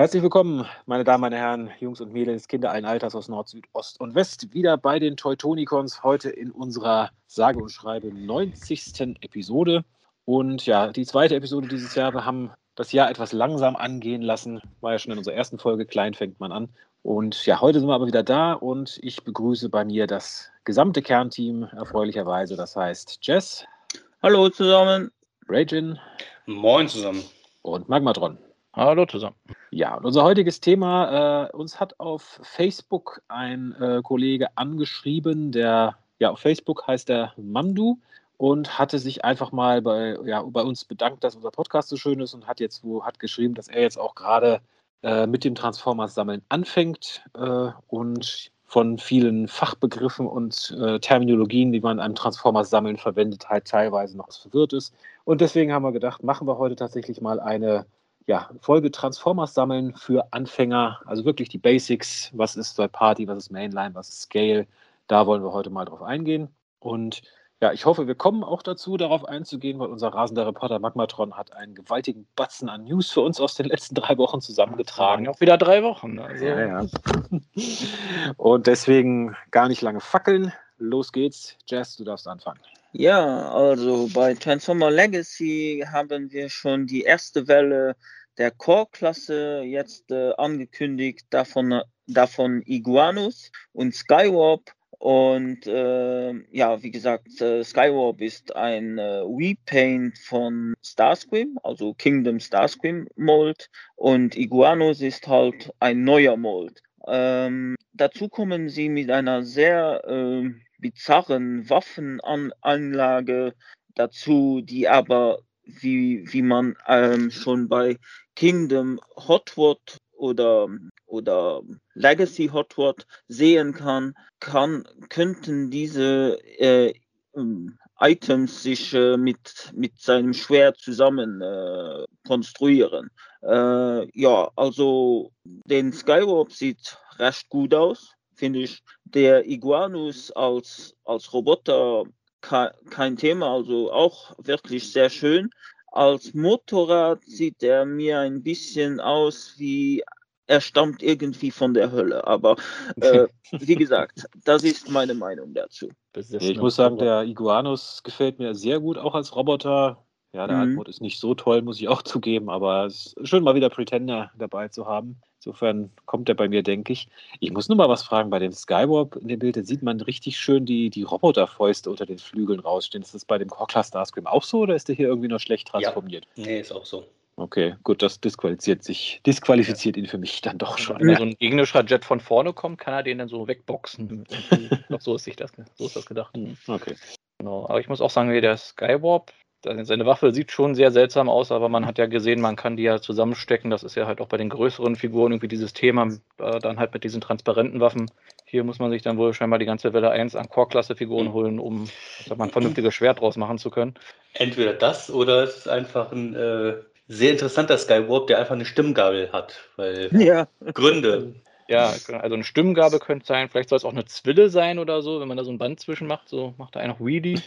Herzlich willkommen, meine Damen, meine Herren, Jungs und Mädels, Kinder allen Alters aus Nord, Süd, Ost und West, wieder bei den Teutonicons, heute in unserer sage und schreibe 90. Episode. Und ja, die zweite Episode dieses Jahr. Wir haben das Jahr etwas langsam angehen lassen. War ja schon in unserer ersten Folge, klein fängt man an. Und ja, heute sind wir aber wieder da und ich begrüße bei mir das gesamte Kernteam erfreulicherweise. Das heißt Jess. Hallo zusammen. Ragin. Moin zusammen. Und Magmatron. Hallo zusammen. Ja, unser heutiges Thema, äh, uns hat auf Facebook ein äh, Kollege angeschrieben, der, ja, auf Facebook heißt der Mamdu und hatte sich einfach mal bei, ja, bei uns bedankt, dass unser Podcast so schön ist und hat jetzt wo, hat geschrieben, dass er jetzt auch gerade äh, mit dem Transformers-Sammeln anfängt äh, und von vielen Fachbegriffen und äh, Terminologien, die man einem Transformers-Sammeln verwendet, halt teilweise noch verwirrt ist. Und deswegen haben wir gedacht, machen wir heute tatsächlich mal eine ja, Folge Transformers sammeln für Anfänger, also wirklich die Basics, was ist Third Party, was ist Mainline, was ist Scale, da wollen wir heute mal drauf eingehen. Und ja, ich hoffe, wir kommen auch dazu, darauf einzugehen, weil unser rasender Reporter Magmatron hat einen gewaltigen Batzen an News für uns aus den letzten drei Wochen zusammengetragen. Auch wieder drei Wochen. Also. Ja, ja. Und deswegen gar nicht lange fackeln. Los geht's. Jess, du darfst anfangen. Ja, also bei Transformer Legacy haben wir schon die erste Welle der Core-Klasse jetzt äh, angekündigt, davon, davon Iguanus und Skywarp. Und äh, ja, wie gesagt, äh, Skywarp ist ein äh, Repaint von Starscream, also Kingdom Starscream Mold. Und Iguanus ist halt ein neuer Mold. Ähm, dazu kommen sie mit einer sehr äh, bizarren Waffenanlage dazu, die aber, wie, wie man ähm, schon bei Kingdom Hotword oder, oder Legacy Hotword sehen kann, kann, könnten diese äh, ähm, Items sich äh, mit, mit seinem Schwert zusammen äh, konstruieren. Äh, ja, also den Skywarp sieht recht gut aus finde ich der Iguanus als, als Roboter kein Thema, also auch wirklich sehr schön. Als Motorrad sieht er mir ein bisschen aus wie er stammt irgendwie von der Hölle. Aber äh, wie gesagt, das ist meine Meinung dazu. Ich muss sagen, der Iguanus gefällt mir sehr gut, auch als Roboter. Ja, der mhm. Antwort ist nicht so toll, muss ich auch zugeben, aber es ist schön, mal wieder Pretender dabei zu haben. Insofern kommt er bei mir, denke ich. Ich muss nur mal was fragen. Bei dem Skywarp in dem Bild, da sieht man richtig schön die, die Roboterfäuste unter den Flügeln rausstehen. Ist das bei dem Cockler Starscream auch so oder ist der hier irgendwie nur schlecht transformiert? Ja. Nee, ist auch so. Okay, gut, das disqualifiziert sich, disqualifiziert ja. ihn für mich dann doch schon. Wenn ja. so ein gegnerischer Jet von vorne kommt, kann er den dann so wegboxen. so ist sich das, so ist das gedacht. Hm, okay. Genau, aber ich muss auch sagen, der Skywarp, seine Waffe sieht schon sehr seltsam aus, aber man hat ja gesehen, man kann die ja zusammenstecken. Das ist ja halt auch bei den größeren Figuren irgendwie dieses Thema, äh, dann halt mit diesen transparenten Waffen. Hier muss man sich dann wohl scheinbar die ganze Welle 1 an Core-Klasse-Figuren mhm. holen, um sag mal, ein vernünftiges Schwert draus machen zu können. Entweder das oder es ist einfach ein äh, sehr interessanter Skywarp, der einfach eine Stimmgabel hat. Weil ja. Gründe. Ja, also eine Stimmgabe könnte sein, vielleicht soll es auch eine Zwille sein oder so, wenn man da so ein Band zwischen macht, so macht er einen noch Weedy.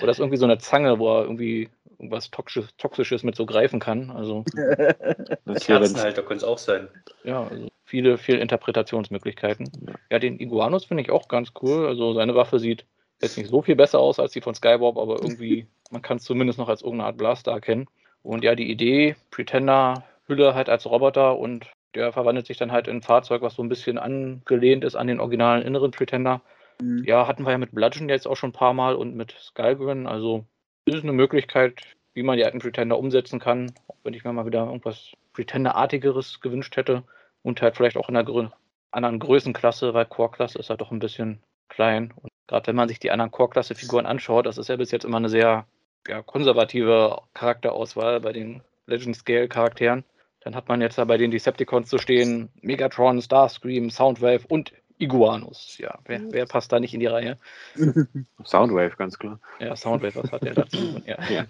Oder ist irgendwie so eine Zange, wo er irgendwie irgendwas Toxisches, Toxisches mit so greifen kann. Also das Kerzenhalter könnte es auch sein. Ja, also viele, viele Interpretationsmöglichkeiten. Ja, den Iguanus finde ich auch ganz cool. Also seine Waffe sieht jetzt nicht so viel besser aus als die von Skywarp, aber irgendwie, man kann es zumindest noch als irgendeine Art Blaster erkennen. Und ja, die Idee, Pretender, Hülle halt als Roboter und der verwandelt sich dann halt in ein Fahrzeug, was so ein bisschen angelehnt ist an den originalen inneren Pretender. Mhm. Ja, hatten wir ja mit Bludgeon jetzt auch schon ein paar Mal und mit Skygrin. Also ist eine Möglichkeit, wie man die alten Pretender umsetzen kann. Auch wenn ich mir mal wieder irgendwas Pretender-artigeres gewünscht hätte. Und halt vielleicht auch in einer grö anderen Größenklasse, weil Core-Klasse ist halt doch ein bisschen klein. Und gerade wenn man sich die anderen Core-Klasse-Figuren anschaut, das ist ja bis jetzt immer eine sehr ja, konservative Charakterauswahl bei den Legend Scale-Charakteren. Dann hat man jetzt da bei den Decepticons zu stehen Megatron, Starscream, Soundwave und Iguanus. Ja, wer, mhm. wer, passt da nicht in die Reihe? Soundwave, ganz klar. Ja, Soundwave, was hat der dazu? Ja. ja.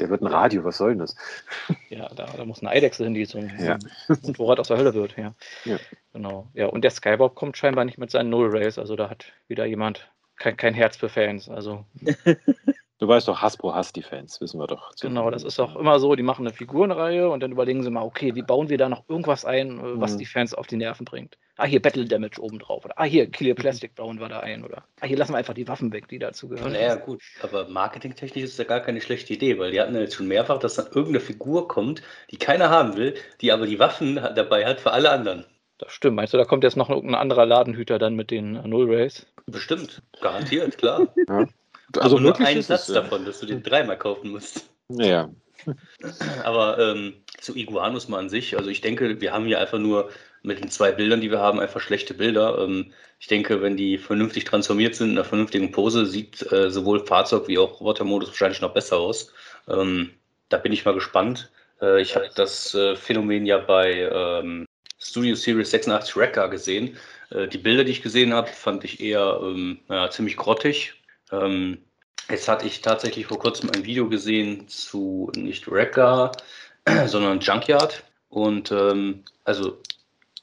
Der wird ein Radio, was soll denn das? Ja, da, da muss eine Eidechse hin, die so ein ja. Motorrad aus der Hölle wird. Ja. ja. Genau. Ja, und der Skybob kommt scheinbar nicht mit seinen Null Rays, also da hat wieder jemand kein, kein Herz für Fans. Also Du weißt doch, Hasbro hasst die Fans, wissen wir doch. Genau, das ist auch immer so, die machen eine Figurenreihe und dann überlegen sie mal, okay, wie bauen wir da noch irgendwas ein, äh, was mhm. die Fans auf die Nerven bringt. Ah, hier Battle Damage oben drauf. Oder ah, hier Killer Plastic bauen wir da ein. Oder ah, hier lassen wir einfach die Waffen weg, die dazu gehören. Ja, gut, aber marketingtechnisch ist das ja gar keine schlechte Idee, weil die hatten ja jetzt schon mehrfach, dass dann irgendeine Figur kommt, die keiner haben will, die aber die Waffen dabei hat für alle anderen. Das stimmt. Meinst du, da kommt jetzt noch ein anderer Ladenhüter dann mit den Null Rays? Bestimmt, garantiert, klar. ja. Also nur ein Satz es, davon, dass du den dreimal kaufen musst. Ja. Aber ähm, zu Iguanus mal an sich, also ich denke, wir haben hier einfach nur mit den zwei Bildern, die wir haben, einfach schlechte Bilder. Ähm, ich denke, wenn die vernünftig transformiert sind in einer vernünftigen Pose, sieht äh, sowohl Fahrzeug wie auch Robotermodus wahrscheinlich noch besser aus. Ähm, da bin ich mal gespannt. Äh, ich habe das äh, Phänomen ja bei ähm, Studio Series 86 Wrecker gesehen. Äh, die Bilder, die ich gesehen habe, fand ich eher ähm, ja, ziemlich grottig. Ähm, jetzt hatte ich tatsächlich vor kurzem ein Video gesehen zu nicht Wrecker, sondern Junkyard. Und ähm, also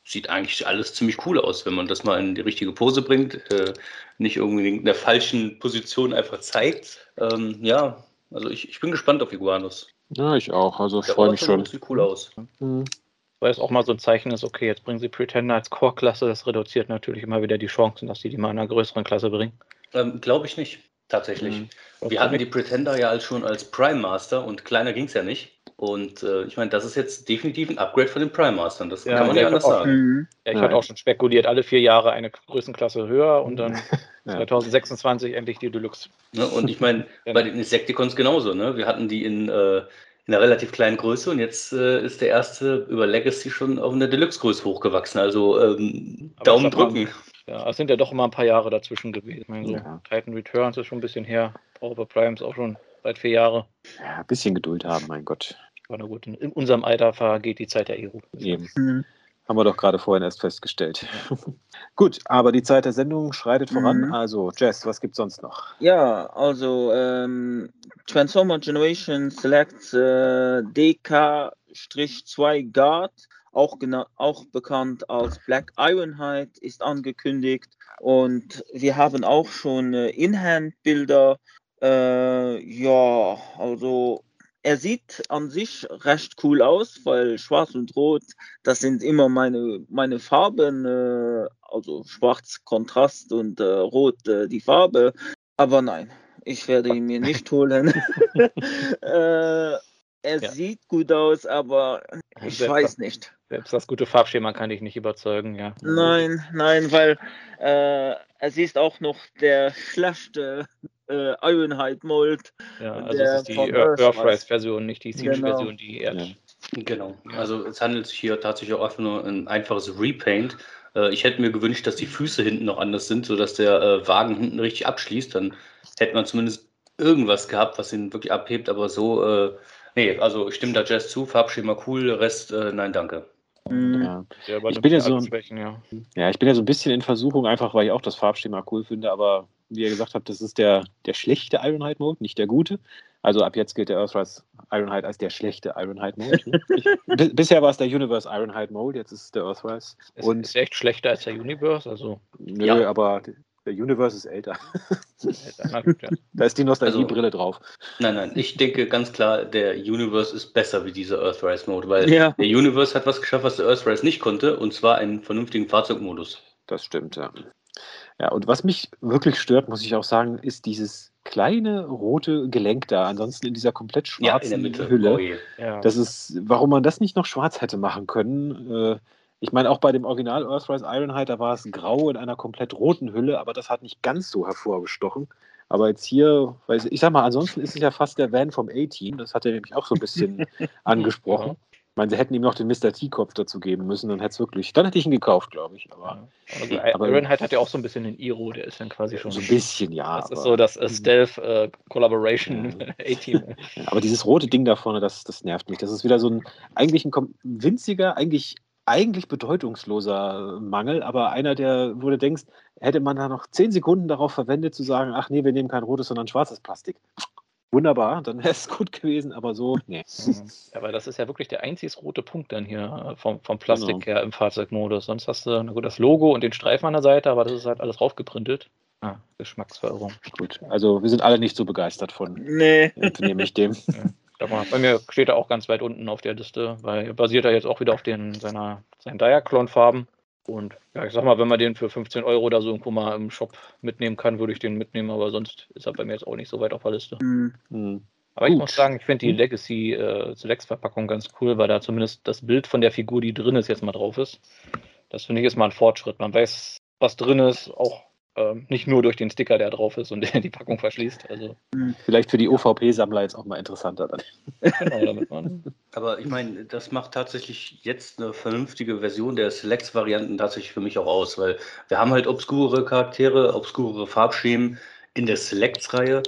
sieht eigentlich alles ziemlich cool aus, wenn man das mal in die richtige Pose bringt, äh, nicht irgendwie in der falschen Position einfach zeigt. Ähm, ja, also ich, ich bin gespannt auf Iguanus. Ja, ich auch. Also ich freue mich schon. Sieht cool aus. Mhm. Weil es auch mal so ein Zeichen ist, okay, jetzt bringen sie Pretender als Core-Klasse, das reduziert natürlich immer wieder die Chancen, dass sie die mal in einer größeren Klasse bringen. Ähm, Glaube ich nicht, tatsächlich. Mhm. Wir hatten die Pretender ja als schon als Prime Master und kleiner ging es ja nicht. Und äh, ich meine, das ist jetzt definitiv ein Upgrade von den Prime Mastern. Das ja, kann man ja anders sagen. Ja, ich ja. hatte auch schon spekuliert, alle vier Jahre eine Größenklasse höher und dann ja. 2026 endlich die Deluxe. Ne, und ich meine, bei den Insecticons genauso. Ne? Wir hatten die in, äh, in einer relativ kleinen Größe und jetzt äh, ist der erste über Legacy schon auf eine Deluxe-Größe hochgewachsen. Also ähm, Daumen drücken. Ja, es sind ja doch immer ein paar Jahre dazwischen gewesen. Ich meine, so Titan Returns ist schon ein bisschen her. Power Primes auch schon seit vier Jahre. Ja, ein bisschen Geduld haben, mein Gott. Aber na gut, in, in unserem Alter vergeht die Zeit der Ero. Eben. Mhm. Haben wir doch gerade vorhin erst festgestellt. Gut, aber die Zeit der Sendung schreitet voran. Mhm. Also, Jess, was gibt es sonst noch? Ja, also ähm, Transformer Generation Select äh, DK-2 Guard, auch, auch bekannt als Black Ironhide, ist angekündigt. Und wir haben auch schon äh, In-Hand-Bilder. Äh, ja, also er sieht an sich recht cool aus, weil schwarz und rot, das sind immer meine, meine Farben, äh, also schwarz Kontrast und äh, rot äh, die Farbe. Aber nein, ich werde ihn mir nicht holen. Er ja. sieht gut aus, aber ich selbst weiß nicht. Selbst das gute Farbschema kann ich nicht überzeugen, ja. Nein, nein, weil äh, es ist auch noch der schlechte äh, Ironhide Mold. Ja, also das ist die Earthrise-Version, nicht die Siege-Version, genau. die Erd. Ja. Genau, also es handelt sich hier tatsächlich auch einfach nur ein einfaches Repaint. Äh, ich hätte mir gewünscht, dass die Füße hinten noch anders sind, sodass der äh, Wagen hinten richtig abschließt. Dann hätte man zumindest irgendwas gehabt, was ihn wirklich abhebt, aber so, äh, nee, also ich stimme da Jazz zu, Farbschema cool, Rest, äh, nein, danke. Mhm. Ja. Ich bin ja so, Schwächen, ja. ja. ich bin ja so ein bisschen in Versuchung, einfach weil ich auch das Farbschema cool finde, aber wie ihr gesagt habt, das ist der, der schlechte Ironhide-Mode, nicht der gute. Also ab jetzt gilt der Earthrise Ironhide als der schlechte Ironhide-Mode. bisher war es der Universe Ironhide-Mode, jetzt ist es der Earthrise. Ist, Und ist echt schlechter als der Universe? Also, nö, ja. aber der Universe ist älter. da ist die Nostalgiebrille also, drauf. Nein, nein, ich denke ganz klar, der Universe ist besser wie dieser Earthrise-Mode, weil ja. der Universe hat was geschafft, was der Earthrise nicht konnte, und zwar einen vernünftigen Fahrzeugmodus. Das stimmt, ja. Ja, und was mich wirklich stört, muss ich auch sagen, ist dieses kleine rote Gelenk da. Ansonsten in dieser komplett schwarzen ja, Hülle. Oh ja. Das ist, warum man das nicht noch schwarz hätte machen können. Äh, ich meine, auch bei dem Original Earthrise Ironhide, da war es grau in einer komplett roten Hülle, aber das hat nicht ganz so hervorgestochen. Aber jetzt hier, weiß ich, ich sag mal, ansonsten ist es ja fast der Van vom A-Team. Das hat er nämlich auch so ein bisschen angesprochen. Ich meine, sie hätten ihm noch den Mr. T-Kopf dazu geben müssen, dann hätte es wirklich, dann hätte ich ihn gekauft, glaube ich. Aber, also, aber Ironhide hat ja auch so ein bisschen den Iro, der ist dann quasi schon. So ein bisschen, ja. Das ist so das uh, Stealth uh, Collaboration A-Team. aber dieses rote Ding da vorne, das, das nervt mich. Das ist wieder so ein eigentlich ein winziger, eigentlich eigentlich bedeutungsloser Mangel, aber einer, der, wo du denkst, hätte man da noch zehn Sekunden darauf verwendet, zu sagen, ach nee, wir nehmen kein rotes, sondern schwarzes Plastik wunderbar, dann wäre es gut gewesen, aber so, nee. Ja, weil das ist ja wirklich der einzig rote Punkt dann hier äh, vom, vom Plastik genau. her im Fahrzeugmodus. Sonst hast du na gut, das Logo und den Streifen an der Seite, aber das ist halt alles draufgeprintet. Ah, Geschmacksverirrung. Gut, also wir sind alle nicht so begeistert von, Nee. nehme ich dem. Sag bei mir steht er auch ganz weit unten auf der Liste, weil er basiert er jetzt auch wieder auf den, seiner, seinen Diaclone-Farben. Und ja, ich sag mal, wenn man den für 15 Euro oder so irgendwo mal im Shop mitnehmen kann, würde ich den mitnehmen, aber sonst ist er bei mir jetzt auch nicht so weit auf der Liste. Hm. Hm. Aber ich Gut. muss sagen, ich finde die Hm. Legacy äh, Selects-Verpackung ganz cool, weil da zumindest das Bild von der Figur, die drin ist, jetzt mal drauf ist. Das finde ich ist mal ein Fortschritt. Man weiß, was drin ist, auch ähm, nicht nur durch den Sticker, der drauf ist und der die Packung verschließt. Also Vielleicht für die OVP-Sammler jetzt auch mal interessanter dann. genau, damit man. Aber ich meine, das macht tatsächlich jetzt eine vernünftige Version der Selects-Varianten tatsächlich für mich auch aus, weil wir haben halt obskure Charaktere, obskure Farbschemen in der Selects-Reihe,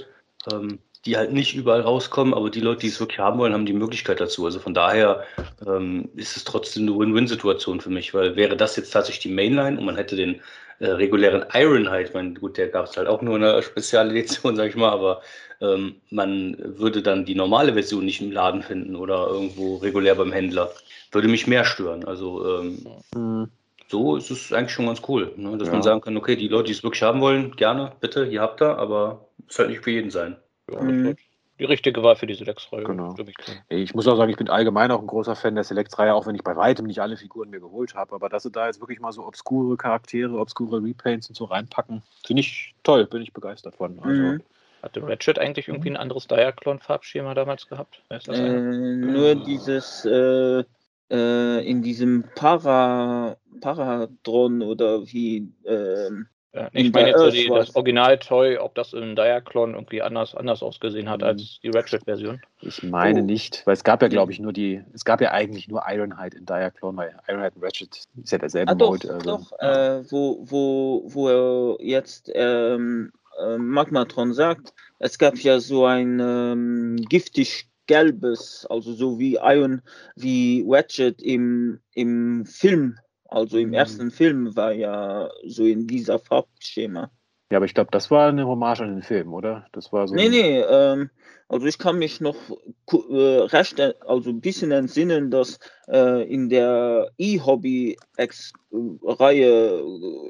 ähm, die halt nicht überall rauskommen, aber die Leute, die es wirklich haben wollen, haben die Möglichkeit dazu. Also von daher ähm, ist es trotzdem eine Win-Win-Situation für mich, weil wäre das jetzt tatsächlich die Mainline und man hätte den äh, regulären Ironhide, ich meine, gut, der gab es halt auch nur in einer Spezialedition, sag ich mal, aber ähm, man würde dann die normale Version nicht im Laden finden oder irgendwo regulär beim Händler. Würde mich mehr stören. Also ähm, Hm. so ist es eigentlich schon ganz cool, ne? dass Ja. man sagen kann, okay, die Leute, die es wirklich haben wollen, gerne, bitte, hier habt ihr, aber es halt nicht für jeden sein. Ja, Mhm. die richtige Wahl für diese Lex-Reihe. Genau. ich. Ich muss auch sagen, ich bin allgemein auch ein großer Fan der Select-Reihe, auch wenn ich bei weitem nicht alle Figuren mir geholt habe. Aber dass sie da jetzt wirklich mal so obskure Charaktere, obskure Repaints und so reinpacken, finde ich toll, bin ich begeistert von. Also, Mhm. Hatte Ratchet eigentlich irgendwie ein anderes Diaclone-Farbschema damals gehabt? Ist das Äh, nur dieses äh, äh, in diesem Para Paradron oder wie ähm, Ja, ich meine jetzt so die, das. Original-Toy, ob das in Diaclone irgendwie anders, anders ausgesehen hat Mhm. als die Ratchet-Version. ich meine Oh. nicht, weil es gab ja, glaube ich, nur die, es gab ja eigentlich nur Ironhide in Diaclone, weil Ironhide und Ratchet ist ja derselbe ah, doch, Mode. Also, doch äh, wo, wo, wo er jetzt ähm, äh, Magmatron sagt, es gab ja so ein ähm, giftig gelbes, also so wie Iron, wie Ratchet im, im Film, also im Mhm. ersten Film war ja so in dieser Farbschema. ja, aber ich glaube, das war eine Hommage an den Film, oder? Das war so. Nee, nee, ähm, also ich kann mich noch äh, recht, äh, also ein bisschen entsinnen, dass äh, in der E-Hobby-Reihe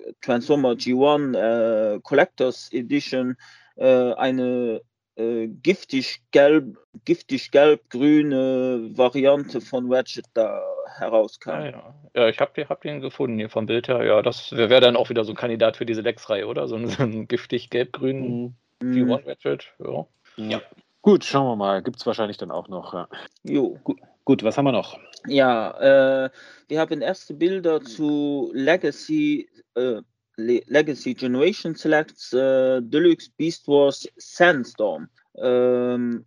äh, Transformer G1 äh, Collectors Edition äh, eine äh, giftig-gelb, giftig-gelb-grüne Variante von Ratchet da herauskam. Ja, ja. ja ich habe den, hab den gefunden hier vom Bild her. Ja, das wäre wär dann auch wieder so ein Kandidat für diese Lex-Reihe, oder? So ein, so ein giftig gelb-grün Mhm. Mhm. G1 Ratchet. Ja. Ja. Gut, schauen wir mal. Gibt es wahrscheinlich dann auch noch. Ja. Jo. Gut, was haben wir noch? Ja, äh, wir haben erste Bilder zu Legacy, äh, Le Legacy Generation Selects äh, Deluxe Beast Wars Sandstorm. Ähm,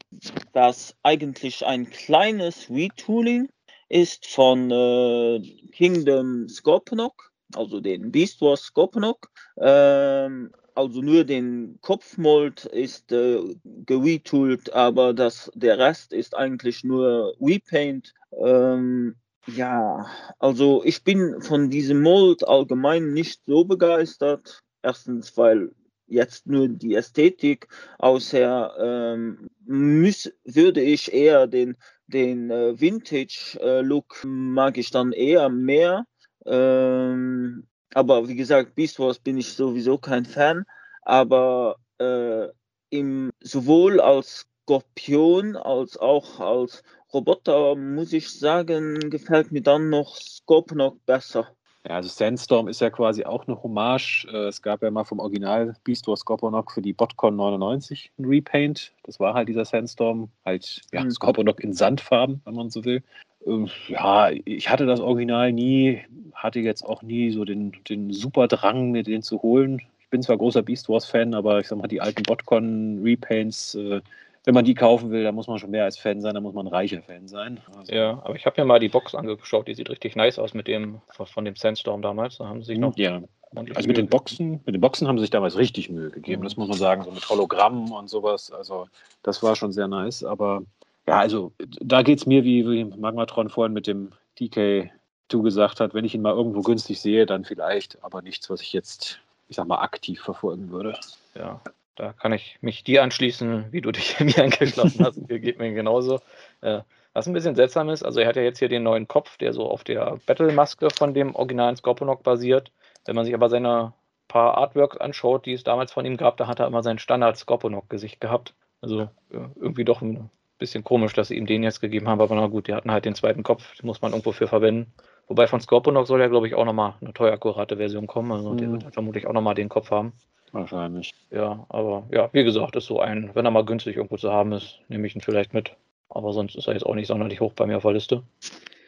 das eigentlich ein kleines Retooling ist von äh, Kingdom Scorponok, also den Beast Wars Scorponok. Ähm, also nur den Kopfmold ist äh, geretoolt, aber das, der Rest ist eigentlich nur Repaint. Ähm, ja, also ich bin von diesem Mold allgemein nicht so begeistert. Erstens, weil jetzt nur die Ästhetik, außer ähm, müß, würde ich eher den, den äh, Vintage-Look mag ich dann eher mehr. Ähm, aber wie gesagt, Beast Wars bin ich sowieso kein Fan. Aber äh, im, sowohl als Skorpion als auch als Roboter, muss ich sagen, gefällt mir dann noch Scorponok besser. Ja, also Sandstorm ist ja quasi auch eine Hommage. Äh, Es gab ja mal vom Original Beast Wars Scorponok für die BotCon 99 ein Repaint. Das war halt dieser Sandstorm, halt ja, Mhm. Scorponok in Sandfarben, wenn man so will. Ähm, Ja, ich hatte das Original nie, hatte jetzt auch nie so den, den super Drang, mir den zu holen. Ich bin zwar großer Beast Wars-Fan, aber ich sag mal, die alten BotCon Repaints, äh, wenn man die kaufen will, dann muss man schon mehr als Fan sein, dann muss man ein reicher Fan sein. Also, ja, aber ich habe mir mal die Box angeschaut, die sieht richtig nice aus mit dem von dem Sandstorm damals. Da haben sie sich noch ja, Also mit den Boxen, mit den Boxen haben sie sich damals richtig Mühe gegeben, Mhm. das muss man sagen, so mit Hologrammen und sowas. Also das war schon sehr nice. Aber ja, also da geht es mir, wie, wie Magmatron vorhin mit dem DK2 gesagt hat, wenn ich ihn mal irgendwo günstig sehe, dann vielleicht, aber nichts, was ich jetzt, ich sag mal, aktiv verfolgen würde. Ja, da kann ich mich dir anschließen, wie du dich mir angeschlossen hast. Dir geht mir genauso. Äh, was ein bisschen seltsam ist, also er hat ja jetzt hier den neuen Kopf, der so auf der Battle-Maske von dem originalen Scorponok basiert. Wenn man sich aber seine paar Artworks anschaut, die es damals von ihm gab, da hat er immer sein Standard Scorponok-Gesicht gehabt. Also ja, irgendwie doch ein bisschen komisch, dass sie ihm den jetzt gegeben haben, aber na gut, die hatten halt den zweiten Kopf, den muss man irgendwo für verwenden. Wobei von Scorponok soll ja, glaube ich, auch nochmal eine teuer akkurate Version kommen. Also mhm. der wird vermutlich auch nochmal den Kopf haben. Wahrscheinlich. Ja, aber ja, wie gesagt, ist so ein, wenn er mal günstig irgendwo zu haben ist, nehme ich ihn vielleicht mit. Aber sonst ist er jetzt auch nicht sonderlich hoch bei mir auf der Liste.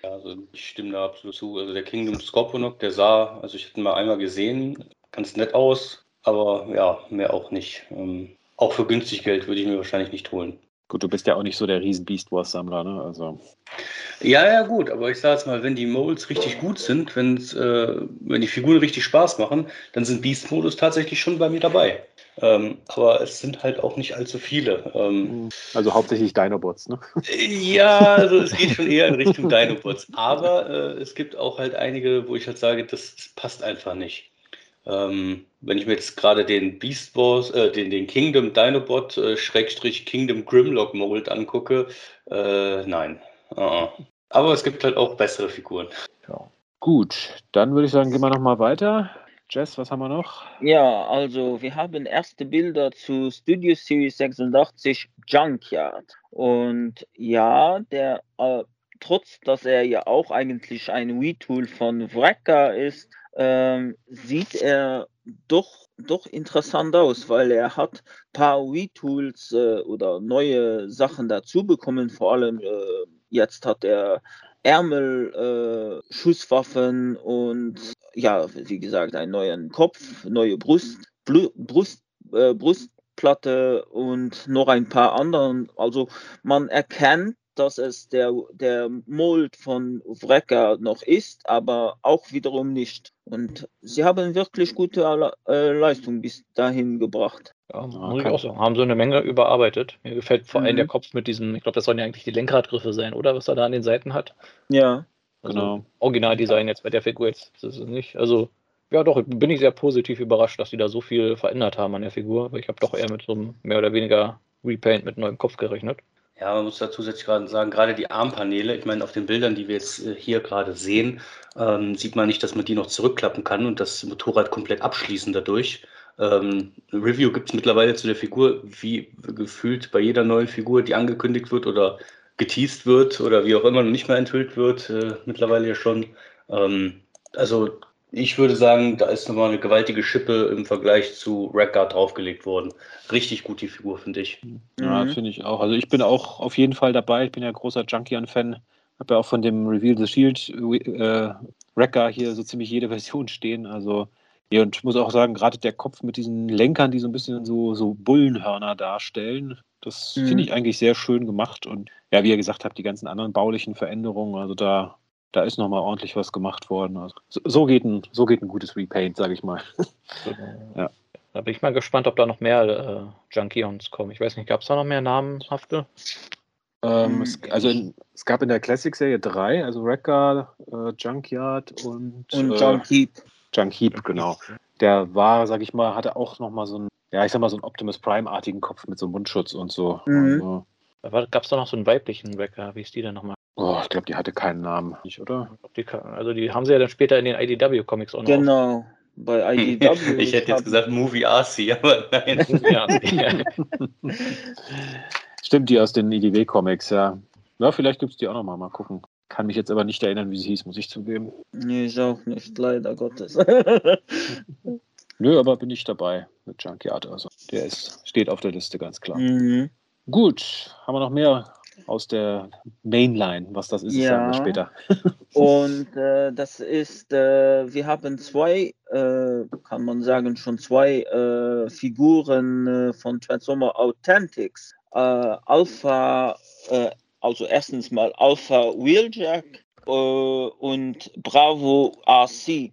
Ja, also ich stimme da absolut zu. Also der Kingdom Scorponok, der sah, also ich hätte ihn mal einmal gesehen, ganz nett aus, aber ja, mehr auch nicht. Ähm, auch für günstig Geld würde ich mir wahrscheinlich nicht holen. Gut, du bist ja auch nicht so der riesen Beast Wars Sammler, ne? Also. Ja, ja, gut, aber ich sage jetzt mal, wenn die Molds richtig gut sind, wenn's, äh, wenn die Figuren richtig Spaß machen, dann sind Beast-Modus tatsächlich schon bei mir dabei. Ähm, aber es sind halt auch nicht allzu viele. Ähm, also hauptsächlich Dinobots, ne? Ja, also es geht schon eher in Richtung Dinobots. Aber äh, es gibt auch halt einige, wo ich halt sage, das passt einfach nicht. Ähm, wenn ich mir jetzt gerade den Beast Wars, äh, den, den Kingdom Dinobot, äh, Schrägstrich Kingdom Grimlock Mold angucke, äh, nein. Uh Aber es gibt halt auch bessere Figuren. Ja. Gut, dann würde ich sagen, gehen wir nochmal weiter. Jess, was haben wir noch? Ja, also wir haben erste Bilder zu Studio Series 86 Junkyard. Und ja, der, äh, trotz dass er ja auch eigentlich ein Wii-Tool von Wrecker ist, ähm, sieht er doch, doch interessant aus, weil er hat ein paar Wii-Tools äh, oder neue Sachen dazu bekommen. Vor allem äh, jetzt hat er Ärmel, äh, Schusswaffen und ja, wie gesagt, einen neuen Kopf, neue Brust, Blu Brust, äh, Brustplatte und noch ein paar anderen. Also man erkennt dass es der, der Mold von Wrecker noch ist, aber auch wiederum nicht. Und sie haben wirklich gute äh, Leistung bis dahin gebracht. Ja, muss ich auch sagen. Haben so eine Menge überarbeitet. Mir gefällt vor allem mhm. der Kopf mit diesem, ich glaube, das sollen ja eigentlich die Lenkradgriffe sein, oder? Was er da an den Seiten hat. Ja. Also genau. Originaldesign jetzt bei der Figur jetzt. Das ist nicht. Also, ja, doch, bin ich sehr positiv überrascht, dass sie da so viel verändert haben an der Figur. Aber ich habe doch eher mit so einem mehr oder weniger Repaint mit neuem Kopf gerechnet. Ja, man muss da zusätzlich gerade sagen, gerade die Armpaneele, ich meine, auf den Bildern, die wir jetzt äh, hier gerade sehen, ähm, sieht man nicht, dass man die noch zurückklappen kann und das Motorrad komplett abschließen dadurch. Ähm, Review gibt es mittlerweile zu der Figur, wie gefühlt bei jeder neuen Figur, die angekündigt wird oder geteased wird oder wie auch immer noch nicht mehr enthüllt wird, äh, mittlerweile ja schon. Ähm, also ich würde sagen, da ist nochmal eine gewaltige Schippe im Vergleich zu Redguard draufgelegt worden. Richtig gut die Figur, finde ich. Ja, mhm. finde ich auch. Also ich bin auch auf jeden Fall dabei. Ich bin ja großer Junkian-Fan. Habe ja auch von dem Reveal the Shield äh, Wrecker hier so ziemlich jede Version stehen. Also ja, und ich muss auch sagen, gerade der Kopf mit diesen Lenkern, die so ein bisschen so, so Bullenhörner darstellen, das mhm. finde ich eigentlich sehr schön gemacht. Und ja, wie ihr gesagt habt, die ganzen anderen baulichen Veränderungen, also da da ist nochmal ordentlich was gemacht worden. Also, so, geht ein, so geht ein gutes Repaint, sage ich mal. ja. Da bin ich mal gespannt, ob da noch mehr äh, Junkions kommen. Ich weiß nicht, gab es da noch mehr namenhafte? Ähm, es, also in, es gab in der Classic-Serie drei, also Wrecker, äh, Junkyard und, und äh, Junkheap. Junkheap, genau. Der war, sag ich mal, hatte auch nochmal so einen, ja, ich sag mal, so einen Optimus Prime-artigen Kopf mit so einem Mundschutz und so. Mhm. Also, Gab es da noch so einen weiblichen Wrecker? Wie ist die denn nochmal? Oh, ich glaube, die hatte keinen Namen, nicht, oder? Die also die haben sie ja dann später in den IDW-Comics auch noch. Genau, bei IDW. ich hätte jetzt gesagt Movie RC, aber nein. Stimmt, die aus den IDW-Comics, ja. Ja, vielleicht gibt es die auch nochmal, mal gucken. Kann mich jetzt aber nicht erinnern, wie sie hieß, muss ich zugeben. Nee, ich auch nicht, leider Gottes. Nö, aber bin ich dabei mit Junkyard. Also der ist, steht auf der Liste ganz klar. Mhm. Gut, haben wir noch mehr aus der Mainline. Was das ist, ja. sagen wir später. Und äh, das ist, äh, wir haben zwei, äh, kann man sagen, schon zwei äh, Figuren äh, von Transformer Authentics. Äh, Alpha, also erstens mal Alpha Wheeljack und Bravo RC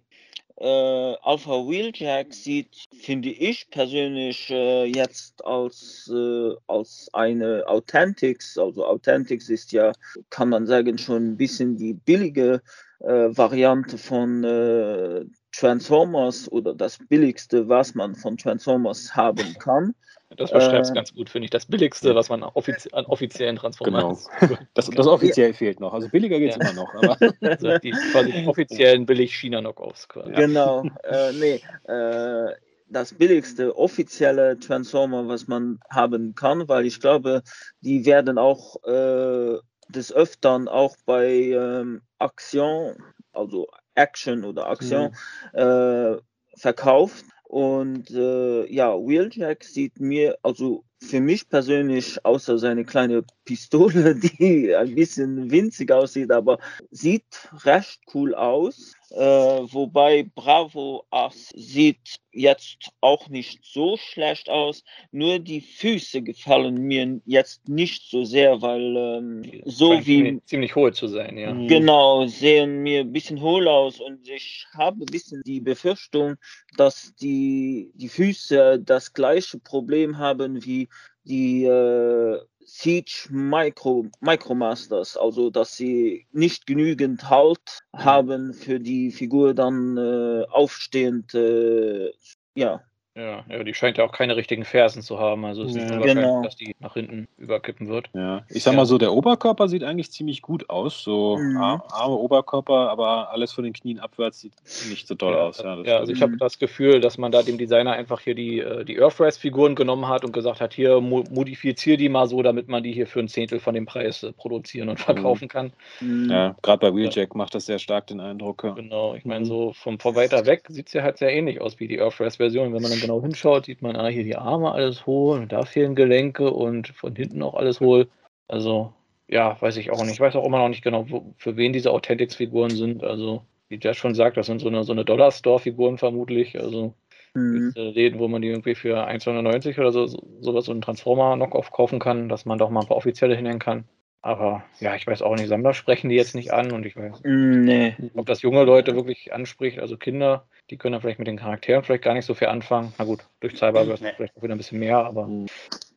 äh, Alpha Wheeljack sieht, finde ich persönlich äh, jetzt als, äh, als eine Authentics, also Authentics ist ja, kann man sagen, schon ein bisschen die billige äh, Variante von äh, Transformers oder das billigste, was man von Transformers haben kann. Das beschreibt es äh, ganz gut, finde ich. Das billigste, was man offizie an offiziellen Transformers Genau. Das, das offiziell ja. fehlt noch. Also billiger geht es ja. immer noch. Aber also die quasi offiziellen billig China-Knockoffs quasi. Genau. Äh, nee. Äh, das billigste offizielle Transformer, was man haben kann, weil ich glaube, die werden auch äh, des Öfteren auch bei ähm, Action, also Action oder Action, mhm. äh, verkauft. Und äh, ja, Wheeljack sieht mir, also für mich persönlich, außer seine kleine Pistole, die ein bisschen winzig aussieht, aber sieht recht cool aus. Äh, wobei Bravo Ass sieht jetzt auch nicht so schlecht aus. Nur die Füße gefallen mir jetzt nicht so sehr, weil ähm, so wie. Ziemlich, ziemlich hohl zu sein, ja. Mhm. Genau, sehen mir ein bisschen hohl aus und ich habe ein bisschen die Befürchtung, dass die, die Füße das gleiche Problem haben wie die äh, Siege Micro, Micromasters, also dass sie nicht genügend Halt mhm. haben für die Figur dann äh, aufstehend äh, ja, ja, ja, die scheint ja auch keine richtigen Fersen zu haben. Also es ist ja, nicht genau. dass die nach hinten überkippen wird. Ja, ich sag mal so, der Oberkörper sieht eigentlich ziemlich gut aus. So mhm. arme Oberkörper, aber alles von den Knien abwärts sieht nicht so toll ja, aus. Ja, ja also ich habe das Gefühl, dass man da dem Designer einfach hier die, äh, die Earthrise-Figuren genommen hat und gesagt hat, hier modifizier die mal so, damit man die hier für ein Zehntel von dem Preis äh, produzieren und mhm. verkaufen kann. Mhm. Ja, gerade bei Wheeljack macht das sehr stark den Eindruck. Genau, ich meine, so von, von weiter weg sieht es ja halt sehr ähnlich aus wie die Earthrise-Version. Wenn man dann genau hinschaut, sieht man, ah, hier die Arme alles hohl und da fehlen Gelenke und von hinten auch alles hohl. Also, ja, weiß ich auch nicht. Ich weiß auch immer noch nicht genau, wo, für wen diese Authentics-Figuren sind. Also, wie Jess schon sagt, das sind so eine, so eine Dollar-Store-Figuren vermutlich. Also, mhm. Läden, wo man die irgendwie für 1,99 oder so, sowas, so einen Transformer-Knockoff kaufen kann, dass man doch mal ein paar offizielle hinhängen kann. Aber ja, ich weiß auch nicht, Sammler sprechen die jetzt nicht an und ich weiß mm, nee. ob das junge Leute wirklich anspricht, also Kinder, die können dann vielleicht mit den Charakteren vielleicht gar nicht so viel anfangen. Na gut, durch Cyberverse nee. vielleicht auch wieder ein bisschen mehr, aber mhm.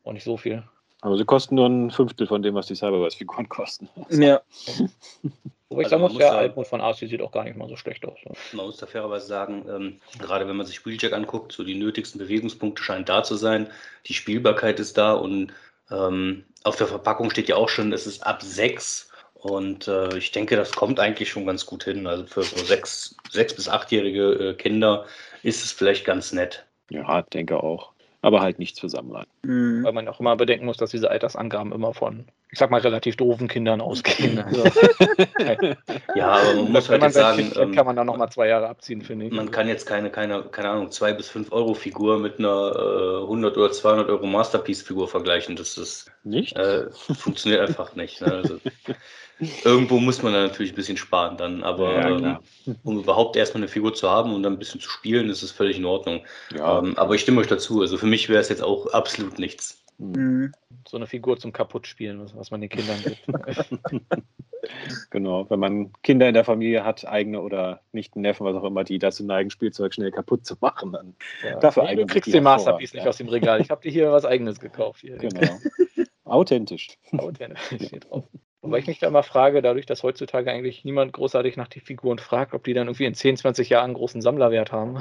auch nicht so viel. Aber sie kosten nur ein Fünftel von dem, was die Cyberverse-Figuren kosten. Ja. Wobei ich also sagen muss, der Altmod von Arcee sieht auch gar nicht mal so schlecht aus. Man muss da fairerweise sagen, ähm, gerade wenn man sich Wheeljack anguckt, so die nötigsten Bewegungspunkte scheinen da zu sein. Die Spielbarkeit ist da und ähm, auf der Verpackung steht ja auch schon, es ist ab sechs. Und äh, ich denke, das kommt eigentlich schon ganz gut hin. Also für so sechs, sechs bis achtjährige äh, Kinder ist es vielleicht ganz nett. Ja, denke auch aber halt nichts für Sammler. Mhm. Weil man auch immer bedenken muss, dass diese Altersangaben immer von, ich sag mal, relativ doofen Kindern ausgehen. Also, ja, aber man muss halt man sagen, ähm, kann man da nochmal zwei Jahre abziehen, finde ich. Man kann jetzt keine, keine, keine Ahnung, zwei bis fünf Euro Figur mit einer äh, 100 oder 200 Euro Masterpiece Figur vergleichen. Das ist nicht, äh, funktioniert einfach nicht. Ne? Also, Irgendwo muss man da natürlich ein bisschen sparen dann, aber ja, ähm, um überhaupt erstmal eine Figur zu haben und dann ein bisschen zu spielen, ist es völlig in Ordnung. Ja. Ähm, aber ich stimme euch dazu, also für mich wäre es jetzt auch absolut nichts. Mhm. So eine Figur zum Kaputtspielen, was, was man den Kindern gibt. genau, wenn man Kinder in der Familie hat, eigene oder nicht Neffen, was auch immer, die dazu neigen, Spielzeug schnell kaputt zu machen, dann ja. dafür nee, Du kriegst den Masterpiece nicht aus dem Regal. Ich habe dir hier was eigenes gekauft. Hier. Genau. Authentisch. Authentisch steht drauf. Wobei ich mich da mal frage, dadurch, dass heutzutage eigentlich niemand großartig nach den Figuren fragt, ob die dann irgendwie in 10, 20 Jahren einen großen Sammlerwert haben.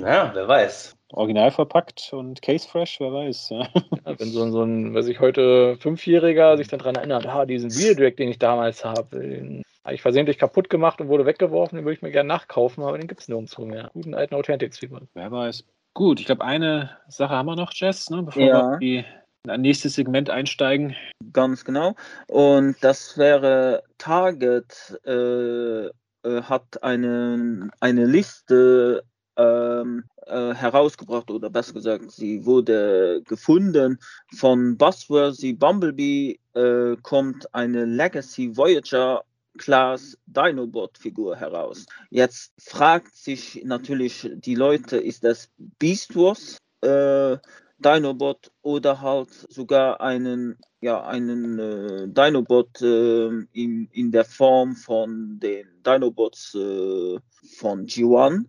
ja, wer weiß. Original verpackt und case fresh, wer weiß. Ja. Ja, wenn so, so ein, wer sich heute Fünfjähriger sich dann daran erinnert, ah, diesen Wheel den ich damals habe, den habe ich versehentlich kaputt gemacht und wurde weggeworfen, den würde ich mir gerne nachkaufen, aber den gibt es nirgendwo mehr. Guten alten Authentics-Figuren. Wer weiß. Gut, ich glaube, eine Sache haben wir noch, Jess, ne, bevor ja. wir die in ein nächstes Segment einsteigen. Ganz genau. Und das wäre Target äh, äh, hat eine, eine Liste ähm, äh, herausgebracht oder besser gesagt, sie wurde gefunden. Von Buzzworthy Bumblebee äh, kommt eine Legacy Voyager Class Dinobot Figur heraus. Jetzt fragt sich natürlich die Leute, ist das Beast Wars? Äh, Dinobot oder halt sogar einen, ja, einen äh, Dinobot äh, in, in der Form von den Dinobots äh, von G1.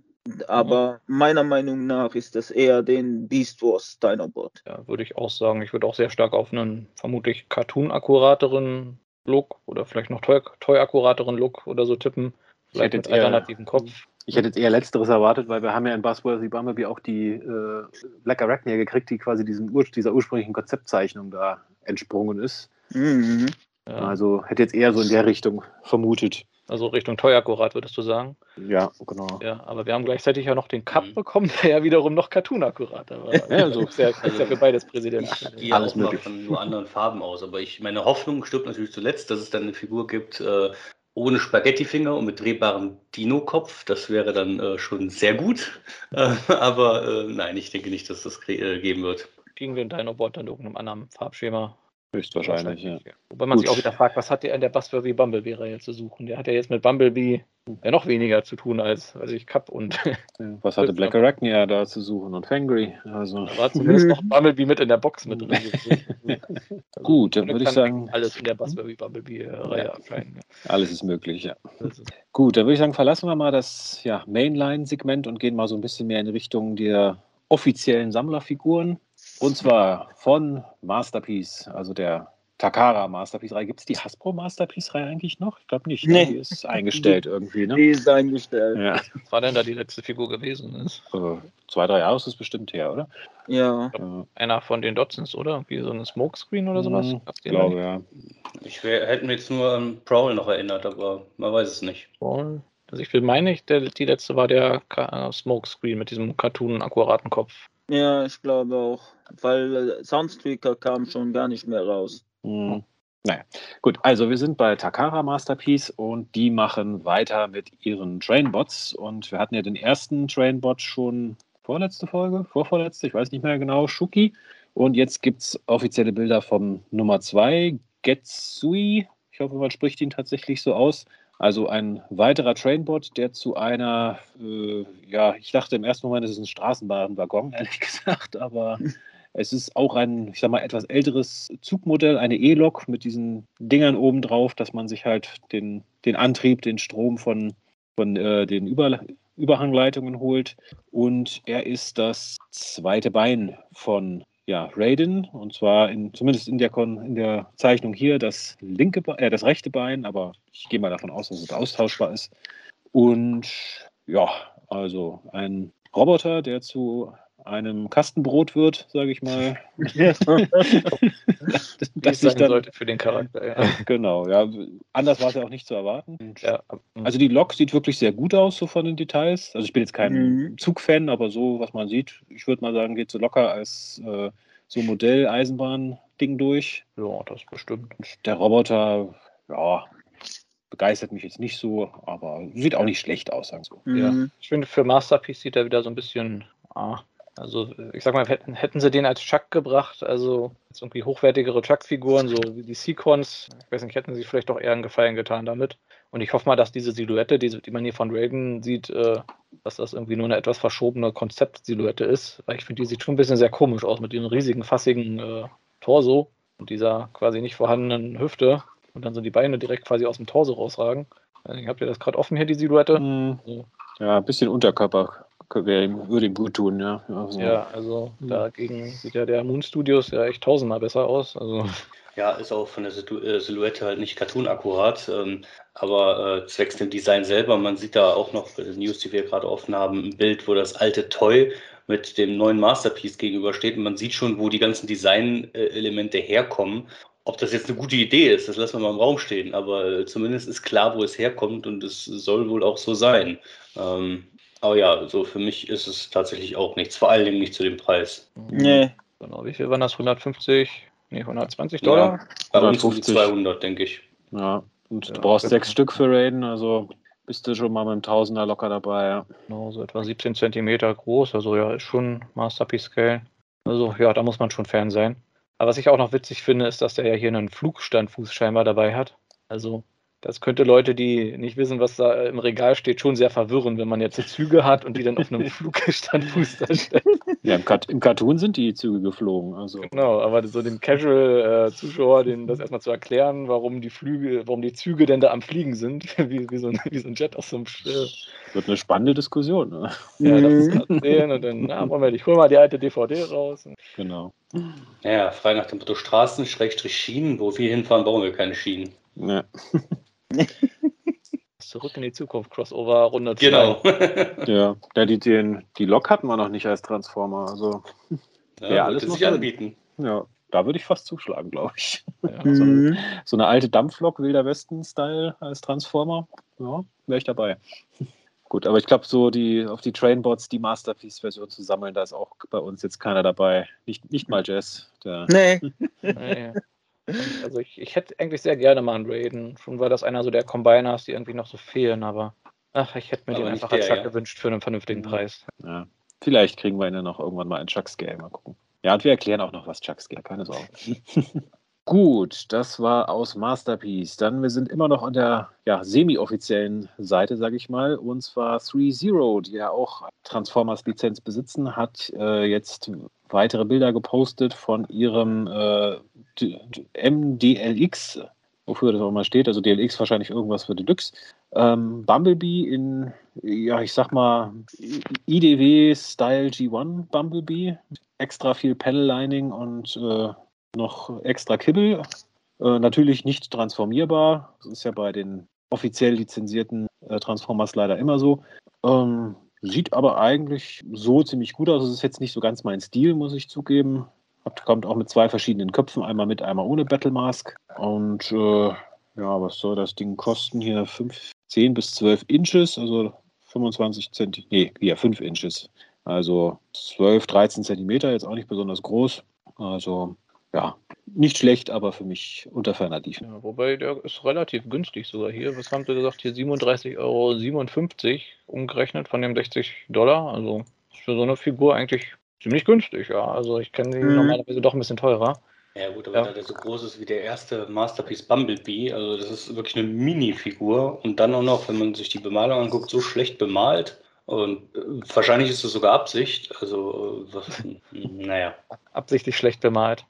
Aber mhm. meiner Meinung nach ist das eher den Beast Wars Dinobot. Ja, würde ich auch sagen. Ich würde auch sehr stark auf einen vermutlich cartoon-akkurateren Look oder vielleicht noch toy-akkurateren Look oder so tippen. Vielleicht mit alternativen Kopf. Ich hätte jetzt eher Letzteres erwartet, weil wir haben ja in Buzzworthy Bumblebee auch die äh, Black Arachnia gekriegt, die quasi diesem Ur dieser ursprünglichen Konzeptzeichnung da entsprungen ist. Mhm. Ja. Also hätte jetzt eher so in der Richtung vermutet. Also Richtung teuer-akkurat, würdest du sagen? Ja, genau. Ja, aber wir haben gleichzeitig ja noch den Cup Mhm. bekommen, der ja wiederum noch Cartoon-akkurat war. Ja, also- ist ja, ist ja für beides Präsident. Ich gehe Alles auch mal möglich. von nur anderen Farben aus, aber ich, meine Hoffnung stirbt natürlich zuletzt, dass es dann eine Figur gibt äh, ohne Spaghettifinger und mit drehbarem Dino-Kopf. Das wäre dann äh, schon sehr gut. Äh, aber äh, nein, ich denke nicht, dass das äh, geben wird. Gegen den Dinobot dann irgendeinem anderen Farbschema. Höchstwahrscheinlich, ja. Wobei man sich Gut. auch wieder fragt, was hat der an der Buzzworthy Bumblebee-Reihe zu suchen? Der hat ja jetzt mit Bumblebee ja noch weniger zu tun als, weiß ich, Cup und Ja, Was hatte Black Arachnia da zu suchen und Fangry? Also da war zumindest noch Bumblebee mit in der Box mit drin. Also, Gut, dann würde ich sagen, Alles in der Buzzworthy Bumblebee-Reihe Ja. erscheinen. alles ist möglich, ja. Ist- Gut, dann würde ich sagen, verlassen wir mal das ja, Mainline-Segment und gehen mal so ein bisschen mehr in Richtung der offiziellen Sammlerfiguren. Und zwar von Masterpiece, also der Takara Masterpiece-Reihe. Gibt es die Hasbro Masterpiece-Reihe eigentlich noch? Ich glaube nicht. Nee. Ne? Die ist eingestellt irgendwie, ne? Die ist eingestellt. Ja. Was war denn da die letzte Figur gewesen? Ist Äh, zwei, drei Jahre ist es bestimmt her, oder? Ja. Ja, einer von den Dotsons, oder? Wie so ein Smokescreen oder sowas? Mhm, ich glaube, ja. Ich wär, hätte mir jetzt nur an Prowl noch erinnert, aber man weiß es nicht. Voll. Also ich will meine, ich, der, die letzte war der äh, Smokescreen mit diesem Cartoon-akkuraten Kopf. Ja, ich glaube auch. Weil äh, Soundstreaker kam schon gar nicht mehr raus. Hm. Naja, gut, also wir sind bei Takara Masterpiece und die machen weiter mit ihren Trainbots. Und wir hatten ja den ersten Trainbot schon vorletzte Folge, vorvorletzte, ich weiß nicht mehr genau, Shuki. Und jetzt gibt es offizielle Bilder vom Nummer 2, Getsui. Ich hoffe, man spricht ihn tatsächlich so aus. Also ein weiterer Trainbot, der zu einer, äh, ja, ich dachte im ersten Moment, es ist ein Straßenbahnwaggon, ehrlich gesagt, aber es ist auch ein, ich sag mal, etwas älteres Zugmodell, eine E-Lok mit diesen Dingern oben drauf, dass man sich halt den, den Antrieb, den Strom von, von äh, den Über, Überhangleitungen holt. Und er ist das zweite Bein von ja, Raiden, und zwar in, zumindest in der, Kon in der Zeichnung hier das linke, Be- äh, das rechte Bein, aber ich gehe mal davon aus, dass es austauschbar ist. Und ja, also ein Roboter, der zu einem Kastenbrot wird, sage ich mal. Das sich sein dann, sollte für den Charakter. Ja. genau, ja, anders war es ja auch nicht zu erwarten. Ja, Also die Lok sieht wirklich sehr gut aus, so von den Details. Also ich bin jetzt kein Mhm. Zugfan, aber so, was man sieht, ich würde mal sagen, geht so locker als äh, so Modell-Eisenbahn-Ding durch. ja, das bestimmt. Und der Roboter, ja, begeistert mich jetzt nicht so, aber sieht auch nicht schlecht aus, sagen wir so. Ja. Mhm. Ich finde, für Masterpiece sieht er wieder so ein bisschen. Ah, also, ich sag mal, hätten, hätten sie den als Chuck gebracht, also jetzt irgendwie hochwertigere Chuck-Figuren, so wie die Sequons, ich weiß nicht, hätten sie vielleicht doch eher einen Gefallen getan damit. Und ich hoffe mal, dass diese Silhouette, die, die man hier von Raiden sieht, äh, dass das irgendwie nur eine etwas verschobene Konzeptsilhouette ist. Weil ich finde, die sieht schon ein bisschen sehr komisch aus mit diesem riesigen, fassigen äh, Torso und dieser quasi nicht vorhandenen Hüfte. Und dann so die Beine direkt quasi aus dem Torso rausragen. Also, habt ihr das gerade offen hier, die Silhouette? Hm, So. Ja, ein bisschen Unterkörper wäre ihm, würde ihm gut tun, ja. Also, Ja, also Mhm. dagegen sieht ja der Moon Studios ja echt tausendmal besser aus. Also Ja, ist auch von der äh, Silhouette halt nicht cartoon-akkurat, ähm, aber äh, zwecks dem Design selber, man sieht da auch noch bei den News, die wir gerade offen haben, ein Bild, wo das alte Toy mit dem neuen Masterpiece gegenübersteht und man sieht schon, wo die ganzen Design-Elemente herkommen. Ob das jetzt eine gute Idee ist, das lassen wir mal im Raum stehen, aber äh, zumindest ist klar, wo es herkommt und es soll wohl auch so sein. Ähm, aber ja, so für mich ist es tatsächlich auch nichts, vor allen Dingen nicht zu dem Preis. Nee. genau, wie viel waren das? 150? Nee, 120 Dollar? Bei uns um die 150. 200, denke ich. ja. Und Ja, du brauchst genau. sechs Stück für Raiden, also bist du schon mal mit einem Tausender locker dabei, ja. Genau, so etwa 17 Zentimeter groß. Also ja, ist schon Masterpiece Scale. Also ja, da muss man schon Fan sein. Aber was ich auch noch witzig finde, ist, dass der ja hier einen Flugstandfuß scheinbar dabei hat. Also das könnte Leute, die nicht wissen, was da im Regal steht, schon sehr verwirren, wenn man jetzt so Züge hat und die dann auf einem Flugstandfuß da stellen. Ja, im, Cut im Cartoon sind die Züge geflogen, also. Genau, aber so dem Casual-Zuschauer, den das erstmal zu erklären, warum die Flüge, warum die Züge denn da am Fliegen sind, wie, wie, so, ein, wie so ein Jet aus so einem äh, Wird eine spannende Diskussion, ne? ja, das Mhm. erzählen und dann, na, Moment, ich hol mal die alte DVD raus. Genau. Naja, frei nach dem Motto Straßen, Schrägstrich Schienen. Wo wir hinfahren, bauen wir keine Schienen. Ja. Zurück in die Zukunft, Crossover Runde 2. Genau. Ja, ja die, den, die Lok hatten wir noch nicht als Transformer, also ja, Ja, alles sich anbieten. ja. da würde ich fast zuschlagen, glaube ich. Ja. So, eine, Mhm. so eine alte Dampflok, Wilder Westen-Style als Transformer. Ja, wäre ich dabei. Gut, aber ich glaube, so die auf die Trainbots die Masterpiece-Version zu sammeln, da ist auch bei uns jetzt keiner dabei. Nicht, nicht mal Jazz. Der, Nee, Also ich, ich hätte eigentlich sehr gerne mal einen Raiden. Schon war das einer so der Combiners, die irgendwie noch so fehlen, aber ach, ich hätte mir Aber den einfach als der, Chuck ja. gewünscht für einen vernünftigen Mhm. Preis. ja. Vielleicht kriegen wir ihn ja noch irgendwann mal in Chucks Scale. Mal gucken. Ja, und wir erklären auch noch was Chucks Scale, keine Sorge. Gut, das war aus Masterpiece. Dann, wir sind immer noch an der ja, semi-offiziellen Seite, sage ich mal. Und zwar 3Zero, die ja auch Transformers-Lizenz besitzen, hat äh, jetzt weitere Bilder gepostet von ihrem äh, MDLX, wofür das auch immer steht. Also DLX wahrscheinlich irgendwas für Deluxe. Ähm, Bumblebee in, ja, ich sag mal, IDW Style G1 Bumblebee. Extra viel Panel-Lining und äh, noch extra Kibbel. Äh, natürlich nicht transformierbar. Das ist ja bei den offiziell lizenzierten äh, Transformers leider immer so. Ähm, sieht aber eigentlich so ziemlich gut aus. Es ist jetzt nicht so ganz mein Stil, muss ich zugeben. Kommt auch mit zwei verschiedenen Köpfen, einmal mit, einmal ohne Battle Mask. Und äh, ja, was soll das Ding kosten? Hier 5, 10 bis 12 Inches, also 25 Zentimeter, nee, hier 5 Inches. Also 12, 13 Zentimeter, jetzt auch nicht besonders groß. Also ja, nicht schlecht, aber für mich unter ferner Liefen. Ja, wobei der ist relativ günstig sogar hier. Was haben sie gesagt? Hier 37,57 Euro umgerechnet von dem 60 Dollar. Also ist für so eine Figur eigentlich ziemlich günstig, ja. Also ich kenne die Mhm. normalerweise doch ein bisschen teurer. Ja gut, aber Ja. da der so groß ist wie der erste Masterpiece Bumblebee, also das ist wirklich eine Mini-Figur und dann auch noch, wenn man sich die Bemalung anguckt, so schlecht bemalt und äh, wahrscheinlich ist es sogar Absicht, also äh, was, naja. Absichtlich schlecht bemalt.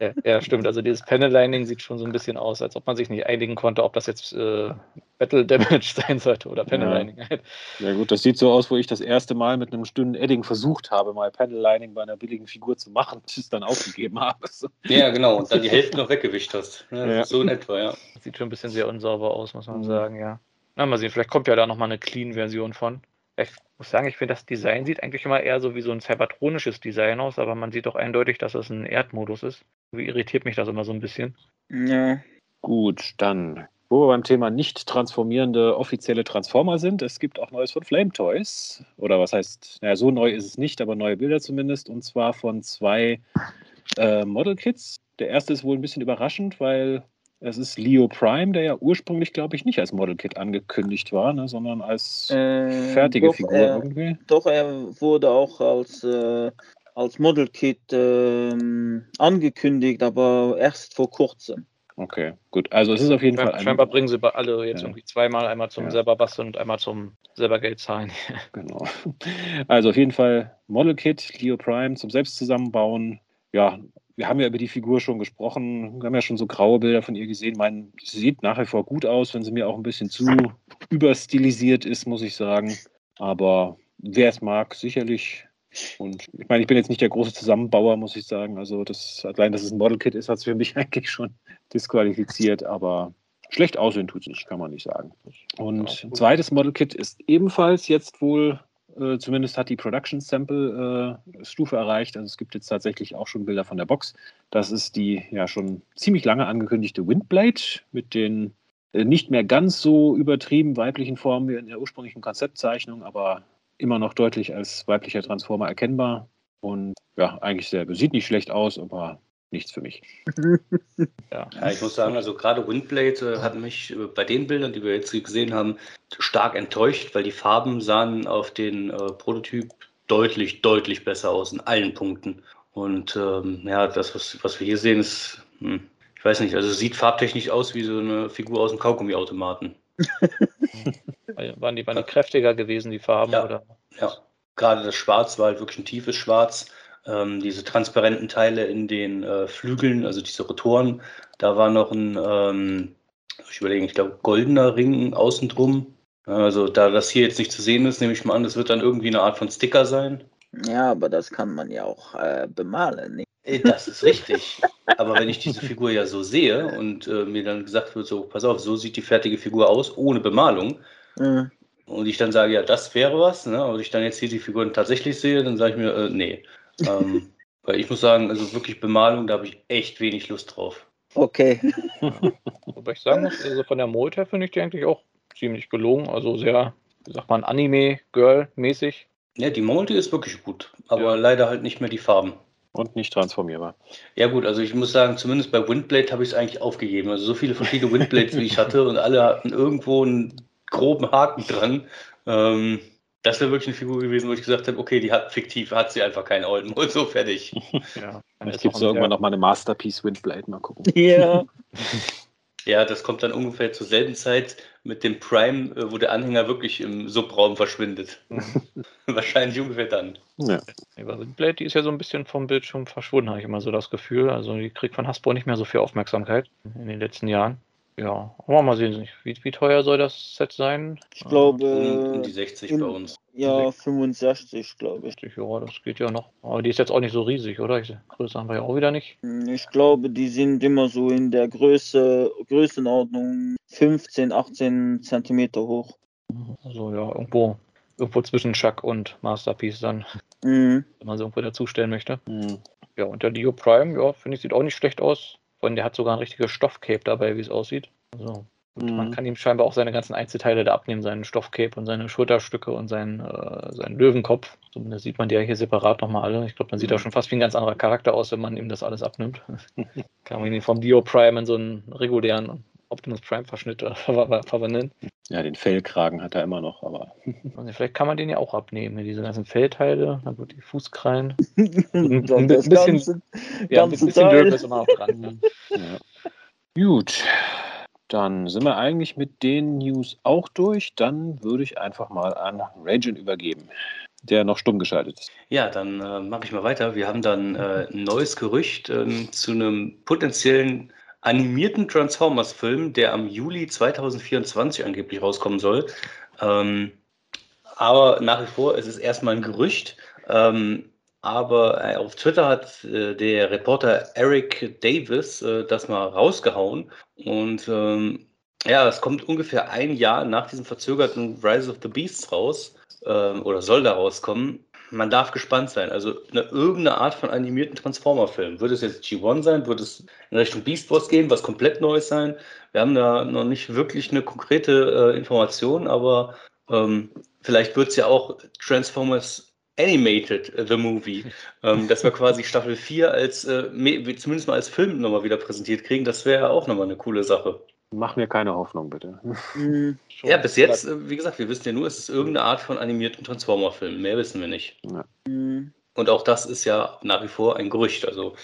Ja, ja, stimmt. Also dieses Panel-Lining sieht schon so ein bisschen aus, als ob man sich nicht einigen konnte, ob das jetzt äh, Battle Damage sein sollte oder Panel-Lining halt. Ja gut, das sieht so aus, wo ich das erste Mal mit einem dünnen Edding versucht habe, mal Panel-Lining bei einer billigen Figur zu machen, bis ich es dann aufgegeben habe. Ja, genau, und dann die Hälfte noch weggewischt hast. Ja, Ja. So in etwa, ja. Sieht schon ein bisschen sehr unsauber aus, muss man Mhm. sagen, ja. Na, mal sehen, vielleicht kommt ja da nochmal eine Clean-Version von. Ich muss sagen, ich finde, das Design sieht eigentlich immer eher so wie so ein cybertronisches Design aus, aber man sieht doch eindeutig, dass es ein Erdmodus ist. Wie irritiert mich das immer so ein bisschen. ja. Gut, dann, wo wir beim Thema nicht transformierende offizielle Transformer sind, es gibt auch Neues von Flame Toys. Oder was heißt, naja, so neu ist es nicht, aber neue Bilder zumindest. Und zwar von zwei äh, Model Kits. Der erste ist wohl ein bisschen überraschend, weil es ist Leo Prime, der ja ursprünglich, glaube ich, nicht als Model Kit angekündigt war, ne, sondern als Äh, fertige doch, Figur er- irgendwie. Doch, er wurde auch als, äh, als Model Kit ähm, angekündigt, aber erst vor kurzem. Okay, gut. Also es ist auf jeden Schein- Fall ein, Scheinbar bringen sie bei alle jetzt Ja. irgendwie zweimal, einmal zum Ja. selber basteln und einmal zum selber Geld zahlen. Genau. Also auf jeden Fall Model Kit, Leo Prime zum selbst zusammenbauen. Ja, wir haben ja über die Figur schon gesprochen. Wir haben ja schon so graue Bilder von ihr gesehen. Mein, sie sieht nach wie vor gut aus, wenn sie mir auch ein bisschen zu überstilisiert ist, muss ich sagen. Aber wer es mag, sicherlich. Und ich meine, ich bin jetzt nicht der große Zusammenbauer, muss ich sagen. Also das, allein, dass es ein Model Kit ist, hat es für mich eigentlich schon disqualifiziert. Aber schlecht aussehen tut es nicht, kann man nicht sagen. Und ein gut. zweites Model Kit ist ebenfalls jetzt wohl, äh, zumindest hat die Production Sample äh, Stufe erreicht. Also es gibt jetzt tatsächlich auch schon Bilder von der Box. Das ist die ja schon ziemlich lange angekündigte Windblade mit den äh, nicht mehr ganz so übertrieben weiblichen Formen wie in der ursprünglichen Konzeptzeichnung, aber immer noch deutlich als weiblicher Transformer erkennbar. Und ja, eigentlich sehr, sieht nicht schlecht aus, aber nichts für mich. Ja. Ja, ich muss sagen, also gerade Windblade äh, hat mich äh, bei den Bildern, die wir jetzt gesehen haben, stark enttäuscht, weil die Farben sahen auf den äh, Prototyp deutlich, deutlich besser aus in allen Punkten. Und ähm, ja, das, was, was wir hier sehen, ist, hm, ich weiß nicht, also sieht farbtechnisch aus wie so eine Figur aus dem Kaugummiautomaten. Waren die, waren die kräftiger gewesen, die Farben? Ja. Oder? Ja, gerade das Schwarz war halt wirklich ein tiefes Schwarz. Ähm, diese transparenten Teile in den äh, Flügeln, also diese Rotoren, da war noch ein, ähm, ich überlege, ich glaube, goldener Ring außen drum. Also da das hier jetzt nicht zu sehen ist, nehme ich mal an, das wird dann irgendwie eine Art von Sticker sein. Ja, aber das kann man ja auch äh, bemalen. Nicht? Äh, Das ist richtig. Aber wenn ich diese Figur ja so sehe und äh, mir dann gesagt wird, so, pass auf, so sieht die fertige Figur aus, ohne Bemalung, Mhm. und ich dann sage, ja, das wäre was, ne? und ich dann jetzt hier die Figuren tatsächlich sehe, dann sage ich mir, äh, nee. Ähm, Weil ich muss sagen, also wirklich Bemalung, da habe ich echt wenig Lust drauf. Okay. Wobei ich sagen muss, also von der Mold her finde ich die eigentlich auch ziemlich gelungen. Also sehr, wie sagt man, Anime-Girl-mäßig. Ja, die Mold ist wirklich gut, aber Ja. leider halt nicht mehr die Farben. Und nicht transformierbar. Ja gut, also ich muss sagen, zumindest bei Windblade habe ich es eigentlich aufgegeben. Also so viele verschiedene Windblades, wie ich hatte und alle hatten irgendwo einen groben Haken dran. Ähm, das wäre wirklich eine Figur gewesen, wo ich gesagt habe, okay, die hat fiktiv, hat sie einfach keinen Olden und so fertig. Ja. Vielleicht gibt es irgendwann noch mal eine Masterpiece Windblade. Mal gucken. Ja. Ja, das kommt dann ungefähr zur selben Zeit mit dem Prime, äh, wo der Anhänger wirklich im Subraum verschwindet. Wahrscheinlich ungefähr dann. Ja. Windblade, die ist ja so ein bisschen vom Bildschirm verschwunden, habe ich immer so das Gefühl. Also die kriegt von Hasbro nicht mehr so viel Aufmerksamkeit in den letzten Jahren. Ja, aber mal sehen, wie, wie teuer soll das Set sein? Ich glaube, Um, um die äh, 60 in- bei uns. ja, 65, glaube ich. 60, ja, das geht ja noch. Aber die ist jetzt auch nicht so riesig, oder? Ich, Größe haben wir ja auch wieder nicht. Ich glaube, die sind immer so in der Größe, Größenordnung 15, 18 Zentimeter hoch. Also ja, irgendwo, irgendwo zwischen Chuck und Masterpiece dann, Mhm. wenn man sie irgendwo dazustellen möchte. Hm. Ja, und der Dio Prime, ja, finde ich, sieht auch nicht schlecht aus. Vor allem, der hat sogar ein richtiges Stoffcape dabei, wie es aussieht. Also, und man Mhm. kann ihm scheinbar auch seine ganzen Einzelteile da abnehmen, seinen Stoffcape und seine Schulterstücke und seinen, äh, seinen Löwenkopf. Zumindest sieht man die ja hier separat nochmal alle. Ich glaube, man sieht da schon fast wie ein ganz anderer Charakter aus, wenn man ihm das alles abnimmt. kann man ihn vom Dio Prime in so einen regulären Optimus Prime Verschnitt äh, ver ver verwandeln. Ja, den Fellkragen hat er immer noch, aber Also vielleicht kann man den ja auch abnehmen, hier diese ganzen Fellteile, dann wird die Fußkrallen. Und ein das bisschen- ganze, Ja, ein bisschen Teil. Ist immer noch dran. ja. Gut. Dann sind wir eigentlich mit den News auch durch. Dann würde ich einfach mal an Ragin übergeben, der noch stumm geschaltet ist. Ja, dann äh, mache ich mal weiter. Wir haben dann äh, ein neues Gerücht ähm, zu einem potenziellen animierten Transformers-Film, der am Juli 2024 angeblich rauskommen soll. Ähm, aber nach wie vor ist es erstmal ein Gerücht. Ähm, aber äh, auf Twitter hat äh, der Reporter Eric Davis äh, das mal rausgehauen. Und ähm, ja, es kommt ungefähr ein Jahr nach diesem verzögerten Rise of the Beasts raus ähm, oder soll da rauskommen. Man darf gespannt sein. Also eine, irgendeine Art von animierten Transformer-Film. Wird es jetzt G1 sein? Wird es in Richtung Beast Wars gehen? Was komplett Neues sein? Wir haben da noch nicht wirklich eine konkrete äh, Information, aber ähm, vielleicht wird es ja auch Transformers Animated, äh, The Movie. Ähm, dass wir quasi Staffel 4 als, äh, zumindest mal als Film nochmal wieder präsentiert kriegen, das wäre auch nochmal eine coole Sache. Mach mir keine Hoffnung, bitte. Mhm. Ja, bis jetzt, äh, wie gesagt, wir wissen ja nur, es ist irgendeine Art von animierten Transformer-Film. Mehr wissen wir nicht. Mhm. Und auch das ist ja nach wie vor ein Gerücht. Also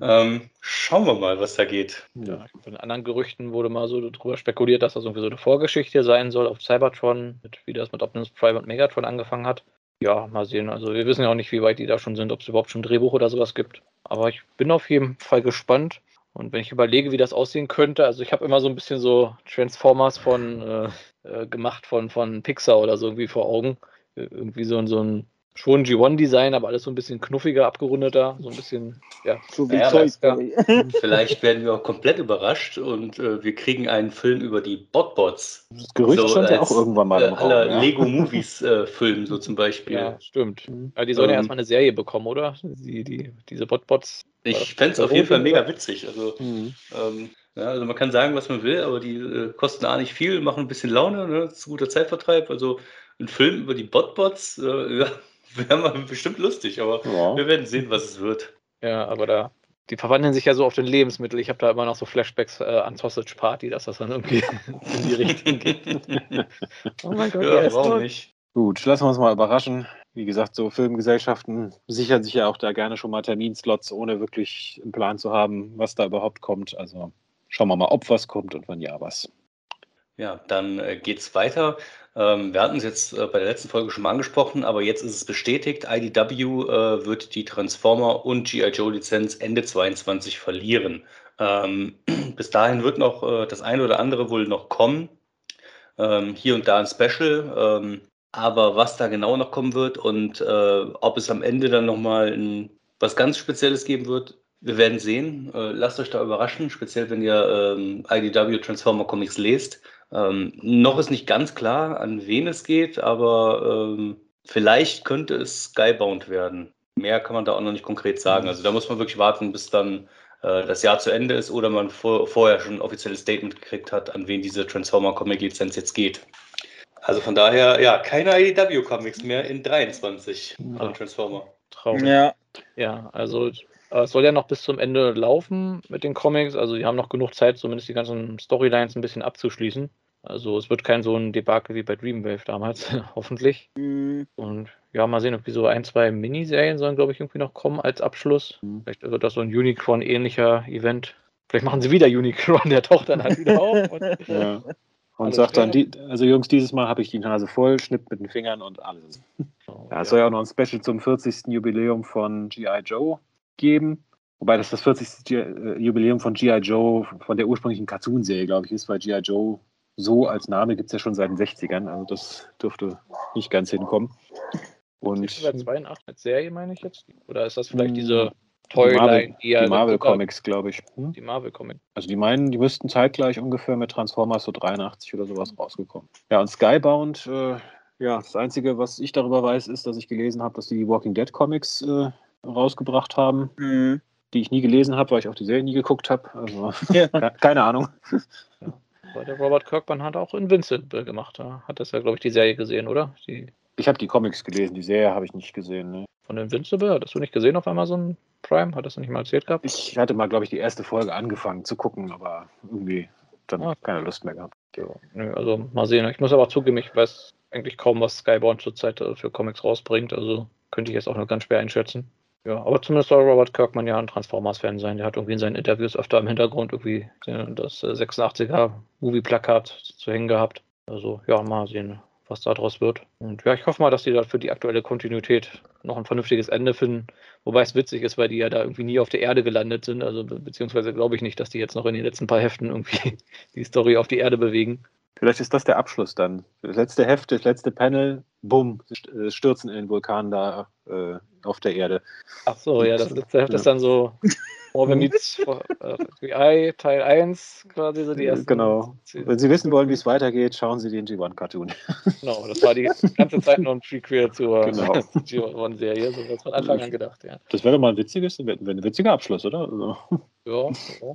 ähm, schauen wir mal, was da geht. Ja, den anderen Gerüchten wurde mal so darüber spekuliert, dass das irgendwie so eine Vorgeschichte sein soll auf Cybertron, mit, wie das mit Optimus Prime und Megatron angefangen hat. Ja, mal sehen. Also wir wissen ja auch nicht, wie weit die da schon sind, ob es überhaupt schon ein Drehbuch oder sowas gibt. Aber ich bin auf jeden Fall gespannt. Und wenn ich überlege, wie das aussehen könnte, also ich habe immer so ein bisschen so Transformers von äh, äh, gemacht von, von Pixar oder so irgendwie vor Augen. Äh, Irgendwie so, so ein schon G1-Design, aber alles so ein bisschen knuffiger, abgerundeter, so ein bisschen, ja, So wie Ja, Toy aber- Story. Vielleicht werden wir auch komplett überrascht und äh, wir kriegen einen Film über die Botbots. Das Gerücht So stand ja auch irgendwann mal Äh, im Raum. aller Ja. Lego Movies äh, Film, so zum Beispiel. Ja, stimmt. Mhm. Ja, die sollen ja Ähm, erstmal eine Serie bekommen, oder? Die, die, diese Botbots. Ich fände es auf jeden Fall mega witzig. Also, Mhm. ähm, ja, also man kann sagen, was man will, aber die äh, kosten auch nicht viel, machen ein bisschen Laune, ne? das ist ein guter Zeitvertreib. Also ein Film über die Botbots, äh, ja, wäre mal bestimmt lustig, aber Ja. wir werden sehen, was es wird. Ja, aber da. Die verwandeln sich ja so auf den Lebensmittel. Ich habe da immer noch so Flashbacks äh, an Sausage Party, dass das dann irgendwie in die Richtung geht. oh mein Gott, der Ja, ist warum tot. nicht? Gut, lassen wir uns mal überraschen. Wie gesagt, so Filmgesellschaften sichern sich ja auch da gerne schon mal Terminslots, ohne wirklich einen Plan zu haben, was da überhaupt kommt. Also schauen wir mal, ob was kommt und wenn ja, was. Ja, dann äh, geht's weiter. Ähm, wir hatten es jetzt äh, bei der letzten Folge schon mal angesprochen, aber jetzt ist es bestätigt. IDW äh, wird die Transformer und G.I. Joe Lizenz Ende 22 verlieren. Ähm, bis dahin wird noch äh, das eine oder andere wohl noch kommen. Ähm, hier und da ein Special. Aber was da genau noch kommen wird und ob es am Ende dann nochmal was ganz Spezielles geben wird, wir werden sehen. Lasst euch da überraschen, speziell wenn ihr IDW Transformer Comics lest. Ähm, noch ist nicht ganz klar, an wen es geht, aber ähm, vielleicht könnte es Skybound werden mehr kann man da auch noch nicht konkret sagen. Also da muss man wirklich warten, bis dann äh, das Jahr zu Ende ist oder man vor, vorher schon ein offizielles Statement gekriegt hat, an wen diese Transformer-Comic-Lizenz jetzt geht. Also von daher, ja, keine IDW-Comics mehr in 23 von Transformer. Traurig. Ja, Ja, also es soll ja noch bis zum Ende laufen mit den Comics. Also die haben noch genug Zeit, zumindest die ganzen Storylines ein bisschen abzuschließen. Also es wird kein so ein Debakel wie bei Dreamwave damals, hoffentlich. mm, Und ja, mal sehen, ob die so ein, zwei Miniserien sollen, glaube ich, irgendwie noch kommen als Abschluss. Mhm. Vielleicht wird das so ein Unicron-ähnlicher Event. Vielleicht machen sie wieder Unicron, der taucht dann halt wieder auf. Und, Ja. Und sagt dann, die, also Jungs, dieses Mal habe ich die Nase voll, schnipp mit den Fingern und alles. Ja, es soll ja auch noch ein Special zum 40. Jubiläum von G.I. Joe geben. Wobei das das 40. G äh, Jubiläum von G.I. Joe, von der ursprünglichen Cartoon-Serie, glaube ich, ist, weil G.I. Joe so als Name gibt es ja schon seit den 60ern. Also das dürfte nicht ganz hinkommen. Und Ist das 82 als Serie, meine ich jetzt? Oder ist das vielleicht Hm, diese die Marvel, Toyline, die, ja die Marvel Comics, glaube ich. Hm? Die Marvel Comics. Also die meinen, die müssten zeitgleich ungefähr mit Transformers so 83 oder sowas rausgekommen. Ja, und Skybound, äh, ja, das Einzige, was ich darüber weiß, ist, dass ich gelesen habe, dass die die Walking Dead Comics äh, rausgebracht haben, mm, die ich nie gelesen habe, weil ich auch die Serie nie geguckt habe. Also ja. ke- keine Ahnung. Weil der Robert Kirkman hat auch Invincible gemacht. Da hat das ja, glaube ich, die Serie gesehen, oder? Die Ich habe die Comics gelesen, die Serie habe ich nicht gesehen. Ne? von Invincible. Hattest du nicht gesehen auf Amazon Prime? Hat das nicht mal erzählt gehabt? Ich hatte mal, glaube ich, die erste Folge angefangen zu gucken, aber irgendwie dann Ah. keine Lust mehr gehabt. Ja, nö, also mal sehen. Ich muss aber auch zugeben, ich weiß eigentlich kaum, was Skybound zurzeit äh, für Comics rausbringt. Also könnte ich jetzt auch nur ganz schwer einschätzen. Ja, aber zumindest soll Robert Kirkman ja ein Transformers-Fan sein. Der hat irgendwie in seinen Interviews öfter im Hintergrund irgendwie äh, das äh, 86er Movie-Plakat zu hängen gehabt. Also ja, mal sehen, was da draus wird. Und ja, ich hoffe mal, dass die da für die aktuelle Kontinuität noch ein vernünftiges Ende finden. Wobei es witzig ist, weil die ja da irgendwie nie auf der Erde gelandet sind. Also be beziehungsweise glaube ich nicht, dass die jetzt noch in den letzten paar Heften irgendwie die Story auf die Erde bewegen. Vielleicht ist das der Abschluss dann. Das letzte Heft, das letzte Panel, bumm, äh, stürzen in den Vulkan da äh, auf der Erde. Ach so, ja, das letzte Heft Ja. ist dann so Marvel Meets äh, FBI Teil 1 quasi so die ersten. Genau. Wenn Sie wissen wollen, wie es weitergeht, schauen Sie den G1-Cartoon. Genau, das war die ganze Zeit nur ein Prequel zur Genau. G1-Serie, so was von Anfang an gedacht, ja. Das wäre doch mal ein witziges, wäre ein witziger Abschluss, oder? Also. Ja, ja.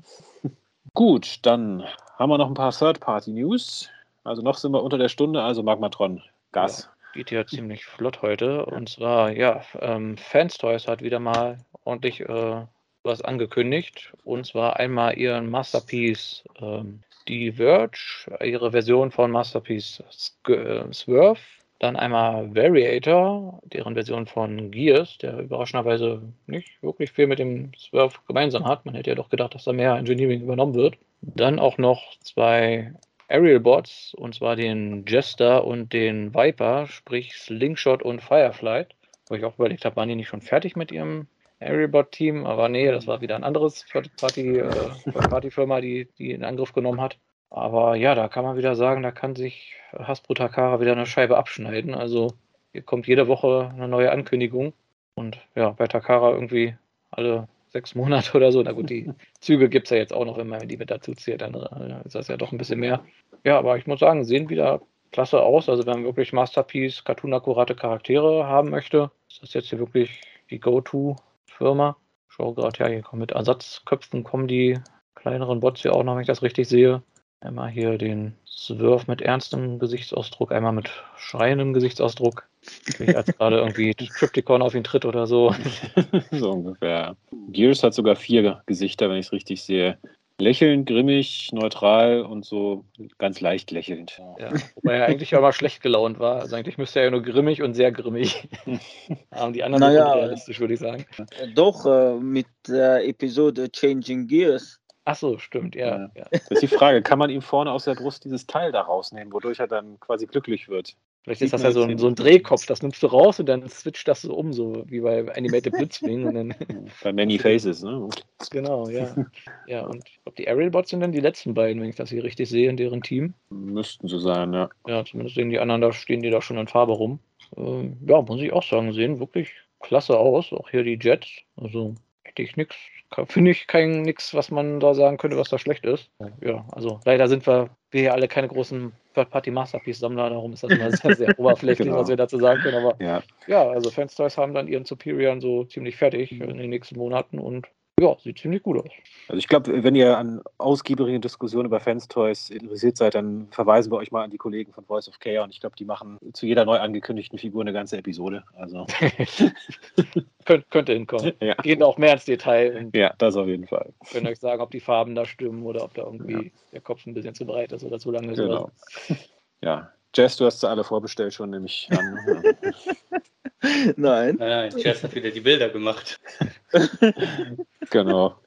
Gut, dann haben wir noch ein paar Third-Party-News. Also noch sind wir unter der Stunde, also Magmatron, Gas. Geht ja ziemlich flott heute. Und zwar, ja, ähm, Fans Toys hat wieder mal ordentlich äh, was angekündigt. Und zwar einmal ihren Masterpiece, ähm, die Verge, ihre Version von Masterpiece Sk äh, Swerve. Dann einmal Variator, deren Version von Gears, der überraschenderweise nicht wirklich viel mit dem Swerve gemeinsam hat. Man hätte ja doch gedacht, dass da mehr Engineering übernommen wird. Dann auch noch zwei Aerial Bots, und zwar den Jester und den Viper, sprich Slingshot und Firefly. Wo ich auch überlegt habe, waren die nicht schon fertig mit ihrem Aerial Bot Team? Aber nee, das war wieder ein anderes äh, Party-Firma, die, die in Angriff genommen hat. Aber ja, da kann man wieder sagen, da kann sich Hasbro Takara wieder eine Scheibe abschneiden. Also hier kommt jede Woche eine neue Ankündigung. Und ja, bei Takara irgendwie alle sechs Monate oder so. Na gut, die Züge gibt es ja jetzt auch noch, wenn man die mit dazu zählt, dann äh, ist das ja doch ein bisschen mehr. Ja, aber ich muss sagen, sehen wieder klasse aus. Also wenn man wirklich Masterpiece, cartoon-akkurate Charaktere haben möchte, ist das jetzt hier wirklich die Go-To-Firma. Ich schaue gerade, ja, hier kommen mit Ersatzköpfen kommen die kleineren Bots hier auch noch, wenn ich das richtig sehe. Einmal hier den Swerve mit ernstem Gesichtsausdruck, einmal mit schreiendem Gesichtsausdruck. Wie als gerade irgendwie Triptychon auf ihn tritt oder so. so ungefähr. Gears hat sogar vier Gesichter, wenn ich es richtig sehe. Lächelnd, grimmig, neutral und so ganz leicht lächelnd. Ja, wobei er eigentlich aber schlecht gelaunt war. Also eigentlich müsste er ja nur grimmig und sehr grimmig. Aber die anderen Naja, sind unrealistisch, würde ich sagen. Doch, äh, mit der Episode Changing Gears. Ach so, stimmt, ja. Ja. Das ist die Frage, kann man ihm vorne aus der Brust dieses Teil da rausnehmen, wodurch er dann quasi glücklich wird? Vielleicht ist das ja so ein, so ein Drehkopf, das nimmst du raus und dann switcht das so um, so wie bei Animated Blitzwing. Und dann, Bei Many Faces, ne? genau, ja. Ja, und ich glaube, die Aerial Bots sind dann die letzten beiden, wenn ich das hier richtig sehe, in deren Team. Müssten so sein, ja. Ja, zumindest sehen die anderen, da stehen die da schon in Farbe rum. Ähm, ja, muss ich auch sagen, sehen wirklich klasse aus. Auch hier die Jets. Also ich nichts, finde ich kein nix, was man da sagen könnte, was da schlecht ist. Ja, also leider sind wir wir ja alle keine großen Third-Party-Masterpiece-Sammler, darum ist das immer sehr, sehr oberflächlich, Genau. was wir dazu sagen können. Aber Ja, ja, also Fans Toys haben dann ihren Superior so ziemlich fertig in den nächsten Monaten und ja, sieht ziemlich gut aus. also ich glaube, wenn ihr an ausgiebigen Diskussionen über Fans Toys interessiert seid, dann verweisen wir euch mal an die Kollegen von Voice of Chaos. Und ich glaube, die machen zu jeder neu angekündigten Figur eine ganze Episode. Also Könnt, könnte hinkommen. ja, Gehen auch mehr ins Detail ja das auf jeden Fall. können euch sagen, ob die Farben da stimmen oder ob da irgendwie der Kopf ein bisschen zu breit ist oder zu lang ist. Genau. Oder Ja, Jess, du hast sie alle vorbestellt schon, nämlich an. Nein. Nein, nein, Jess hat wieder die Bilder gemacht. genau.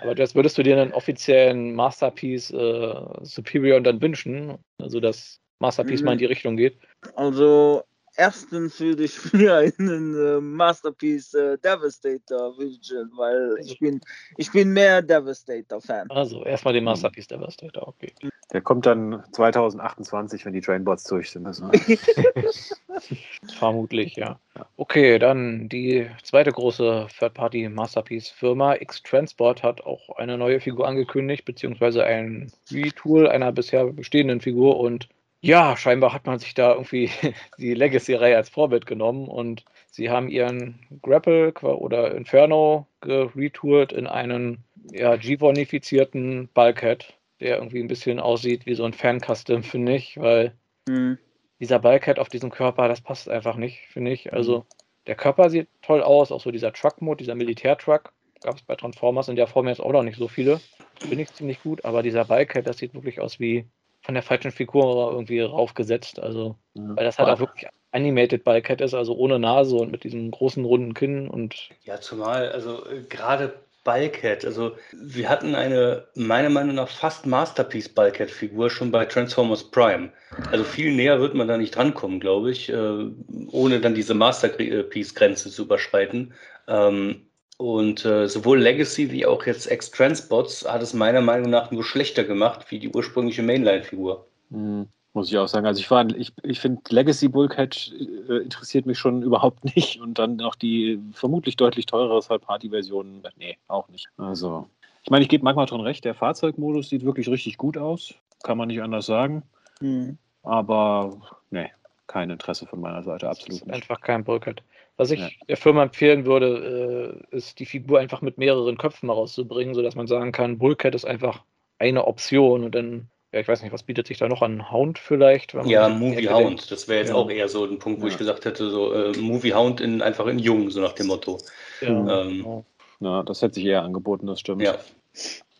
Aber das würdest du dir einen offiziellen Masterpiece äh, Superior dann wünschen? Also, dass Masterpiece Mhm. mal in die Richtung geht? Also, erstens würde ich mir einen äh, Masterpiece äh, Devastator wünschen, weil ich bin, ich bin mehr Devastator-Fan. Also, erstmal den Masterpiece Devastator, okay. Der kommt dann 2028, wenn die Trainbots durch sind. Also, Vermutlich, ja. Okay, dann die zweite große Third-Party-Masterpiece-Firma X-Transport hat auch eine neue Figur angekündigt, beziehungsweise ein Retool einer bisher bestehenden Figur und ja, scheinbar hat man sich da irgendwie die Legacy-Reihe als Vorbild genommen und sie haben ihren Grapple oder Inferno geretourt in einen ja, G-vonifizierten Bulkhead, der irgendwie ein bisschen aussieht wie so ein Fan-Custom, finde ich, weil Hm. dieser Bulkhead auf diesem Körper, das passt einfach nicht, finde ich. Also der Körper sieht toll aus, auch so dieser Truck-Mode, dieser Militär-Truck. Gab es bei Transformers in der Form jetzt auch noch nicht so viele. Finde ich ziemlich gut, aber dieser Bulkhead, das sieht wirklich aus wie von der falschen Figur irgendwie raufgesetzt. Also, weil das halt auch wirklich Animated Bulkhead ist, also ohne Nase und mit diesem großen runden Kinn und Ja, zumal, also gerade Bulkhead, also wir hatten eine, meiner Meinung nach, fast Masterpiece Bulkhead-Figur schon bei Transformers Prime. Also viel näher wird man da nicht drankommen, glaube ich, äh, ohne dann diese Masterpiece-Grenze zu überschreiten. Ähm, und äh, sowohl Legacy wie auch jetzt X-Transpots hat es meiner Meinung nach nur schlechter gemacht wie die ursprüngliche Mainline-Figur. Hm, Muss ich auch sagen. Also ich war, ich, ich finde Legacy Bulkhead äh, interessiert mich schon überhaupt nicht. Und dann noch die vermutlich deutlich teurere Third-Party-Version. Nee, auch nicht. Also, ich meine, ich gebe manchmal schon recht, der Fahrzeugmodus sieht wirklich richtig gut aus. Kann man nicht anders sagen. Hm. Aber nee, kein Interesse von meiner Seite, das absolut ist nicht. einfach kein Bulkhead. Was ich Ja. der Firma empfehlen würde, äh, ist die Figur einfach mit mehreren Köpfen mal rauszubringen, sodass man sagen kann, Bulkhead ist einfach eine Option und dann, ja, ich weiß nicht, was bietet sich da noch an? Hound vielleicht? wenn man Ja, Movie Hound. denkt? Das wäre jetzt Ja. auch eher so ein Punkt, wo Ja. ich gesagt hätte, so äh, Movie Hound in, einfach in Jung, so nach dem Motto. Ja, Ähm, genau. Ja, das hätte sich eher angeboten, das stimmt. Ja.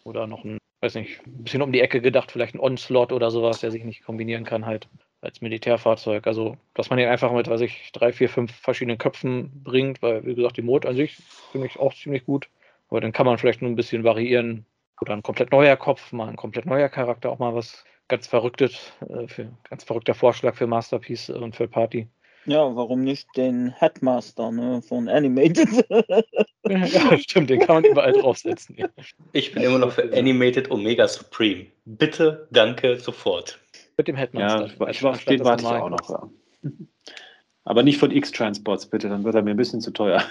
Oder noch ein, weiß nicht, ein bisschen um die Ecke gedacht, vielleicht ein Onslaught oder sowas, der sich nicht kombinieren kann halt als Militärfahrzeug. Also, dass man den einfach mit, weiß ich, drei, vier, fünf verschiedenen Köpfen bringt, weil, wie gesagt, die Mode an sich finde ich auch ziemlich gut. Aber dann kann man vielleicht nur ein bisschen variieren. Oder ein komplett neuer Kopf, mal ein komplett neuer Charakter, auch mal was ganz Verrücktes, äh, für, ganz verrückter Vorschlag für Masterpiece und für Party. Ja, warum nicht den Headmaster ne, von Animated? ja, stimmt, den kann man überall draufsetzen. Ich bin immer noch für Animated Omega Supreme. Bitte, danke, sofort. Mit dem Ja, Headmaster. ich, ich, auf den warte ich auch noch. Ja. Aber nicht von X-Transports, bitte, dann wird er mir ein bisschen zu teuer.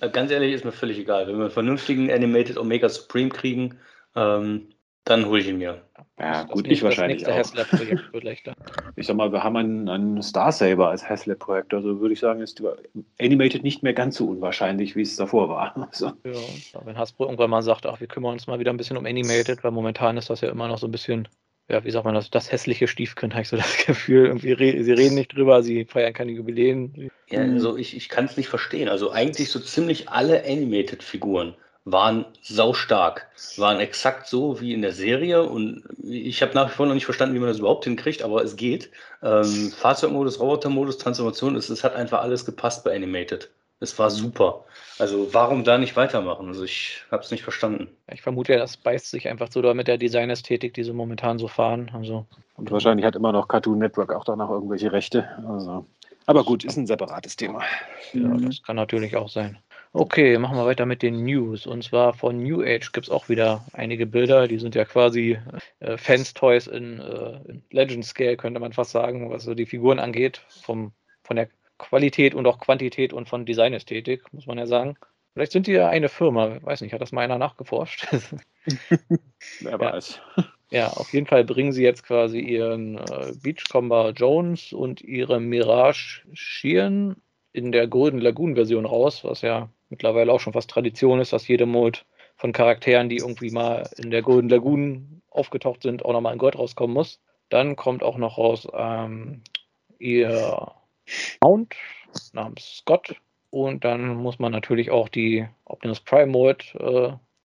Äh, Ganz ehrlich, ist mir völlig egal. Wenn wir einen vernünftigen Animated Omega Supreme kriegen, ähm, dann hole ich ihn mir. Ja, Das gut, ich wahrscheinlich auch. Ich sag mal, wir haben einen, einen Star Saber als Haslab-Projekt, also würde ich sagen, ist Animated nicht mehr ganz so unwahrscheinlich, wie es davor war. Also, Ja, wenn Hasbro irgendwann mal sagt, ach, wir kümmern uns mal wieder ein bisschen um Animated, weil momentan ist das ja immer noch so ein bisschen, ja, wie sagt man das, das hässliche Stiefkind, habe ich so das Gefühl. Irgendwie re sie reden nicht drüber, sie feiern keine Jubiläen. Ja, also ich, ich kann es nicht verstehen. Also eigentlich so ziemlich alle Animated-Figuren waren saustark, waren exakt so wie in der Serie und ich habe nach wie vor noch nicht verstanden, wie man das überhaupt hinkriegt, aber es geht. Ähm, Fahrzeugmodus, Robotermodus, Transformation, es, es hat einfach alles gepasst bei Animated. Es war super. Also warum da nicht weitermachen? Also ich habe es nicht verstanden. Ich vermute ja, das beißt sich einfach so da mit der Designästhetik, die sie momentan so fahren. Also, und wahrscheinlich hat immer noch Cartoon Network auch da noch irgendwelche Rechte. Also. Aber gut, ist ein separates Thema. ja, Mhm. das kann natürlich auch sein. Okay, machen wir weiter mit den News. Und zwar von New Age gibt es auch wieder einige Bilder. Die sind ja quasi äh, Fans-Toys in, äh, in Legend Scale, könnte man fast sagen, was so die Figuren angeht. Vom, von der Qualität und auch Quantität und von Designästhetik, muss man ja sagen. Vielleicht sind die ja eine Firma. Weiß nicht, hat das mal einer nachgeforscht? Wer weiß. Ja, auf jeden Fall bringen sie jetzt quasi ihren äh, Beachcomber Jones und ihre Mirage Sheeran in der Golden Lagoon Version raus, was ja mittlerweile auch schon fast Tradition ist, dass jede Mode von Charakteren, die irgendwie mal in der Golden Lagoon aufgetaucht sind, auch nochmal in Gold rauskommen muss. Dann kommt auch noch raus ähm, ihr Mount namens Scott. Und dann muss man natürlich auch die Optimus Prime Mode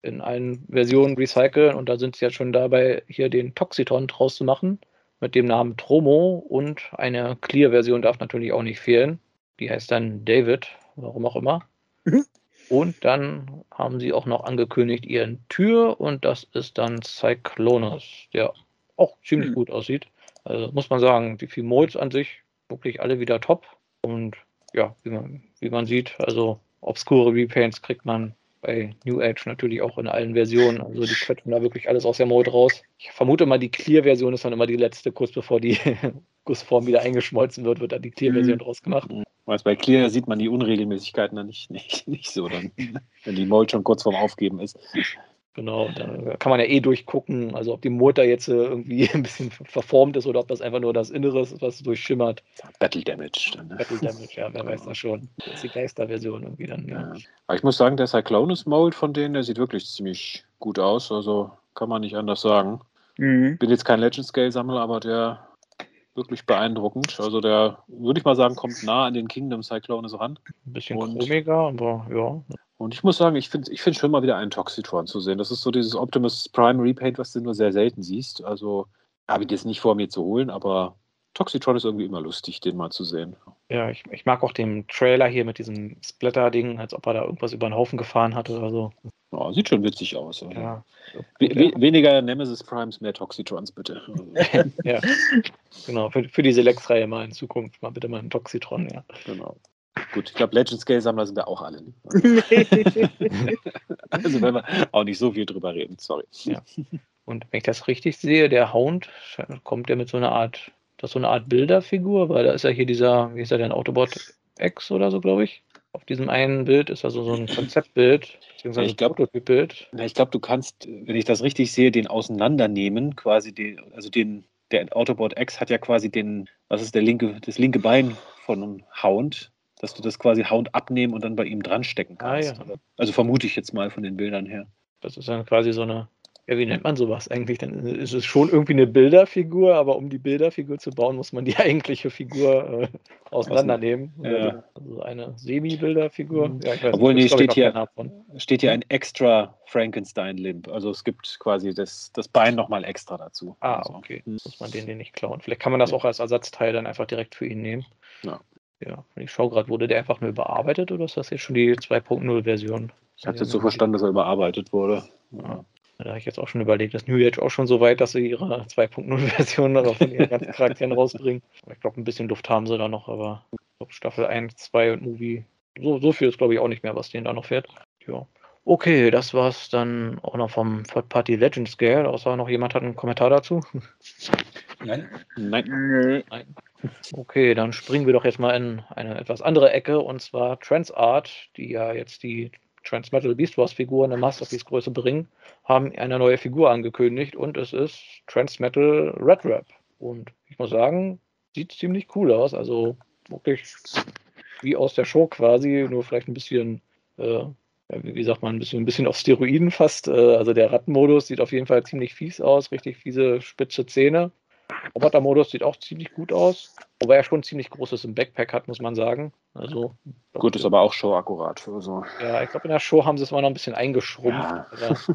äh, in allen Versionen recyceln. Und da sind sie jetzt schon dabei, hier den Toxitron draus zu machen mit dem Namen Tromo. Und eine Clear-Version darf natürlich auch nicht fehlen. Die heißt dann David, warum auch immer. Mhm. Und dann haben sie auch noch angekündigt ihren Tür und das ist dann Cyclonus, der auch ziemlich mhm. gut aussieht. Also muss man sagen, die Modes an sich wirklich alle wieder top. Und ja, wie man, wie man sieht, also obskure Repaints kriegt man bei New Age natürlich auch in allen Versionen. Also die quetschen da wirklich alles aus der Mode raus. Ich vermute mal, die Clear-Version ist dann immer die letzte, kurz bevor die Gussform wieder eingeschmolzen wird, wird dann die Clear-Version mhm. draus gemacht. Weißt, bei Clear sieht man die Unregelmäßigkeiten dann nicht, nicht, nicht so, dann, wenn die Mold schon kurz vorm Aufgeben ist. Genau, da kann man ja eh durchgucken, also ob die Motor jetzt äh, irgendwie ein bisschen verformt ist oder ob das einfach nur das Innere ist, was durchschimmert. Battle Damage. Dann, ne? Battle Damage, ja, wer weiß das schon. Das ist die Geisterversion irgendwie dann, ja. ja. Aber ich muss sagen, der Cyclonus Mold von denen, der sieht wirklich ziemlich gut aus, also kann man nicht anders sagen. Mhm. Bin jetzt kein Legend Scale Sammler, aber der wirklich beeindruckend. Also der, würde ich mal sagen, kommt nah an den Kingdom Cyclonus ran. Ein bisschen chromiger, aber ja. Und ich muss sagen, ich finde ich find schon mal wieder einen Toxitron zu sehen. Das ist so dieses Optimus Prime Repaint, was du nur sehr selten siehst. Also habe ich jetzt nicht vor mir zu holen, aber Toxitron ist irgendwie immer lustig, den mal zu sehen. Ja, ich, ich mag auch den Trailer hier mit diesem Splatter-Ding, als ob er da irgendwas über den Haufen gefahren hat oder so. Ja, sieht schon witzig aus. Also. Ja. We we weniger Nemesis Primes, mehr Toxitrons, bitte. ja, genau. Für, für die Select-Reihe mal in Zukunft mal bitte mal ein Toxitron, ja. Genau. Gut, ich glaube, Legend Scale Sammler sind wir auch alle. Ne? also, wenn wir auch nicht so viel drüber reden, sorry. Ja. Und wenn ich das richtig sehe, der Hound kommt ja mit so einer Art, das ist so eine Art Bilderfigur, weil da ist ja hier dieser, wie ist er denn, Autobot X oder so, glaube ich. Auf diesem einen Bild ist also so ein Konzeptbild, beziehungsweise ich glaube, Prototypbild. Ich glaube, du kannst, wenn ich das richtig sehe, den auseinandernehmen, quasi den, also den, der Autobot X hat ja quasi den, was ist der linke, das linke Bein von einem Hound dass du das quasi Hound abnehmen und dann bei ihm dran stecken kannst. Ah, ja. Also vermute ich jetzt mal von den Bildern her. Das ist dann quasi so eine, ja, wie nennt man sowas eigentlich? Dann ist es schon irgendwie eine Bilderfigur, aber um die Bilderfigur zu bauen, muss man die eigentliche Figur äh, auseinandernehmen. Ja. Also eine Semi-Bilderfigur. Mhm. Ja, Obwohl, nee, steht hier, steht hier ein extra Frankenstein-Limp. Also es gibt quasi das, das Bein nochmal extra dazu. Ah, also. okay. Mhm. Muss man den, den nicht klauen. Vielleicht kann man das auch als Ersatzteil dann einfach direkt für ihn nehmen. Ja. Ja, ich schaue gerade, wurde der einfach nur überarbeitet oder ist das jetzt schon die 2.0-Version? Ich habe jetzt so verstanden, dass er überarbeitet wurde. Ja. Da habe ich jetzt auch schon überlegt, dass New Age auch schon so weit, dass sie ihre 2.0-Version von ihren ganzen Charakteren rausbringen. Ich glaube, ein bisschen Luft haben sie da noch, aber glaub, Staffel 1, 2 und Movie, so, so viel ist, glaube ich, auch nicht mehr, was denen da noch fährt. Ja. Okay, das war es dann auch noch vom Third Party Legends Scale, außer noch jemand hat einen Kommentar dazu. Nein. Nein. Nein. Okay, dann springen wir doch jetzt mal in eine etwas andere Ecke und zwar Transart, die ja jetzt die Transmetal Beast Wars Figuren in Masterpiece Größe bringen, haben eine neue Figur angekündigt und es ist Transmetal Red Rap. Und ich muss sagen, sieht ziemlich cool aus. Also wirklich wie aus der Show quasi, nur vielleicht ein bisschen, äh, wie sagt man, ein bisschen, ein bisschen auf Steroiden fast. Äh, also der Rattenmodus sieht auf jeden Fall ziemlich fies aus, richtig fiese spitze Zähne. Roboter-Modus sieht auch ziemlich gut aus, wobei er schon ziemlich großes im Backpack hat, muss man sagen. Also, gut, ist aber auch Show akkurat. Also. Ja, ich glaube, in der Show haben sie es mal noch ein bisschen eingeschrumpft. Ja. das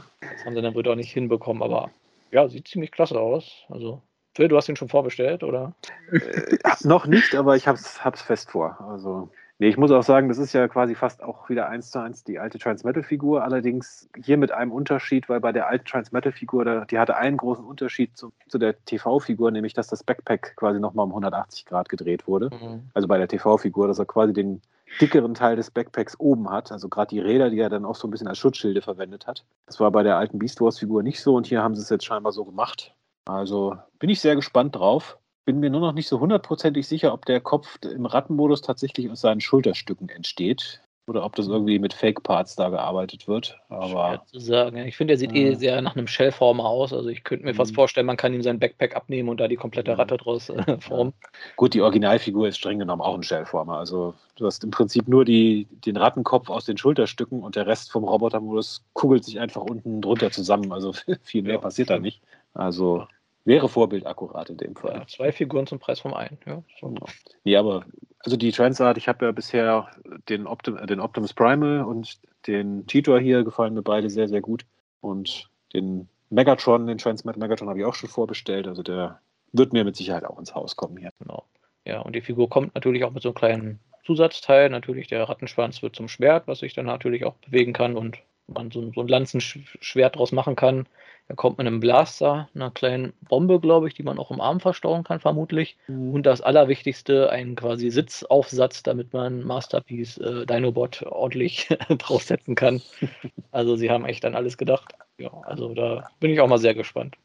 haben sie dann wohl auch nicht hinbekommen, aber ja, sieht ziemlich klasse aus. Also, Phil, du hast ihn schon vorbestellt, oder? Äh, noch nicht, aber ich hab's, hab's fest vor. Also Nee, ich muss auch sagen, das ist ja quasi fast auch wieder eins zu eins die alte Transmetal-Figur, allerdings hier mit einem Unterschied, weil bei der alten Transmetal-Figur, die hatte einen großen Unterschied zu, zu der TV-Figur, nämlich dass das Backpack quasi nochmal um 180 Grad gedreht wurde. Mhm. Also bei der TV-Figur, dass er quasi den dickeren Teil des Backpacks oben hat, also gerade die Räder, die er dann auch so ein bisschen als Schutzschilde verwendet hat. Das war bei der alten Beast Wars-Figur nicht so und hier haben sie es jetzt scheinbar so gemacht. Also bin ich sehr gespannt drauf bin mir nur noch nicht so hundertprozentig sicher, ob der Kopf im Rattenmodus tatsächlich aus seinen Schulterstücken entsteht. oder ob das irgendwie mit Fake-Parts da gearbeitet wird. Aber Schwer zu sagen. Ich finde, er sieht eh Ja. sehr nach einem Shellformer aus. Also ich könnte mir fast Mhm. vorstellen, man kann ihm sein Backpack abnehmen und da die komplette. Ratte draus äh, formen. gut, die Originalfigur ist streng genommen auch ein Shellformer. Also du hast im Prinzip nur die, den Rattenkopf aus den Schulterstücken und der Rest vom Robotermodus kugelt sich einfach unten drunter zusammen. Also viel mehr Ja, passiert da stimmt. nicht. Also wäre vorbildakkurat in dem Fall. Ja, zwei Figuren zum Preis vom einen. Ja, so. Genau. Nee, aber also die Transart, ich habe ja bisher den, Optim den Optimus Primal und den Cheetor hier gefallen mir beide sehr, sehr gut. Und den Megatron, den Transmat Megatron habe ich auch schon vorbestellt. Also der wird mir mit Sicherheit auch ins Haus kommen hier. Genau. Ja, und die Figur kommt natürlich auch mit so einem kleinen Zusatzteil. Natürlich, der Rattenschwanz wird zum Schwert, was sich dann natürlich auch bewegen kann und man so, so ein Lanzenschwert draus machen kann. Er kommt mit einem Blaster, einer kleinen Bombe, glaube ich, die man auch im Arm verstauen kann, vermutlich. Und das Allerwichtigste, ein quasi Sitzaufsatz, damit man Masterpiece äh, Dinobot ordentlich draufsetzen kann. Also sie haben echt an alles gedacht. Ja, also da bin ich auch mal sehr gespannt.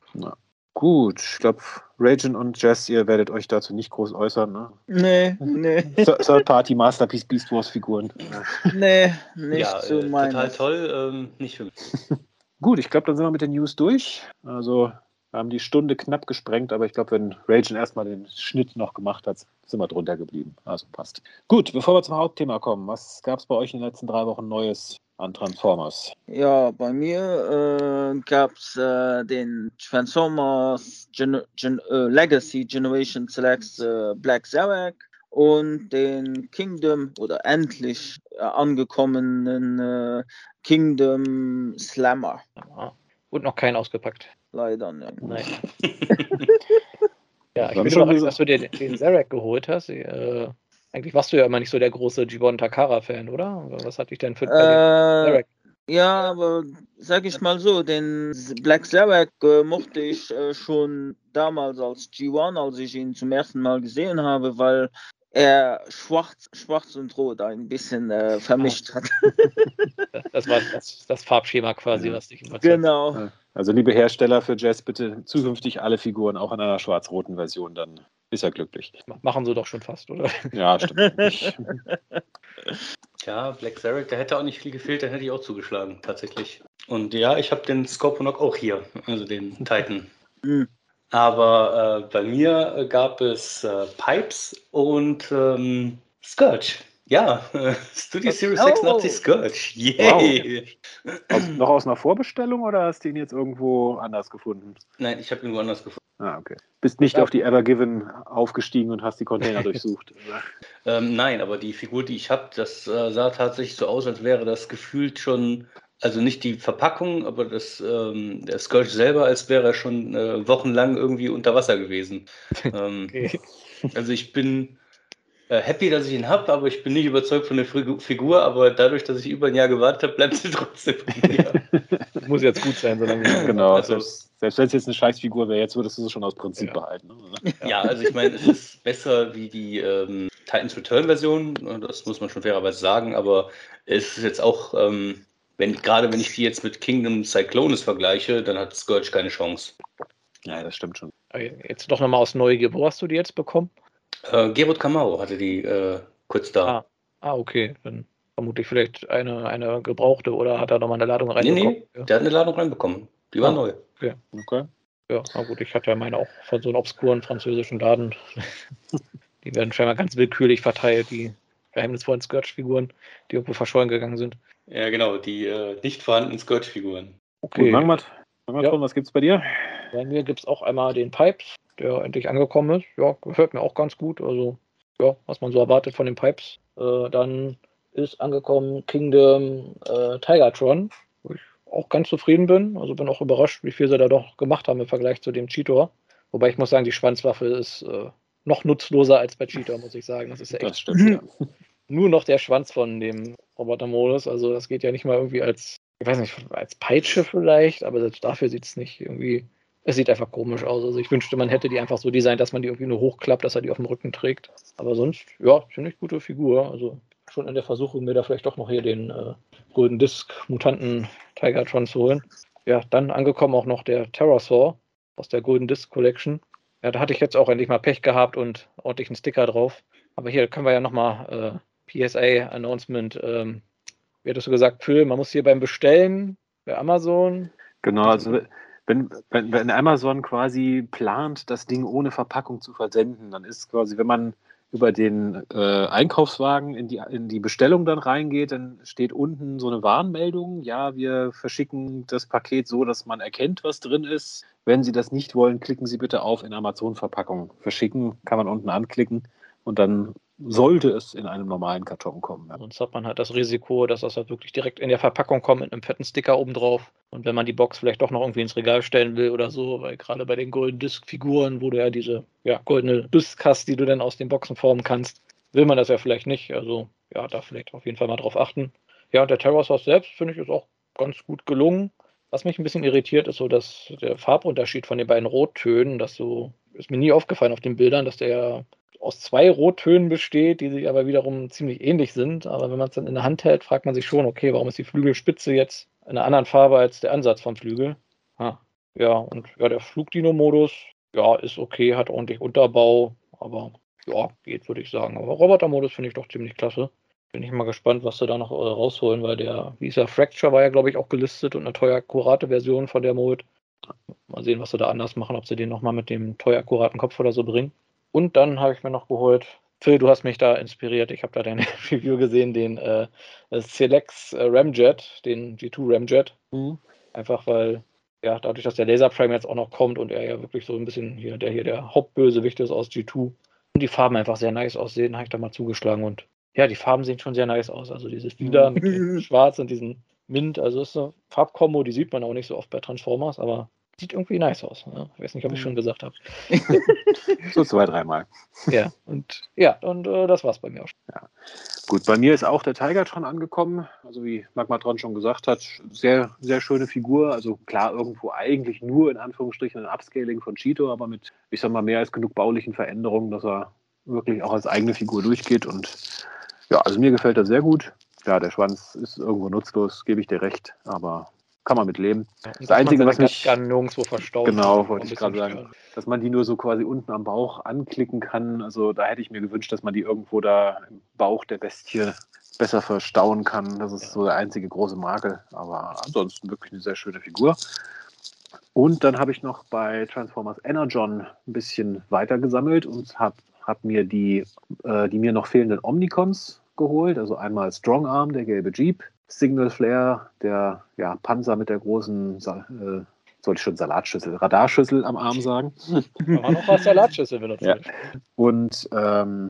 Gut, ich glaube, Ragen und Jess, ihr werdet euch dazu nicht groß äußern. Ne? Nee, nee, Th- Third Party Masterpiece Beast Wars Figuren. nee, nicht ja, so äh, meins. total toll, ähm, nicht für mich. Gut, ich glaube, dann sind wir mit den News durch. Also haben die Stunde knapp gesprengt, aber ich glaube, wenn Ragen erstmal den Schnitt noch gemacht hat, sind wir drunter geblieben. Also passt. Gut, bevor wir zum Hauptthema kommen, was gab es bei euch in den letzten drei Wochen Neues an Transformers? Ja, bei mir äh, gab es äh, den Transformers Gen Gen äh, Legacy Generation Selects äh, Black Zarek und den Kingdom oder endlich äh, angekommenen äh, Kingdom Slammer. Ja. Und noch keinen ausgepackt. Leider, ne. Nein. ja, ich bin schon überrascht, dass du dir den- Zarek geholt hast. Äh, eigentlich warst du ja immer nicht so der große Gibbon Takara-Fan, oder? Was hat dich denn für Äh, Zarek? ja, aber sag ich mal so, den Black Zarek äh, mochte ich äh, schon damals als G1, als ich ihn zum ersten Mal gesehen habe, weil er schwarz, schwarz und rot ein bisschen äh, vermischt hat. Das war das, das Farbschema quasi, Ja. was dich überzeugt. genau. Also liebe Hersteller für Jazz, bitte zukünftig alle Figuren auch in einer schwarz-roten Version, dann ist er glücklich. Machen sie doch schon fast, oder? Ja, stimmt. Ja, Black Zarek, da hätte auch nicht viel gefehlt, da hätte ich auch zugeschlagen, tatsächlich. Und ja, ich habe den Scorponok auch hier, also den Titan. Hm. Aber äh, bei mir äh, gab es äh, Pipes und ähm, Scourge. Ja, äh, Studio Series Oh. 86 Scourge. Yay! aus, noch aus einer Vorbestellung oder hast du ihn jetzt irgendwo anders gefunden? Nein, ich habe ihn woanders gefunden. Ah, okay. Bist nicht Ja. auf die Ever Given aufgestiegen und hast die Container durchsucht. Ähm, nein, aber die Figur, die ich habe, das äh, sah tatsächlich so aus, als wäre das gefühlt schon, also nicht die Verpackung, aber das, ähm, der Scourge selber, als wäre er schon äh, wochenlang irgendwie unter Wasser gewesen. ähm, Okay. Also ich bin äh, happy, dass ich ihn habe, aber ich bin nicht überzeugt von der Figu- Figur, aber dadurch, dass ich über ein Jahr gewartet habe, bleibt sie trotzdem bei mir. Muss jetzt gut sein, solange ich genau, Also- selbst, selbst wenn es jetzt eine Scheißfigur wäre, jetzt würdest du sie schon aus Prinzip Ja. behalten. Ne? Ja, also ich meine, es ist besser wie die ähm, Titans Return Version, das muss man schon fairerweise sagen, aber es ist jetzt auch, ähm, wenn, gerade wenn ich die jetzt mit Kingdom Cyclonus vergleiche, dann hat Scourge keine Chance. Ja, das stimmt schon. Jetzt doch nochmal aus Neugier. Wo hast du die jetzt bekommen? Äh, Gerot Kamau hatte die äh, kurz da. Ah, ah, okay. Dann vermutlich vielleicht eine, eine gebrauchte oder hat er nochmal eine Ladung nee, reinbekommen? nee, der hat eine Ladung reinbekommen. Die war Ah. neu. Okay. Ja, na gut, ich hatte ja meine auch von so einem obskuren französischen Laden. die werden scheinbar ganz willkürlich verteilt, die geheimnisvollen Scourge-Figuren, die irgendwo verschollen gegangen sind. Ja, genau, die äh, nicht vorhandenen Scourge-Figuren. Gut, Mangmat, Mangmat, Ja. was gibt's bei dir? Bei mir gibt es auch einmal den Pipes, der endlich angekommen ist. Ja, gefällt mir auch ganz gut. Also, ja, was man so erwartet von den Pipes. Äh, dann ist angekommen Kingdom äh, Tigertron, wo ich auch ganz zufrieden bin. Also bin auch überrascht, wie viel sie da doch gemacht haben im Vergleich zu dem Cheetor. Wobei ich muss sagen, die Schwanzwaffe ist äh, noch nutzloser als bei Cheetor, muss ich sagen. Das ist ja echt Das stimmt, ja. nur noch der Schwanz von dem Robotermodus. Also das geht ja nicht mal irgendwie als, ich weiß nicht, als Peitsche vielleicht, aber selbst dafür sieht es nicht irgendwie. Es sieht einfach komisch aus. Also ich wünschte, man hätte die einfach so designt, dass man die irgendwie nur hochklappt, dass er die auf dem Rücken trägt. Aber sonst, ja, ziemlich gute Figur. Also schon in der Versuchung, mir da vielleicht doch noch hier den äh, Golden Disc Mutanten Tigertron zu holen. Ja, dann angekommen auch noch der Terrorsaur aus der Golden Disc Collection. Ja, da hatte ich jetzt auch endlich mal Pech gehabt und ordentlich einen Sticker drauf. Aber hier können wir ja nochmal äh, PSA-Announcement. Ähm, wie hattest du gesagt, Phil, man muss hier beim Bestellen bei Amazon. Genau, also wenn, wenn, wenn Amazon quasi plant, das Ding ohne Verpackung zu versenden, dann ist quasi, wenn man über den äh, Einkaufswagen in die, in die Bestellung dann reingeht, dann steht unten so eine Warnmeldung. Ja, wir verschicken das Paket so, dass man erkennt, was drin ist. Wenn Sie das nicht wollen, klicken Sie bitte auf in Amazon-Verpackung. Verschicken kann man unten anklicken und dann sollte es in einem normalen Karton kommen. Ja. Sonst hat man halt das Risiko, dass das halt wirklich direkt in der Verpackung kommt mit einem fetten Sticker oben drauf. Und wenn man die Box vielleicht doch noch irgendwie ins Regal stellen will oder so, weil gerade bei den Golden Disc-Figuren, wo du ja diese ja, goldene Disc hast, die du dann aus den Boxen formen kannst, will man das ja vielleicht nicht. Also ja, da vielleicht auf jeden Fall mal drauf achten. Ja, und der Terror Source selbst, finde ich, ist auch ganz gut gelungen. Was mich ein bisschen irritiert, ist so, dass der Farbunterschied von den beiden Rottönen, das so, ist mir nie aufgefallen auf den Bildern, dass der aus zwei Rottönen besteht, die sich aber wiederum ziemlich ähnlich sind. Aber wenn man es dann in der Hand hält, fragt man sich schon, okay, warum ist die Flügelspitze jetzt in einer anderen Farbe als der Ansatz vom Flügel? Ha. Ja, und ja, der Flugdino-Modus, ja, ist okay, hat ordentlich Unterbau, aber ja, geht, würde ich sagen. Aber Roboter-Modus finde ich doch ziemlich klasse. Bin ich mal gespannt, was sie da noch äh, rausholen, weil der, wie ist der, Fracture war ja, glaube ich, auch gelistet und eine teuer akkurate Version von der Mode. Mal sehen, was sie da anders machen, ob sie den nochmal mit dem teuer akkuraten Kopf oder so bringen. Und dann habe ich mir noch geholt, Phil, du hast mich da inspiriert. Ich habe da deine Review gesehen, den äh, Selex äh, Ramjet, den G2 Ramjet. Mhm. Einfach weil, ja, dadurch, dass der Laser Prime jetzt auch noch kommt und er ja wirklich so ein bisschen hier, der hier der Hauptbösewicht ist aus G2 und die Farben einfach sehr nice aussehen, habe ich da mal zugeschlagen und ja, die Farben sehen schon sehr nice aus. Also dieses Lila mit dem Schwarz und diesen Mint, also ist eine Farbkombo, die sieht man auch nicht so oft bei Transformers, aber sieht irgendwie nice aus. Ne? Ich weiß nicht, ob ich schon gesagt habe. so zwei, dreimal. Ja, und ja, und äh, das war's bei mir auch. Ja. Gut, bei mir ist auch der Tigertron angekommen. Also wie Magmatron schon gesagt hat, sehr, sehr schöne Figur. Also klar, irgendwo eigentlich nur in Anführungsstrichen ein Upscaling von Cheeto, aber mit, ich sag mal, mehr als genug baulichen Veränderungen, dass er wirklich auch als eigene Figur durchgeht. Und ja, also mir gefällt er sehr gut. Ja, der Schwanz ist irgendwo nutzlos, gebe ich dir recht, aber kann man mit leben. Ja, das Einzige, was mich kann nirgendwo verstaut. Genau, wollte ich gerade sagen, stören. dass man die nur so quasi unten am Bauch anklicken kann. Also da hätte ich mir gewünscht, dass man die irgendwo da im Bauch der Bestie besser verstauen kann. Das ist ja. so der einzige große Makel. Aber ansonsten wirklich eine sehr schöne Figur. Und dann habe ich noch bei Transformers Energon ein bisschen weiter gesammelt und habe hab mir die, äh, die mir noch fehlenden Omnicons geholt. Also einmal Strong Arm, der gelbe Jeep, Signal Flare, der ja, Panzer mit der großen, äh, sollte ich schon Salatschüssel, Radarschüssel am Arm sagen. Man auch als Salatschüssel benutzen. Ja. Und ähm,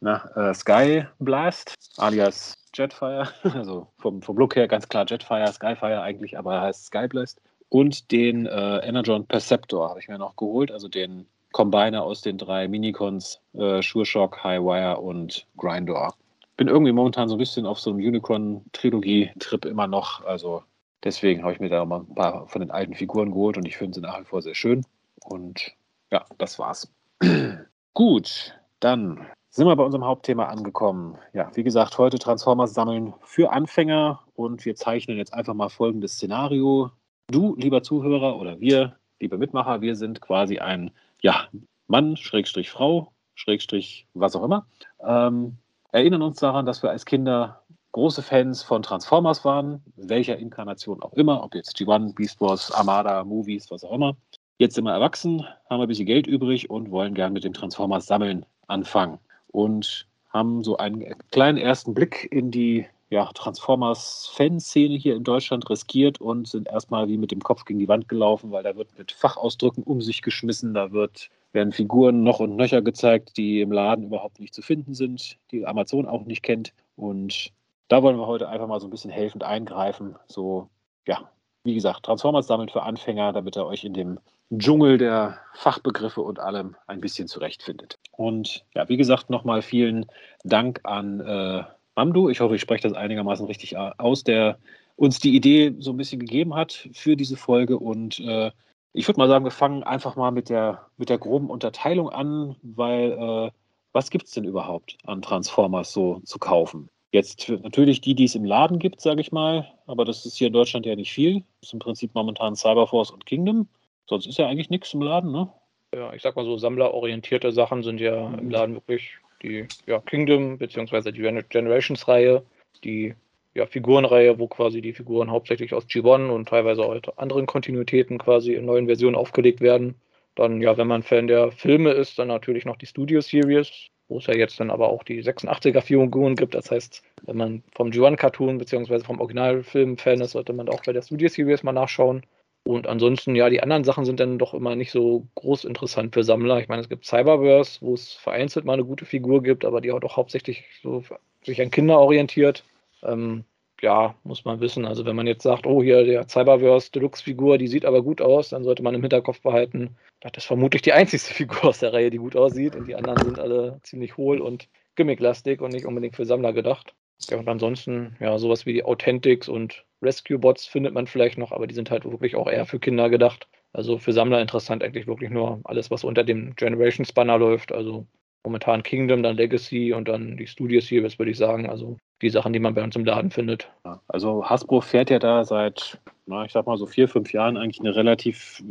na, äh, Sky Blast, alias Jetfire, also vom, vom Look her ganz klar Jetfire, Skyfire eigentlich, aber er heißt Sky Blast. Und den äh, Energon Perceptor habe ich mir noch geholt, also den Combiner aus den drei Minicons, äh, Sure Shock, Highwire und Grindor bin irgendwie momentan so ein bisschen auf so einem Unicorn-Trilogie-Trip immer noch. Also deswegen habe ich mir da mal ein paar von den alten Figuren geholt und ich finde sie nach wie vor sehr schön. Und ja, das war's. Gut, dann sind wir bei unserem Hauptthema angekommen. Ja, wie gesagt, heute Transformers sammeln für Anfänger und wir zeichnen jetzt einfach mal folgendes Szenario. Du, lieber Zuhörer, oder wir, liebe Mitmacher, wir sind quasi ein ja, Mann, Schrägstrich Frau, Schrägstrich was auch immer. Ähm, erinnern uns daran, dass wir als Kinder große Fans von Transformers waren, welcher Inkarnation auch immer, ob jetzt G1, Beast Wars, Armada, Movies, was auch immer. Jetzt sind wir erwachsen, haben ein bisschen Geld übrig und wollen gern mit dem Transformers sammeln anfangen. Und haben so einen kleinen ersten Blick in die ja, Transformers-Fanszene hier in Deutschland riskiert und sind erstmal wie mit dem Kopf gegen die Wand gelaufen, weil da wird mit Fachausdrücken um sich geschmissen, da wird, werden Figuren noch und nöcher gezeigt, die im Laden überhaupt nicht zu finden sind, die Amazon auch nicht kennt. Und da wollen wir heute einfach mal so ein bisschen helfend eingreifen. So, ja, wie gesagt, Transformers sammeln für Anfänger, damit ihr euch in dem Dschungel der Fachbegriffe und allem ein bisschen zurechtfindet. Und ja, wie gesagt, nochmal vielen Dank an äh, Mamdu, ich hoffe, ich spreche das einigermaßen richtig aus, der uns die Idee so ein bisschen gegeben hat für diese Folge. Und äh, ich würde mal sagen, wir fangen einfach mal mit der, mit der groben Unterteilung an, weil äh, was gibt es denn überhaupt an Transformers so zu kaufen? Jetzt natürlich die, die es im Laden gibt, sage ich mal, aber das ist hier in Deutschland ja nicht viel. Das ist im Prinzip momentan Cyberforce und Kingdom. Sonst ist ja eigentlich nichts im Laden, ne? Ja, ich sag mal so, sammlerorientierte Sachen sind ja im mhm. Laden wirklich die ja, Kingdom bzw. die Generations-Reihe, die ja, Figurenreihe, wo quasi die Figuren hauptsächlich aus G1 und teilweise auch anderen Kontinuitäten quasi in neuen Versionen aufgelegt werden. Dann, ja, wenn man Fan der Filme ist, dann natürlich noch die Studio Series, wo es ja jetzt dann aber auch die 86er Figuren gibt. Das heißt, wenn man vom G1-Cartoon bzw. vom Originalfilm Fan ist, sollte man auch bei der Studio Series mal nachschauen. Und ansonsten, ja, die anderen Sachen sind dann doch immer nicht so groß interessant für Sammler. Ich meine, es gibt Cyberverse, wo es vereinzelt mal eine gute Figur gibt, aber die auch doch hauptsächlich so sich an Kinder orientiert. Ähm, ja, muss man wissen. Also wenn man jetzt sagt, oh, hier der Cyberverse Deluxe-Figur, die sieht aber gut aus, dann sollte man im Hinterkopf behalten, das ist vermutlich die einzigste Figur aus der Reihe, die gut aussieht. Und die anderen sind alle ziemlich hohl und gimmicklastig und nicht unbedingt für Sammler gedacht. Ja, und ansonsten, ja, sowas wie die Authentics und Rescue-Bots findet man vielleicht noch, aber die sind halt wirklich auch eher für Kinder gedacht. Also für Sammler interessant eigentlich wirklich nur alles, was unter dem Generation-Spanner läuft. Also momentan Kingdom, dann Legacy und dann die Studio Series, würde ich sagen. Also die Sachen, die man bei uns im Laden findet. Also Hasbro fährt ja da seit, na, ich sag mal so vier, fünf Jahren eigentlich eine relativ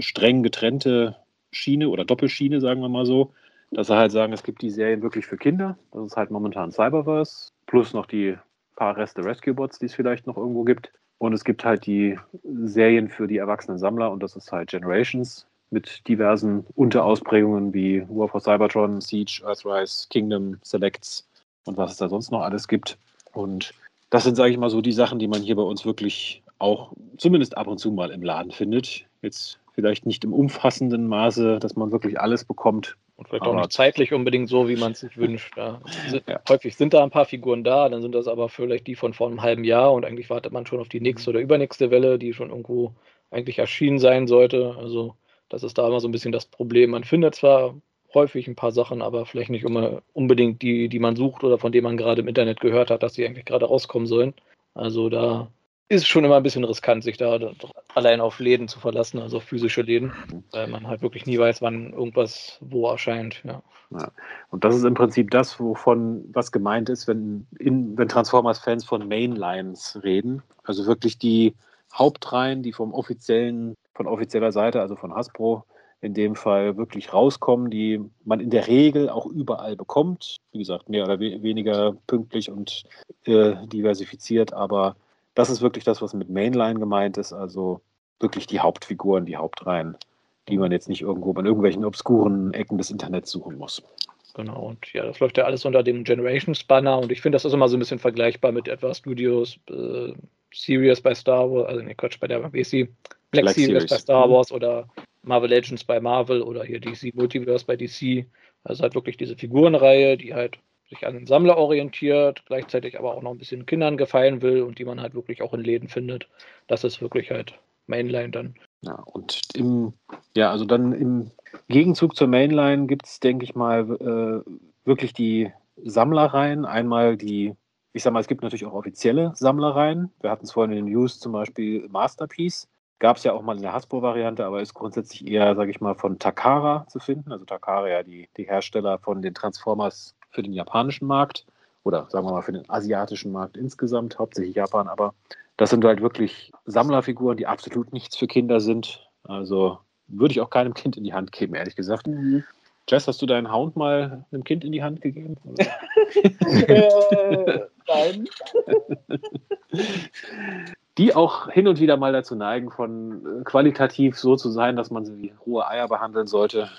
streng getrennte Schiene oder Doppelschiene, sagen wir mal so. Dass sie halt sagen, es gibt die Serien wirklich für Kinder. Das ist halt momentan Cyberverse, plus noch die paar Reste Rescue Bots, die es vielleicht noch irgendwo gibt. Und es gibt halt die Serien für die erwachsenen Sammler und das ist halt Generations mit diversen Unterausprägungen wie War for Cybertron, Siege, Earthrise, Kingdom, Selects und was es da sonst noch alles gibt. Und das sind, sage ich mal, so die Sachen, die man hier bei uns wirklich auch zumindest ab und zu mal im Laden findet. Jetzt vielleicht nicht im umfassenden Maße, dass man wirklich alles bekommt. Und vielleicht auch nicht zeitlich unbedingt so, wie man es sich wünscht. Ja. Ja. Häufig sind da ein paar Figuren da, dann sind das aber vielleicht die von vor einem halben Jahr und eigentlich wartet man schon auf die nächste oder übernächste Welle, die schon irgendwo eigentlich erschienen sein sollte. Also das ist da immer so ein bisschen das Problem. Man findet zwar häufig ein paar Sachen, aber vielleicht nicht immer unbedingt die, die man sucht oder von denen man gerade im Internet gehört hat, dass sie eigentlich gerade rauskommen sollen. Also da ist schon immer ein bisschen riskant, sich da allein auf Läden zu verlassen, also auf physische Läden, weil man halt wirklich nie weiß, wann irgendwas wo erscheint. Ja. ja. Und das ist im Prinzip das, wovon was gemeint ist, wenn, wenn Transformers-Fans von Mainlines reden. Also wirklich die Hauptreihen, die vom offiziellen, von offizieller Seite, also von Hasbro, in dem Fall wirklich rauskommen, die man in der Regel auch überall bekommt. Wie gesagt, mehr oder weniger pünktlich und äh, diversifiziert, aber das ist wirklich das, was mit Mainline gemeint ist, also wirklich die Hauptfiguren, die Hauptreihen, die man jetzt nicht irgendwo in irgendwelchen obskuren Ecken des Internets suchen muss. Genau, und ja, das läuft ja alles unter dem Generations Banner und ich finde, das ist immer so ein bisschen vergleichbar mit etwas Studios äh, Series bei Star Wars, also ne Quatsch, bei der WC, Black, Black Series, Series bei Star mhm. Wars oder Marvel Legends bei Marvel oder hier DC Multiverse bei DC. Also halt wirklich diese Figurenreihe, die halt sich an den Sammler orientiert, gleichzeitig aber auch noch ein bisschen Kindern gefallen will und die man halt wirklich auch in Läden findet. Das ist wirklich halt Mainline dann. Ja, und im, ja, also dann im Gegenzug zur Mainline gibt es, denke ich mal, äh, wirklich die Sammlereien. Einmal die, ich sag mal, es gibt natürlich auch offizielle Sammlereien. Wir hatten es vorhin in den News zum Beispiel Masterpiece. Gab es ja auch mal in der Hasbro-Variante, aber ist grundsätzlich eher, sage ich mal, von Takara zu finden. Also Takara ja die, die Hersteller von den Transformers für den japanischen Markt oder sagen wir mal für den asiatischen Markt insgesamt, hauptsächlich Japan, aber das sind halt wirklich Sammlerfiguren, die absolut nichts für Kinder sind. Also würde ich auch keinem Kind in die Hand geben, ehrlich gesagt. Mhm. Jess, hast du deinen Hound mal einem Kind in die Hand gegeben? äh, nein. die auch hin und wieder mal dazu neigen, von äh, qualitativ so zu sein, dass man sie wie rohe Eier behandeln sollte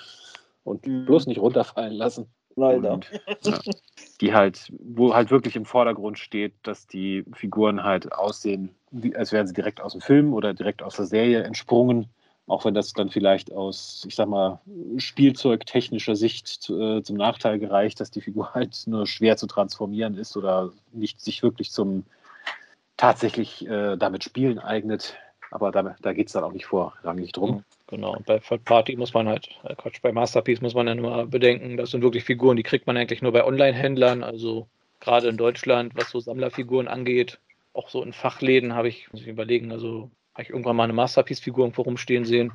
und mhm. bloß nicht runterfallen lassen. Leider. Und, ja, die halt, wo halt wirklich im Vordergrund steht, dass die Figuren halt aussehen, wie, als wären sie direkt aus dem Film oder direkt aus der Serie entsprungen. Auch wenn das dann vielleicht aus, ich sag mal, spielzeugtechnischer Sicht zu, äh, zum Nachteil gereicht, dass die Figur halt nur schwer zu transformieren ist oder nicht sich wirklich zum tatsächlich äh, damit spielen eignet. Aber da, da geht es dann auch nicht vorrangig drum. Genau, und bei Third Party muss man halt, äh Quatsch, bei Masterpiece muss man ja nur bedenken, das sind wirklich Figuren, die kriegt man eigentlich nur bei Online-Händlern. Also gerade in Deutschland, was so Sammlerfiguren angeht, auch so in Fachläden habe ich, muss ich überlegen, also habe ich irgendwann mal eine Masterpiece-Figur irgendwo rumstehen sehen.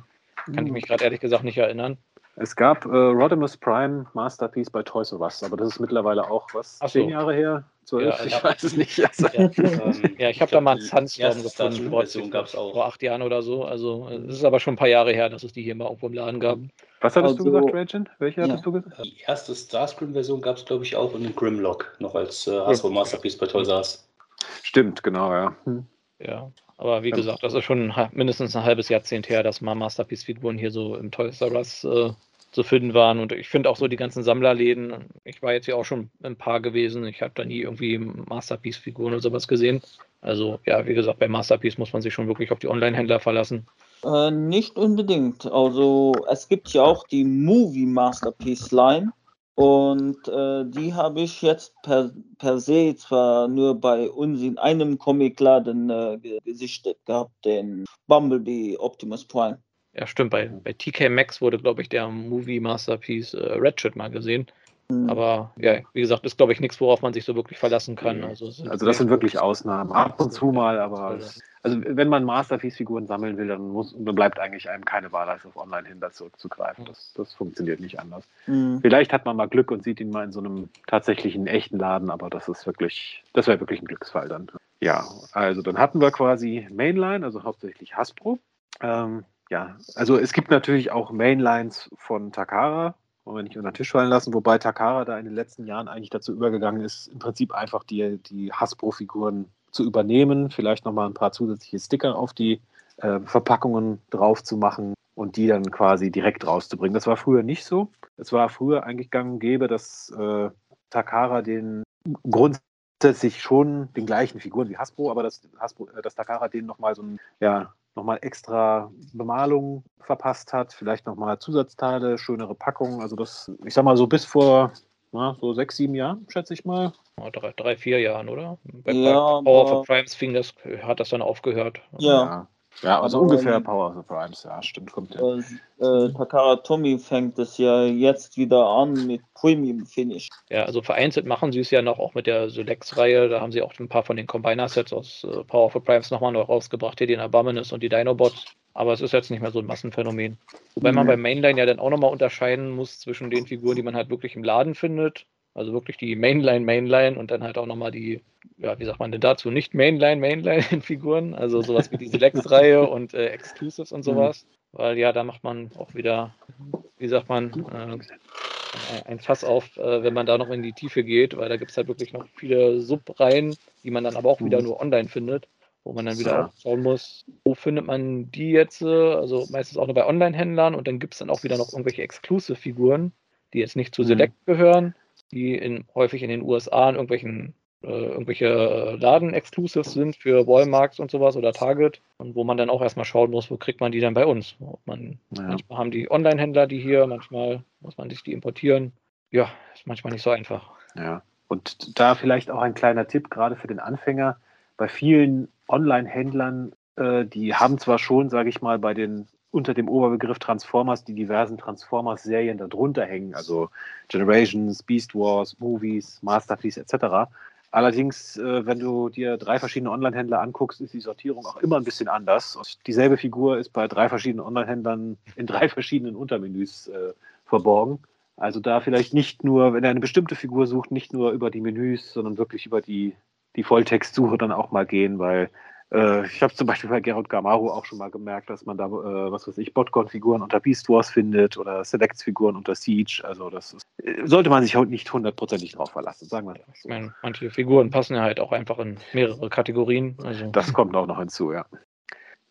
Kann ich mich gerade ehrlich gesagt nicht erinnern. Es gab äh, Rodimus Prime Masterpiece bei Toys R Us, aber das ist mittlerweile auch was? Ach zehn so. Jahre her? Zwölf? Ja, ich ja. weiß es nicht. Also, ja, ähm, ja, ich habe da mal einen Sunstorm gefunden vor, vor acht Jahren oder so. Also es ist aber schon ein paar Jahre her, dass es die hier mal irgendwo im Laden gab. Was hattest also, du gesagt, Ragent? Welche hattest du gesagt? Die erste Starscream-Version gab es, glaube ich, auch in den Grimlock, noch als äh, Hasbro Masterpiece bei Toys R Us. Stimmt, genau, ja. Hm. Ja, aber wie gesagt, das ist schon mindestens ein halbes Jahrzehnt her, dass mal Masterpiece-Figuren hier so im Toys R Us äh, zu finden waren. Und ich finde auch so die ganzen Sammlerläden, ich war jetzt ja auch schon ein paar gewesen, ich habe da nie irgendwie Masterpiece-Figuren oder sowas gesehen. Also ja, wie gesagt, bei Masterpiece muss man sich schon wirklich auf die Online-Händler verlassen. Äh, nicht unbedingt. Also es gibt ja auch die Movie Masterpiece Line. Und äh, die habe ich jetzt per, per se zwar nur bei uns in einem Comicladen äh, gesichtet gehabt, den Bumblebee Optimus Prime. Ja, stimmt. Bei, bei TK Maxx wurde, glaube ich, der Movie Masterpiece äh, Ratchet mal gesehen. Mhm. Aber ja, wie gesagt, ist, glaube ich, nichts, worauf man sich so wirklich verlassen kann. Mhm. Also, also das sind wirklich Ausnahmen. Ab und zu mal, aber also wenn man Masterpiece-Figuren sammeln will, dann, muss, dann bleibt eigentlich einem keine Wahl, als auf Online-Händler zurückzugreifen. Das, das funktioniert nicht anders. Mhm. Vielleicht hat man mal Glück und sieht ihn mal in so einem tatsächlichen echten Laden, aber das ist wirklich, das wäre wirklich ein Glücksfall dann. Ja, also dann hatten wir quasi Mainline, also hauptsächlich Hasbro. Ähm, ja, also es gibt natürlich auch Mainlines von Takara, wollen wir nicht unter den Tisch fallen lassen, wobei Takara da in den letzten Jahren eigentlich dazu übergegangen ist, im Prinzip einfach die, die Hasbro-Figuren zu übernehmen, vielleicht nochmal ein paar zusätzliche Sticker auf die äh, Verpackungen drauf zu machen und die dann quasi direkt rauszubringen. Das war früher nicht so. Es war früher eigentlich gang und gäbe, dass äh, Takara den grundsätzlich schon den gleichen Figuren wie Hasbro, aber dass, Hasbro, äh, dass Takara denen nochmal so ein ja, nochmal extra Bemalung verpasst hat, vielleicht nochmal Zusatzteile, schönere Packungen. Also das, ich sag mal, so bis vor na, so sechs, sieben Jahren, schätze ich mal. drei, drei, vier Jahren, oder? Bei ja, Power of Crimes fing das, hat das dann aufgehört. Ja. Ja. Also aber ungefähr Power of the Primes, ja, stimmt, kommt ja. Äh, Takara Tomy fängt es ja jetzt wieder an mit Premium Finish. Ja, also vereinzelt machen sie es ja noch auch mit der Solex-Reihe. Da haben sie auch ein paar von den Combiner-Sets aus äh, Power of the Primes nochmal neu rausgebracht, hier den Abominus und die Dinobots. Aber es ist jetzt nicht mehr so ein Massenphänomen. Wobei mhm. man beim Mainline ja dann auch nochmal unterscheiden muss zwischen den Figuren, die man halt wirklich im Laden findet also wirklich die Mainline, Mainline und dann halt auch nochmal die, ja, wie sagt man denn dazu, nicht Mainline, Mainline-Figuren, also sowas wie die Select-Reihe und äh, Exclusives und sowas. Mhm. Weil ja, da macht man auch wieder, wie sagt man, äh, ein Fass auf, äh, wenn man da noch in die Tiefe geht, weil da gibt es halt wirklich noch viele Subreihen, die man dann aber auch wieder mhm. nur online findet, wo man dann wieder ja. auch schauen muss, wo findet man die jetzt, äh, also meistens auch nur bei Online-Händlern und dann gibt es dann auch wieder noch irgendwelche Exclusive-Figuren, die jetzt nicht zu mhm. Select gehören die in, häufig in den USA in irgendwelchen äh, irgendwelche äh, Laden-Exclusives sind für Walmarts und sowas oder Target und wo man dann auch erstmal schauen muss, wo kriegt man die dann bei uns. Man, ja. Manchmal haben die Online-Händler die hier, manchmal muss man sich die importieren. Ja, ist manchmal nicht so einfach. Ja, und da vielleicht auch ein kleiner Tipp, gerade für den Anfänger. Bei vielen Online-Händlern, äh, die haben zwar schon, sage ich mal, bei den unter dem Oberbegriff Transformers die diversen Transformers-Serien darunter hängen, also Generations, Beast Wars, Movies, Masterpiece etc. Allerdings, äh, wenn du dir drei verschiedene Online-Händler anguckst, ist die Sortierung auch immer ein bisschen anders. Und dieselbe Figur ist bei drei verschiedenen Online-Händlern in drei verschiedenen Untermenüs äh, verborgen. Also da vielleicht nicht nur, wenn er eine bestimmte Figur sucht, nicht nur über die Menüs, sondern wirklich über die, die Volltextsuche dann auch mal gehen, weil äh, ich habe zum Beispiel bei Gerald Gamaru auch schon mal gemerkt, dass man da, äh, was weiß ich, Botcon-Figuren unter Beast Wars findet oder Selects-Figuren unter Siege. Also das ist, äh, sollte man sich nicht hundertprozentig drauf verlassen, sagen wir Ich meine, manche Figuren passen ja halt auch einfach in mehrere Kategorien. Also. Das kommt auch noch hinzu, ja.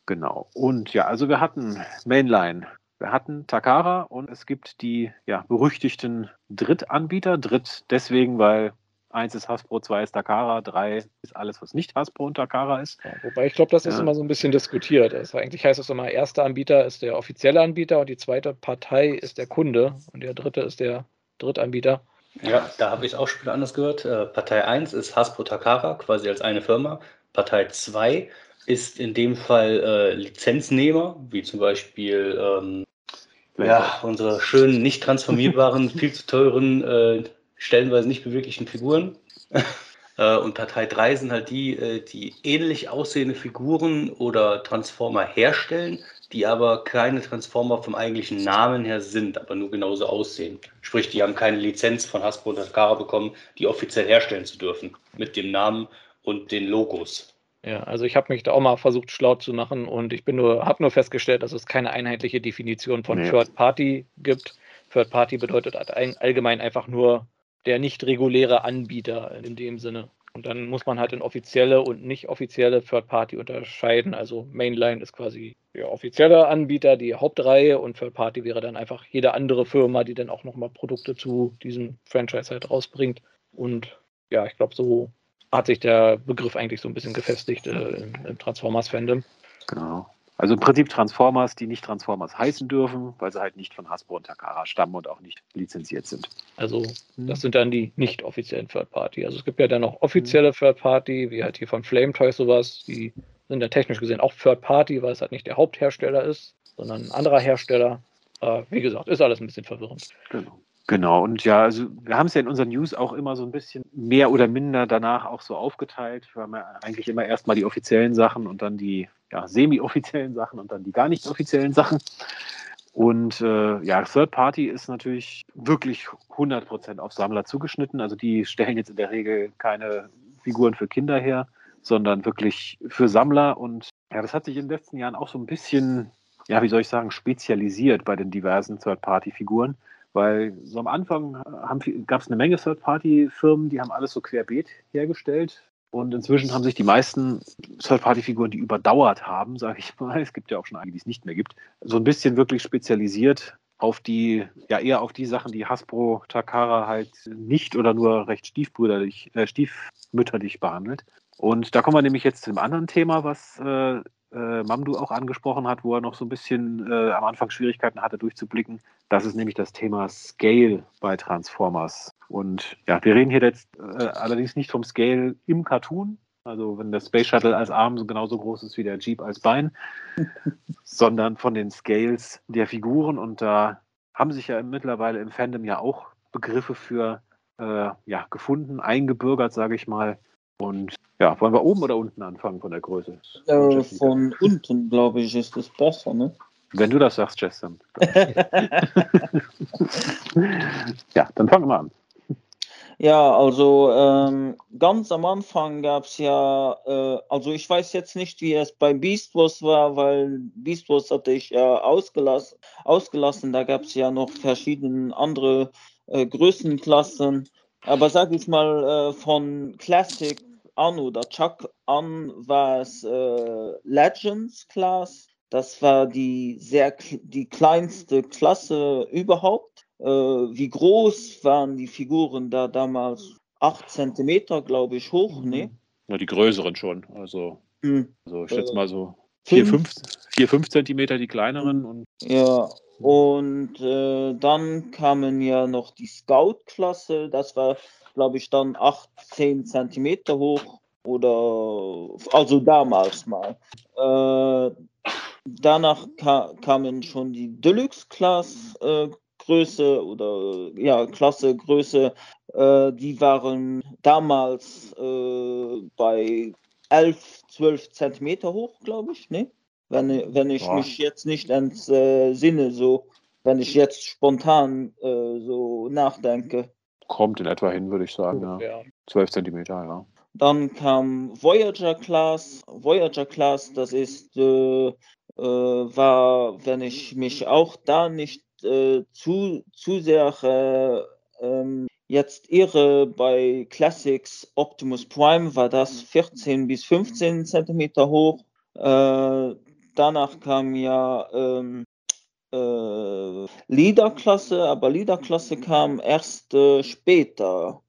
Genau. Und ja, also wir hatten Mainline, wir hatten Takara und es gibt die ja, berüchtigten Drittanbieter. Dritt deswegen, weil Eins ist Hasbro, zwei ist Takara, drei ist alles, was nicht Hasbro und Takara ist. Ja, wobei ich glaube, das ist immer so ein bisschen diskutiert. Also eigentlich heißt es immer, erster Anbieter ist der offizielle Anbieter und die zweite Partei ist der Kunde und der dritte ist der Drittanbieter. Ja, da habe ich es auch schon wieder anders gehört. Äh, Partei 1 ist Hasbro Takara, quasi als eine Firma. Partei 2 ist in dem Fall äh, Lizenznehmer, wie zum Beispiel ähm, ja, unsere schönen, nicht transformierbaren, viel zu teuren äh, stellenweise nicht beweglichen Figuren. Äh, und Partei 3 sind halt die, äh, die ähnlich aussehende Figuren oder Transformer herstellen, die aber keine Transformer vom eigentlichen Namen her sind, aber nur genauso aussehen. Sprich, die haben keine Lizenz von Hasbro und Takara bekommen, die offiziell herstellen zu dürfen, mit dem Namen und den Logos. Ja, also ich habe mich da auch mal versucht, schlau zu machen und ich bin nur, habe nur festgestellt, dass es keine einheitliche Definition von nee. Third Party gibt. Third Party bedeutet allgemein einfach nur der nicht reguläre Anbieter in dem Sinne. Und dann muss man halt in offizielle und nicht offizielle Third Party unterscheiden. Also Mainline ist quasi der offizielle Anbieter, die Hauptreihe und Third Party wäre dann einfach jede andere Firma, die dann auch nochmal Produkte zu diesem Franchise halt rausbringt. Und ja, ich glaube, so hat sich der Begriff eigentlich so ein bisschen gefestigt äh, im, im Transformers-Fandom. Genau. Also im Prinzip Transformers, die nicht Transformers heißen dürfen, weil sie halt nicht von Hasbro und Takara stammen und auch nicht lizenziert sind. Also hm. das sind dann die nicht offiziellen Third Party. Also es gibt ja dann noch offizielle hm. Third Party, wie halt hier von Flame Toys sowas, die sind ja technisch gesehen auch Third Party, weil es halt nicht der Haupthersteller ist, sondern ein anderer Hersteller. Äh, wie gesagt, ist alles ein bisschen verwirrend. Genau. Genau, und ja, also wir haben es ja in unseren News auch immer so ein bisschen mehr oder minder danach auch so aufgeteilt. Wir haben ja eigentlich immer erstmal die offiziellen Sachen und dann die ja, semi-offiziellen Sachen und dann die gar nicht offiziellen Sachen. Und äh, ja, Third Party ist natürlich wirklich 100% auf Sammler zugeschnitten. Also die stellen jetzt in der Regel keine Figuren für Kinder her, sondern wirklich für Sammler. Und ja, das hat sich in den letzten Jahren auch so ein bisschen, ja, wie soll ich sagen, spezialisiert bei den diversen Third Party Figuren. Weil so am Anfang gab es eine Menge Third-Party-Firmen, die haben alles so querbeet hergestellt. Und inzwischen haben sich die meisten Third-Party-Figuren, die überdauert haben, sage ich mal, es gibt ja auch schon einige, die es nicht mehr gibt, so ein bisschen wirklich spezialisiert auf die, ja eher auf die Sachen, die Hasbro Takara halt nicht oder nur recht stiefbrüderlich, äh, stiefmütterlich behandelt. Und da kommen wir nämlich jetzt zu einem anderen Thema, was äh, äh, Mamdu auch angesprochen hat, wo er noch so ein bisschen äh, am Anfang Schwierigkeiten hatte durchzublicken. Das ist nämlich das Thema Scale bei Transformers. Und ja, wir reden hier jetzt äh, allerdings nicht vom Scale im Cartoon, also wenn der Space Shuttle als Arm so genauso groß ist wie der Jeep als Bein, sondern von den Scales der Figuren. Und da haben sich ja mittlerweile im Fandom ja auch Begriffe für äh, ja, gefunden, eingebürgert, sage ich mal. Und ja, wollen wir oben oder unten anfangen von der Größe? Äh, von unten, glaube ich, ist es besser, ne? Wenn du das sagst, Justin. ja, dann fangen wir an. Ja, also ähm, ganz am Anfang gab es ja, äh, also ich weiß jetzt nicht, wie es bei Beast Wars war, weil Beast Wars hatte ich ja ausgelassen. ausgelassen. Da gab es ja noch verschiedene andere äh, Größenklassen. Aber sag ich mal, äh, von Classic an oder Chuck an war es äh, Legends Class. Das war die sehr die kleinste Klasse überhaupt. Äh, wie groß waren die Figuren da damals? 8 cm, glaube ich, hoch, mhm. ne? Ja, die größeren schon. Also, mhm. also ich schätze mal so 4, 5, 4, 5 Zentimeter die kleineren. Und ja, und äh, dann kamen ja noch die Scout-Klasse, das war, glaube ich, dann 18 Zentimeter hoch oder also damals mal. Äh, danach ka kamen schon die Deluxe-Class äh, Größe oder ja Klasse Größe, äh, die waren damals äh, bei 11, 12 Zentimeter hoch, glaube ich, ne? wenn, wenn ich Boah. mich jetzt nicht entsinne, so, wenn ich jetzt spontan äh, so nachdenke. Kommt in etwa hin, würde ich sagen, ja. ja. 12 Zentimeter, ja. Dann kam Voyager Class. Voyager Class, das ist, äh, äh, war, wenn ich mich auch da nicht äh, zu, zu sehr äh, ähm, jetzt irre, bei Classics Optimus Prime war das 14 bis 15 Zentimeter hoch. Äh, danach kam ja ähm, äh, Leader-Klasse, aber Leader-Klasse kam erst äh, später,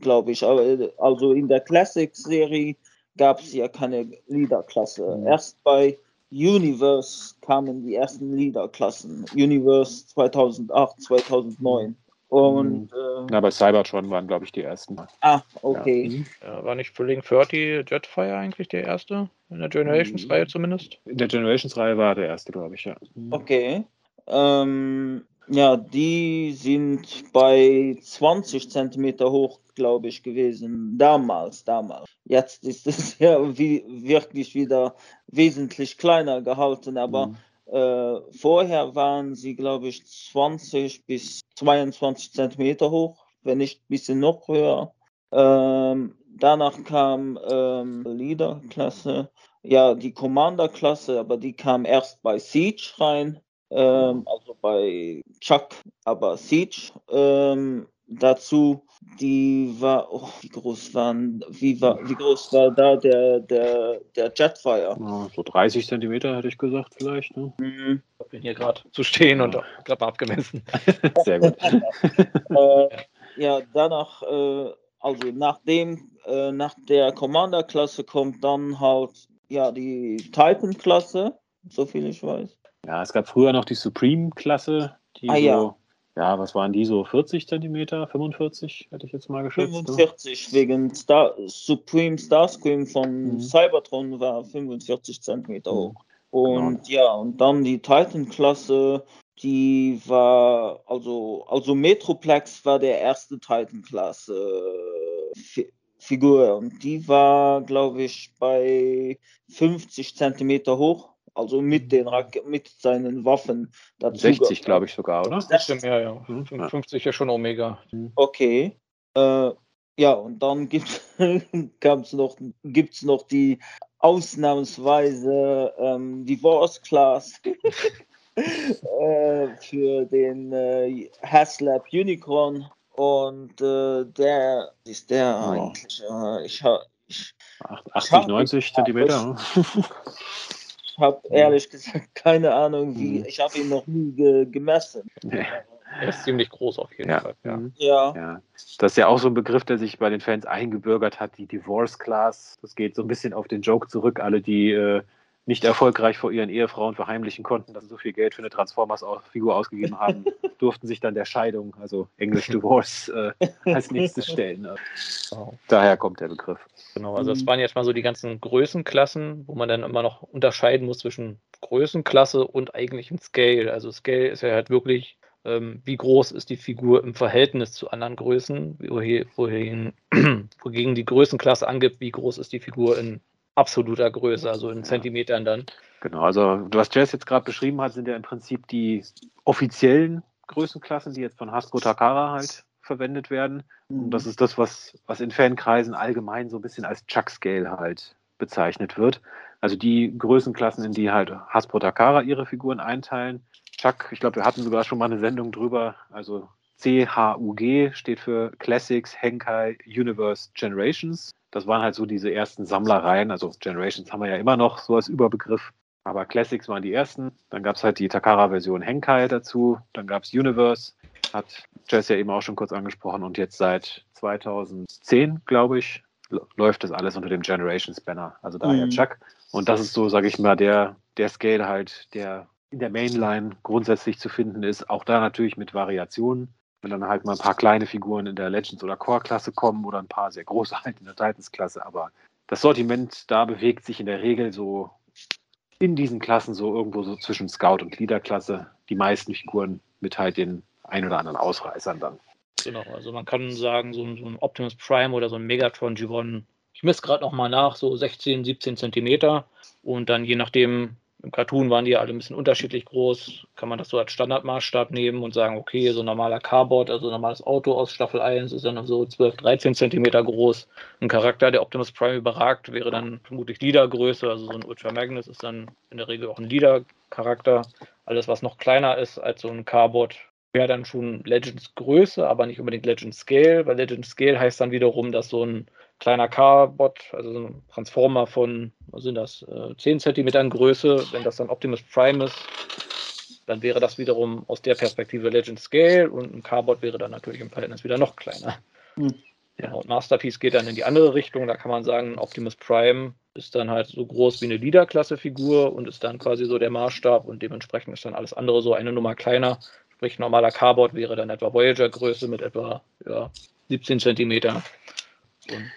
glaube ich. Also in der Classic-Serie gab es ja keine Leader-Klasse. Mhm. Erst bei Universe kamen die ersten Leader-Klassen. Universe 2008, 2009. Und, mhm. äh, ja, bei Cybertron waren, glaube ich, die ersten. Ah, okay. Ja. Mhm. Ja, war nicht Thrilling 30 Jetfire eigentlich der erste? In der Generations-Reihe mhm. zumindest? In der Generations-Reihe war der erste, glaube ich, ja. Okay. Ähm, ja, die sind bei 20 Zentimeter hoch, glaube ich, gewesen. Damals, damals. Jetzt ist es ja wie, wirklich wieder wesentlich kleiner gehalten, aber. Mhm äh, vorher waren sie, glaube ich, 20 bis 22 Zentimeter hoch, wenn nicht ein bisschen noch höher. Ähm, danach kam ähm, Leader-Klasse, ja, die Commander-Klasse, aber die kam erst bei Siege rein, ähm, also bei Chuck, aber Siege. Ähm, dazu, die war, oh, wie groß waren, wie war, wie groß war da der, der, der Jetfire? Ja, so 30 Zentimeter hätte ich gesagt, vielleicht. Ne? Mhm. Ich bin hier gerade zu stehen und Klappe abgemessen. Sehr gut. äh, ja, danach, äh, also nachdem, äh, nach der Commander-Klasse kommt dann halt, ja, die Titan-Klasse, so viel ich weiß. Ja, es gab früher noch die Supreme-Klasse, die Ah, so, ja. Ja. was waren die so? 40 Zentimeter, 45, hätte ich jetzt mal geschätzt. Ne? 45 wegen Star, Supreme Starscream von Mhm. Cybertron war 45 Zentimeter Mhm. hoch. Und ja, und dann die Titan-Klasse, die war, also, also Metroplex war der erste Titan-Klasse-Figur und die war, glaube ich, bei 50 Zentimeter hoch, also mit, den Rak mit seinen Waffen dazu. 60, glaube ich sogar, oder? Das stimmt, ja, ja. Mhm. 55 ja schon Omega. Okay. Äh, ja, und dann gibt es noch, gibt's noch die ausnahmsweise ähm, Divorce Class äh, für den äh, Haslab Unicorn. Und äh, der ist der Ja. eigentlich. Äh, ich habe ich, Acht- 80, 90 Zentimeter. ne? ich hab ehrlich gesagt keine Ahnung, wie. Mhm. Ich habe ihn noch nie ge gemessen. Nee. Er ist ziemlich groß auf jeden Ja. Fall. Ja. Mhm. Ja. Ja, das ist ja auch so ein Begriff, der sich bei den Fans eingebürgert hat, die Divorce Class. Das geht so ein bisschen auf den Joke zurück. Alle, die äh, nicht erfolgreich vor ihren Ehefrauen verheimlichen konnten, dass sie so viel Geld für eine Transformers-Figur ausgegeben haben, durften sich dann der Scheidung, also Englisch Divorce, äh, als nächstes stellen. Genau. Daher kommt der Begriff. Genau, also das Mhm. waren jetzt mal so die ganzen Größenklassen, wo man dann immer noch unterscheiden muss zwischen Größenklasse und eigentlichem Scale. Also Scale ist ja halt wirklich, ähm, wie groß ist die Figur im Verhältnis zu anderen Größen, wohin, wohin, wogegen die Größenklasse angibt, wie groß ist die Figur in absoluter Größe, also in Ja. Zentimetern dann. Genau, also was Jess jetzt gerade beschrieben hat, sind ja im Prinzip die offiziellen Größenklassen, die jetzt von Hasbro Takara halt verwendet werden. Und das ist das, was, was in Fankreisen allgemein so ein bisschen als Chuck Scale halt bezeichnet wird. Also die Größenklassen, in die halt Hasbro Takara ihre Figuren einteilen. Chuck, ich glaube, wir hatten sogar schon mal eine Sendung drüber. Also CHUG steht für Classics, Henkai, Universe, Generations. Das waren halt so diese ersten Sammlereien. Also Generations haben wir ja immer noch so als Überbegriff. Aber Classics waren die ersten. Dann gab es halt die Takara-Version Henkai dazu. Dann gab es Universe, hat Jess ja eben auch schon kurz angesprochen. Und jetzt seit 2010, glaube ich, läuft das alles unter dem Generations-Banner. Also daher Mhm. Chuck. Und das ist so, sage ich mal, der, der Scale halt, der in der Mainline grundsätzlich zu finden ist. Auch da natürlich mit Variationen. Wenn dann halt mal ein paar kleine Figuren in der Legends- oder Core-Klasse kommen oder ein paar sehr große halt in der Titans-Klasse. Aber das Sortiment da bewegt sich in der Regel so in diesen Klassen so irgendwo so zwischen Scout und Leader-Klasse. Die meisten Figuren mit halt den ein oder anderen Ausreißern dann. Genau, also man kann sagen, so ein, Optimus Prime oder so ein Megatron G1, ich messe gerade nochmal nach, so 16, 17 Zentimeter. Und dann je nachdem, im Cartoon waren die alle ein bisschen unterschiedlich groß, kann man das so als Standardmaßstab nehmen und sagen, okay, so ein normaler Carbot, also ein normales Auto aus Staffel 1 ist dann so 12, 13 Zentimeter groß. Ein Charakter, der Optimus Prime überragt, wäre dann vermutlich Leader-Größe, also so ein Ultra Magnus ist dann in der Regel auch ein Leader-Charakter. Alles, was noch kleiner ist als so ein Carbot, wäre dann schon Legends Größe, aber nicht unbedingt Legends Scale, weil Legends Scale heißt dann wiederum, dass so ein kleiner Carbot, also so ein Transformer von, was sind das, äh, 10 Zentimetern Größe, wenn das dann Optimus Prime ist, dann wäre das wiederum aus der Perspektive Legends Scale und ein Carbot wäre dann natürlich im Verhältnis wieder noch kleiner. Hm. Ja, und Masterpiece geht dann in die andere Richtung, da kann man sagen, Optimus Prime ist dann halt so groß wie eine Leader-Klasse-Figur und ist dann quasi so der Maßstab und dementsprechend ist dann alles andere so eine Nummer kleiner. Sprich, normaler Carbot wäre dann etwa Voyager-Größe mit etwa ja, 17 Zentimeter. Und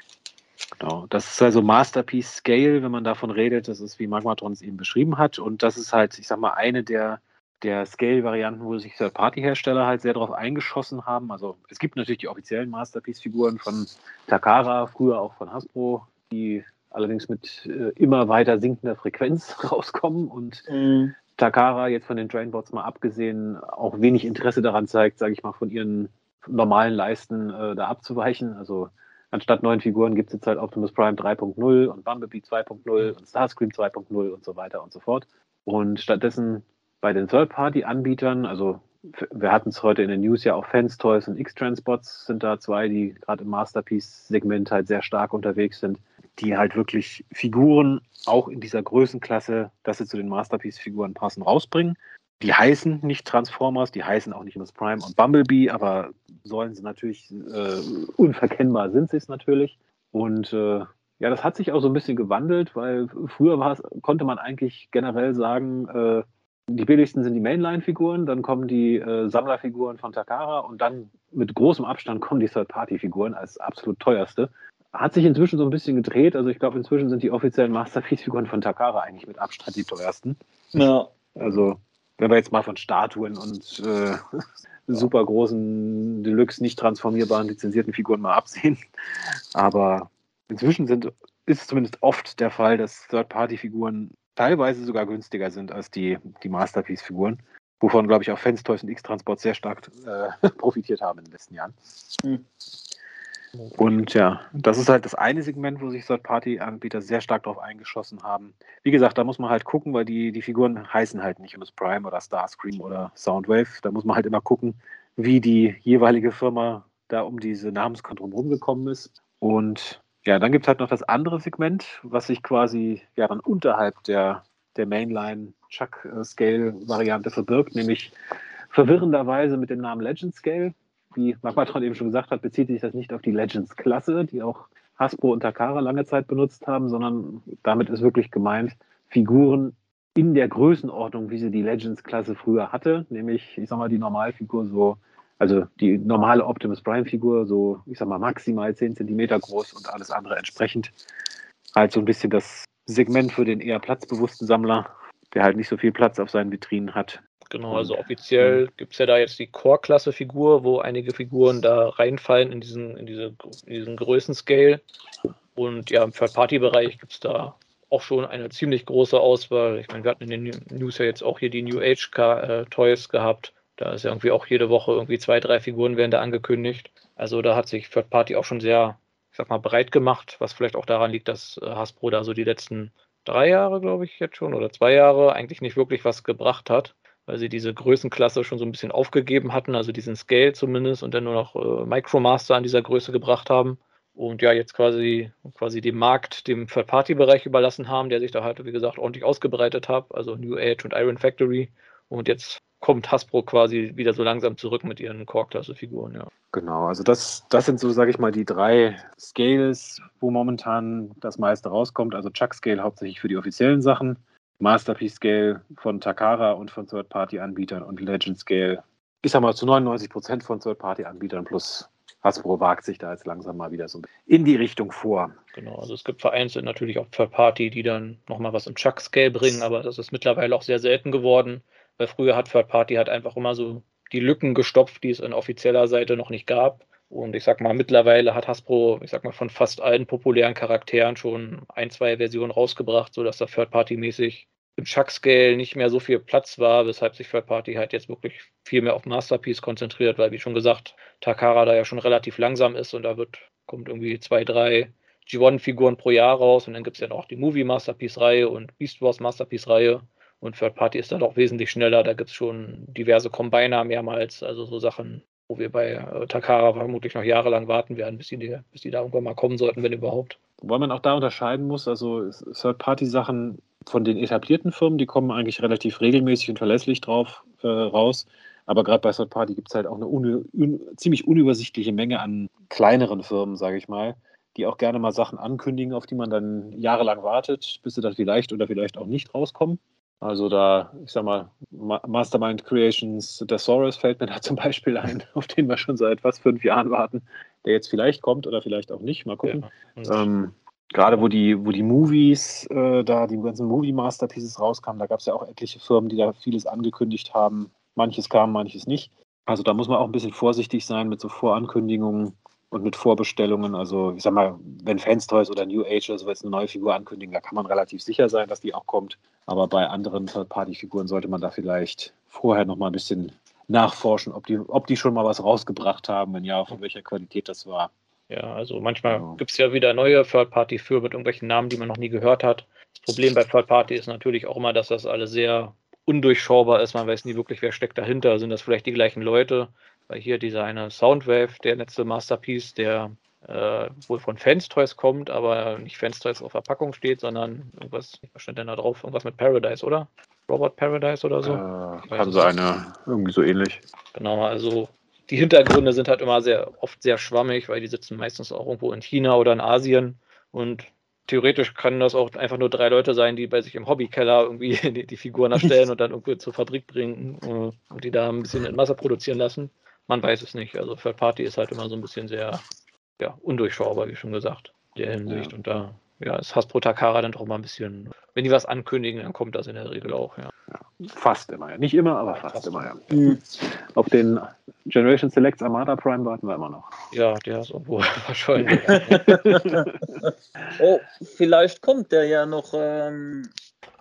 Genau. Das ist also Masterpiece Scale, wenn man davon redet. Das ist, wie Magmatron es eben beschrieben hat. Und das ist halt, ich sag mal, eine der, der Scale-Varianten, wo sich Third-Party-Hersteller halt sehr darauf eingeschossen haben. Also es gibt natürlich die offiziellen Masterpiece-Figuren von Takara, früher auch von Hasbro, die allerdings mit äh, immer weiter sinkender Frequenz rauskommen und Mhm. Takara jetzt von den Drainbots mal abgesehen auch wenig Interesse daran zeigt, sage ich mal, von ihren normalen Leisten äh, da abzuweichen. Also anstatt neun Figuren gibt es jetzt halt Optimus Prime 3.0 und Bumblebee 2.0 und Starscream 2.0 und so weiter und so fort. Und stattdessen bei den Third-Party-Anbietern, also wir hatten es heute in den News ja auch Fans Toys und X-Transpots sind da zwei, die gerade im Masterpiece-Segment halt sehr stark unterwegs sind, die halt wirklich Figuren auch in dieser Größenklasse, dass sie zu den Masterpiece-Figuren passen, rausbringen. Die heißen nicht Transformers, die heißen auch nicht Miss Prime und Bumblebee, aber sollen sie natürlich, äh, unverkennbar sind sie es natürlich. Und äh, ja, das hat sich auch so ein bisschen gewandelt, weil früher konnte man eigentlich generell sagen, äh, die billigsten sind die Mainline-Figuren, dann kommen die äh, Sammlerfiguren von Takara und dann mit großem Abstand kommen die Third-Party-Figuren als absolut teuerste. Hat sich inzwischen so ein bisschen gedreht. Also ich glaube, inzwischen sind die offiziellen Masterpiece-Figuren von Takara eigentlich mit Abstand die teuersten. Ja. Also, wenn wir jetzt mal von Statuen und äh, super großen, Deluxe, nicht transformierbaren, lizenzierten Figuren mal absehen. Aber inzwischen sind, ist zumindest oft der Fall, dass Third-Party-Figuren teilweise sogar günstiger sind als die, die Masterpiece-Figuren, wovon, glaube ich, auch Fans, Toys und X-Transport sehr stark äh, profitiert haben in den letzten Jahren. Mhm. Und ja, das ist halt das eine Segment, wo sich Third-Party-Anbieter sehr stark darauf eingeschossen haben. Wie gesagt, da muss man halt gucken, weil die, die Figuren heißen halt nicht Optimus Prime oder Starscream oder Soundwave. Da muss man halt immer gucken, wie die jeweilige Firma da um diese Namenskontrolle rumgekommen ist. Und ja, dann gibt es halt noch das andere Segment, was sich quasi ja dann unterhalb der, der Mainline Chuck Scale Variante verbirgt, nämlich verwirrenderweise mit dem Namen Legend Scale. Wie Magmatron eben schon gesagt hat, bezieht sich das nicht auf die Legends Klasse, die auch Hasbro und Takara lange Zeit benutzt haben, sondern damit ist wirklich gemeint Figuren in der Größenordnung, wie sie die Legends Klasse früher hatte, nämlich ich sag mal die Normalfigur so also die normale Optimus Prime-Figur, so, ich sag mal, maximal 10 cm groß und alles andere entsprechend. Halt so ein bisschen das Segment für den eher platzbewussten Sammler, der halt nicht so viel Platz auf seinen Vitrinen hat. Genau, also offiziell gibt es ja da jetzt die Core-Klasse-Figur, wo einige Figuren da reinfallen in diesen, in diese, in diesen Größenscale. Und ja, im Third-Party-Bereich gibt es da auch schon eine ziemlich große Auswahl. Ich meine, wir hatten in den News ja jetzt auch hier die New Age äh, Toys gehabt. Da ist ja irgendwie auch jede Woche irgendwie zwei, drei Figuren werden da angekündigt. Also da hat sich Third Party auch schon sehr, ich sag mal, breit gemacht, was vielleicht auch daran liegt, dass äh, Hasbro da so die letzten drei Jahre, glaube ich, jetzt schon, oder zwei Jahre eigentlich nicht wirklich was gebracht hat, weil sie diese Größenklasse schon so ein bisschen aufgegeben hatten, also diesen Scale zumindest, und dann nur noch äh, Micromaster an dieser Größe gebracht haben. Und ja, jetzt quasi, quasi den Markt dem Third-Party-Bereich überlassen haben, der sich da halt, wie gesagt, ordentlich ausgebreitet hat, also New Age und Iron Factory. Und jetzt kommt Hasbro quasi wieder so langsam zurück mit ihren Core-Klasse-Figuren, ja. Genau, also das, das sind so, sage ich mal, die drei Scales, wo momentan das meiste rauskommt. Also Chuck Scale hauptsächlich für die offiziellen Sachen, Masterpiece Scale von Takara und von Third-Party-Anbietern und Legend Scale, ich sag mal, zu 99 Prozent von Third-Party-Anbietern plus Hasbro wagt sich da jetzt langsam mal wieder so in die Richtung vor. Genau, also es gibt vereinzelt natürlich auch Third Party, die dann nochmal was im Chuck Scale bringen, aber das ist mittlerweile auch sehr selten geworden. Weil früher hat Third Party halt einfach immer so die Lücken gestopft, die es an offizieller Seite noch nicht gab. Und ich sag mal, mittlerweile hat Hasbro, ich sag mal, von fast allen populären Charakteren schon ein, zwei Versionen rausgebracht, sodass da Third Party-mäßig im Chuck-Scale nicht mehr so viel Platz war, weshalb sich Third Party halt jetzt wirklich viel mehr auf Masterpiece konzentriert, weil, wie schon gesagt, Takara da ja schon relativ langsam ist und da wird, kommt irgendwie zwei, drei G1-Figuren pro Jahr raus und dann gibt es ja noch die Movie Masterpiece-Reihe und Beast Wars Masterpiece-Reihe. Und Third Party ist da doch wesentlich schneller. Da gibt es schon diverse Combiner mehrmals. Also so Sachen, wo wir bei äh, Takara vermutlich noch jahrelang warten werden, bis die, bis die da irgendwann mal kommen sollten, wenn überhaupt. Wobei man auch da unterscheiden muss, also Third-Party-Sachen von den etablierten Firmen, die kommen eigentlich relativ regelmäßig und verlässlich drauf äh, raus. Aber gerade bei Third-Party gibt es halt auch eine un un ziemlich unübersichtliche Menge an kleineren Firmen, sage ich mal, die auch gerne mal Sachen ankündigen, auf die man dann jahrelang wartet, bis sie dann vielleicht oder vielleicht auch nicht rauskommen. Also da, ich sag mal, Mastermind Creations Thesaurus fällt mir da zum Beispiel ein, auf den wir schon seit fast fünf Jahren warten, der jetzt vielleicht kommt oder vielleicht auch nicht. Mal gucken. Ja. Ähm, Gerade wo die, wo die Movies, äh, da die ganzen Movie-Masterpieces rauskamen, da gab es ja auch etliche Firmen, die da vieles angekündigt haben. Manches kam, manches nicht. Also da muss man auch ein bisschen vorsichtig sein mit so Vorankündigungen und mit Vorbestellungen. Also ich sag mal, wenn Fans Toys oder New Age oder so jetzt eine neue Figur ankündigen, da kann man relativ sicher sein, dass die auch kommt. Aber bei anderen Third-Party-Figuren sollte man da vielleicht vorher noch mal ein bisschen nachforschen, ob die, ob die schon mal was rausgebracht haben, wenn ja, von welcher Qualität das war. Ja, also manchmal genau. gibt es ja wieder neue Third-Party für mit irgendwelchen Namen, die man noch nie gehört hat. Das Problem bei Third-Party ist natürlich auch immer, dass das alles sehr undurchschaubar ist. Man weiß nie wirklich, wer steckt dahinter. Sind das vielleicht die gleichen Leute? Weil hier dieser eine Soundwave, der letzte Masterpiece, der äh, wohl von Fans Toys kommt, aber nicht Fans Toys auf Verpackung steht, sondern irgendwas, was stand denn da drauf? Irgendwas mit Paradise, oder? Robot Paradise oder so? Äh, kann sein, ja. Irgendwie so ähnlich. Genau, also die Hintergründe sind halt immer sehr oft sehr schwammig, weil die sitzen meistens auch irgendwo in China oder in Asien und theoretisch können das auch einfach nur drei Leute sein, die bei sich im Hobbykeller irgendwie die, die Figuren erstellen und dann irgendwie zur Fabrik bringen äh, und die da ein bisschen in Masse produzieren lassen. Man weiß es nicht. Also Third Party ist halt immer so ein bisschen sehr ja, undurchschaubar, wie schon gesagt, in der Hinsicht. Ja. Und da ja, ist Hasbro Takara dann doch mal ein bisschen, wenn die was ankündigen, dann kommt das in der Regel auch, ja. ja fast immer, ja. Nicht immer, aber fast, fast immer, ja. Mhm. Auf den Generation Selects Armada Prime warten wir immer noch. Ja, der ist irgendwo wahrscheinlich. oh, vielleicht kommt der ja noch. Ähm,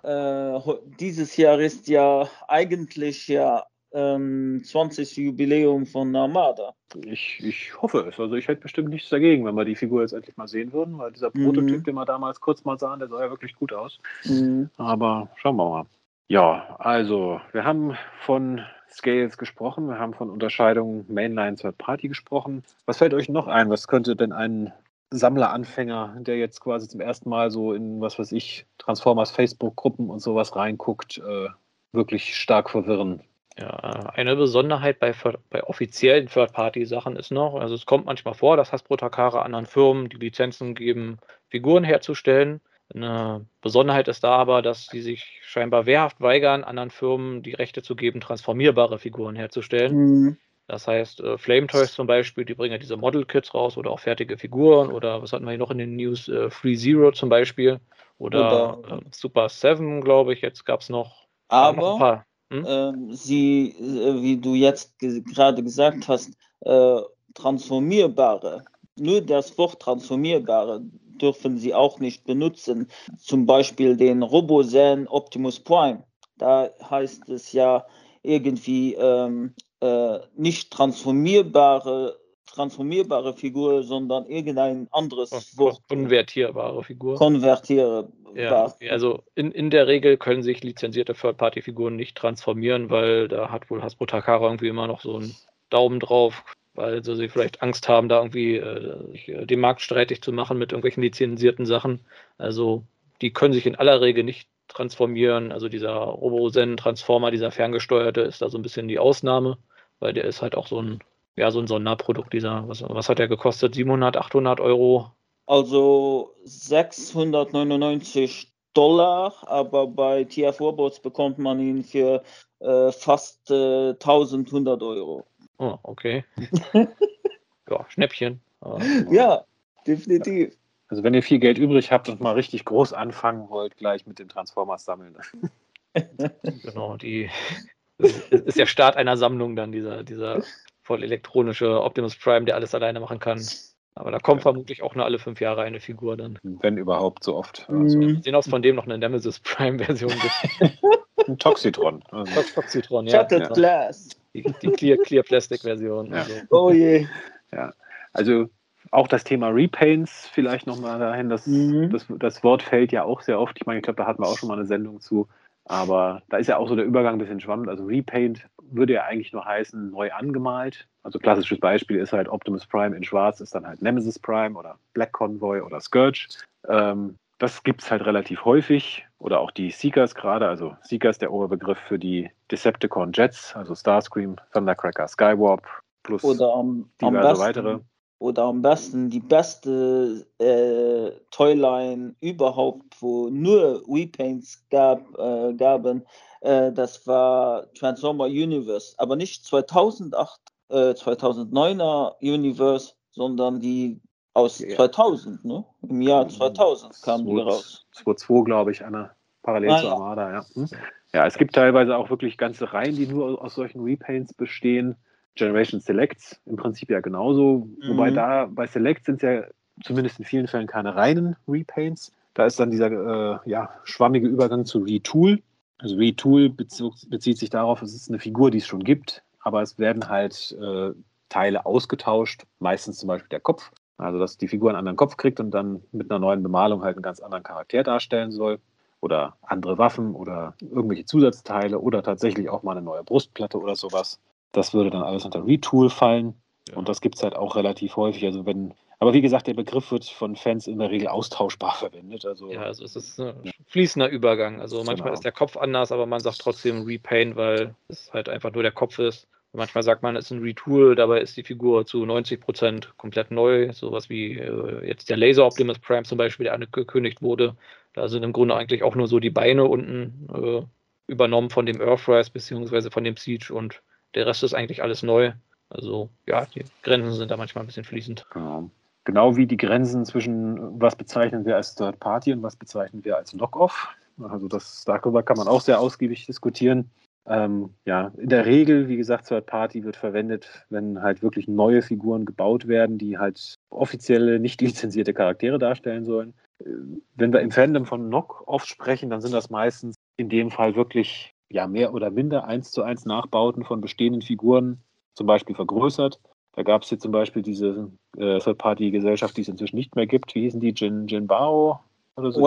äh, dieses Jahr ist ja eigentlich ja ähm, 20. Jubiläum von Armada. Ich, ich hoffe es. Also ich hätte bestimmt nichts dagegen, wenn wir die Figur jetzt endlich mal sehen würden, weil dieser mhm. Prototyp, den wir damals kurz mal sahen, der sah ja wirklich gut aus. Mhm. Aber schauen wir mal. Ja, also wir haben von Scales gesprochen, wir haben von Unterscheidungen Mainline Third Party gesprochen. Was fällt euch noch ein? Was könnte denn ein Sammleranfänger, der jetzt quasi zum ersten Mal so in, was weiß ich, Transformers Facebook-Gruppen und sowas reinguckt, äh, wirklich stark verwirren? Ja, eine Besonderheit bei, bei offiziellen Third-Party-Sachen ist noch, also es kommt manchmal vor, dass Hasbro Takara anderen Firmen die Lizenzen geben, Figuren herzustellen. Eine Besonderheit ist da aber, dass sie sich scheinbar wehrhaft weigern, anderen Firmen die Rechte zu geben, transformierbare Figuren herzustellen. Mhm. Das heißt, äh, Flame Toys zum Beispiel, die bringen ja diese Model-Kits raus oder auch fertige Figuren oder was hatten wir hier noch in den News? Äh, Free Zero zum Beispiel oder, oder äh, Super 7, glaube ich, jetzt gab es noch. Aber noch ein paar. Hm? Ähm, sie, äh, wie du jetzt ge gerade gesagt hast, äh, transformierbare, nur das Wort transformierbare dürfen sie auch nicht benutzen. Zum Beispiel den Robozen Optimus Prime. Da heißt es ja irgendwie ähm, äh, nicht transformierbare transformierbare Figur, sondern irgendein anderes Wort. Konvertierbare Figur. Konvertierbar. Ja, also in, in der Regel können sich lizenzierte Third-Party-Figuren nicht transformieren, weil da hat wohl Hasbro Takara irgendwie immer noch so einen Daumen drauf, weil sie vielleicht Angst haben, da irgendwie äh, äh, den Markt streitig zu machen mit irgendwelchen lizenzierten Sachen. Also die können sich in aller Regel nicht transformieren. Also dieser Robozen-Transformer, dieser ferngesteuerte, ist da so ein bisschen die Ausnahme, weil der ist halt auch so ein ja, so ein Sonderprodukt dieser, was, was hat der gekostet? 700, 800 Euro? Also 699 Dollar, aber bei TF Robots bekommt man ihn für äh, fast äh, 1100 Euro. Oh, okay. ja, Schnäppchen. Aber, ja, definitiv. Also wenn ihr viel Geld übrig habt und mal richtig groß anfangen wollt, gleich mit den Transformers sammeln. genau, die ist der Start einer Sammlung dann, dieser, dieser voll elektronische Optimus Prime, der alles alleine machen kann. Aber da kommt ja. vermutlich auch nur alle fünf Jahre eine Figur dann. Wenn überhaupt so oft. Also. Mhm. Sehen aus von dem noch eine Nemesis Prime-Version gibt. Ein Toxitron. Also. Toxitron, ja. Shattered ja. Glass. Die, die Clear, Clear Plastic-Version. Ja. Also. Oh je. Ja, also auch das Thema Repaints vielleicht nochmal dahin. Das, mhm. das, das Wort fällt ja auch sehr oft. Ich meine, ich glaube, da hatten wir auch schon mal eine Sendung zu. Aber da ist ja auch so der Übergang ein bisschen schwammend. Also Repaint würde ja eigentlich nur heißen, neu angemalt. Also klassisches Beispiel ist halt Optimus Prime in Schwarz, ist dann halt Nemesis Prime oder Black Convoy oder Scourge. Ähm, das gibt es halt relativ häufig. Oder auch die Seekers gerade. Also Seekers der Oberbegriff für die Decepticon Jets, also Starscream, Thundercracker, Skywarp plus oder am, diverse am weitere oder am besten die beste äh, Toyline überhaupt, wo nur Repaints gab, äh, gaben, äh, das war Transformer Universe, aber nicht 2008, 2009er äh, Universe, sondern die aus ja. 2000, ne? Im Jahr 2000 kam die raus. 2002, glaube ich, eine parallel ah, zu Armada, ja. Hm? Ja, es gibt teilweise auch wirklich ganze Reihen, die nur aus solchen Repaints bestehen. Generation Selects im Prinzip ja genauso. Mhm. Wobei da bei Select sind es ja zumindest in vielen Fällen keine reinen Repaints. Da ist dann dieser äh, ja, schwammige Übergang zu Retool. Also Retool bezieht sich darauf, es ist eine Figur, die es schon gibt, aber es werden halt äh, Teile ausgetauscht, meistens zum Beispiel der Kopf. Also dass die Figur einen anderen Kopf kriegt und dann mit einer neuen Bemalung halt einen ganz anderen Charakter darstellen soll. oder andere Waffen oder irgendwelche Zusatzteile oder tatsächlich auch mal eine neue Brustplatte oder sowas. Das würde dann alles unter Retool fallen. Ja. Und das gibt es halt auch relativ häufig. Also wenn, aber wie gesagt, der Begriff wird von Fans in der Regel austauschbar verwendet. Also, ja, also es ist ein fließender Übergang. Also manchmal genau. ist der Kopf anders, aber man sagt trotzdem Repaint, weil es halt einfach nur der Kopf ist. Manchmal sagt man, es ist ein Retool, dabei ist die Figur zu 90% komplett neu. Sowas wie äh, jetzt der Laser Optimus Prime zum Beispiel, der angekündigt wurde. Da sind im Grunde eigentlich auch nur so die Beine unten äh, übernommen von dem Earthrise beziehungsweise von dem Siege und der Rest ist eigentlich alles neu. Also ja, die Grenzen sind da manchmal ein bisschen fließend. Genau. Genau wie die Grenzen zwischen was bezeichnen wir als Third Party und was bezeichnen wir als Knockoff. Also das, darüber kann man auch sehr ausgiebig diskutieren. Ähm, ja, in der Regel, wie gesagt, Third Party wird verwendet, wenn halt wirklich neue Figuren gebaut werden, die halt offizielle, nicht lizenzierte Charaktere darstellen sollen. Äh, wenn wir im Fandom von Knock-Off sprechen, dann sind das meistens in dem Fall wirklich ja, mehr oder minder eins zu eins Nachbauten von bestehenden Figuren, zum Beispiel vergrößert. Da gab es hier zum Beispiel diese äh, Third-Party-Gesellschaft, die es inzwischen nicht mehr gibt. Wie hießen die? Jin, Jinbao oder so?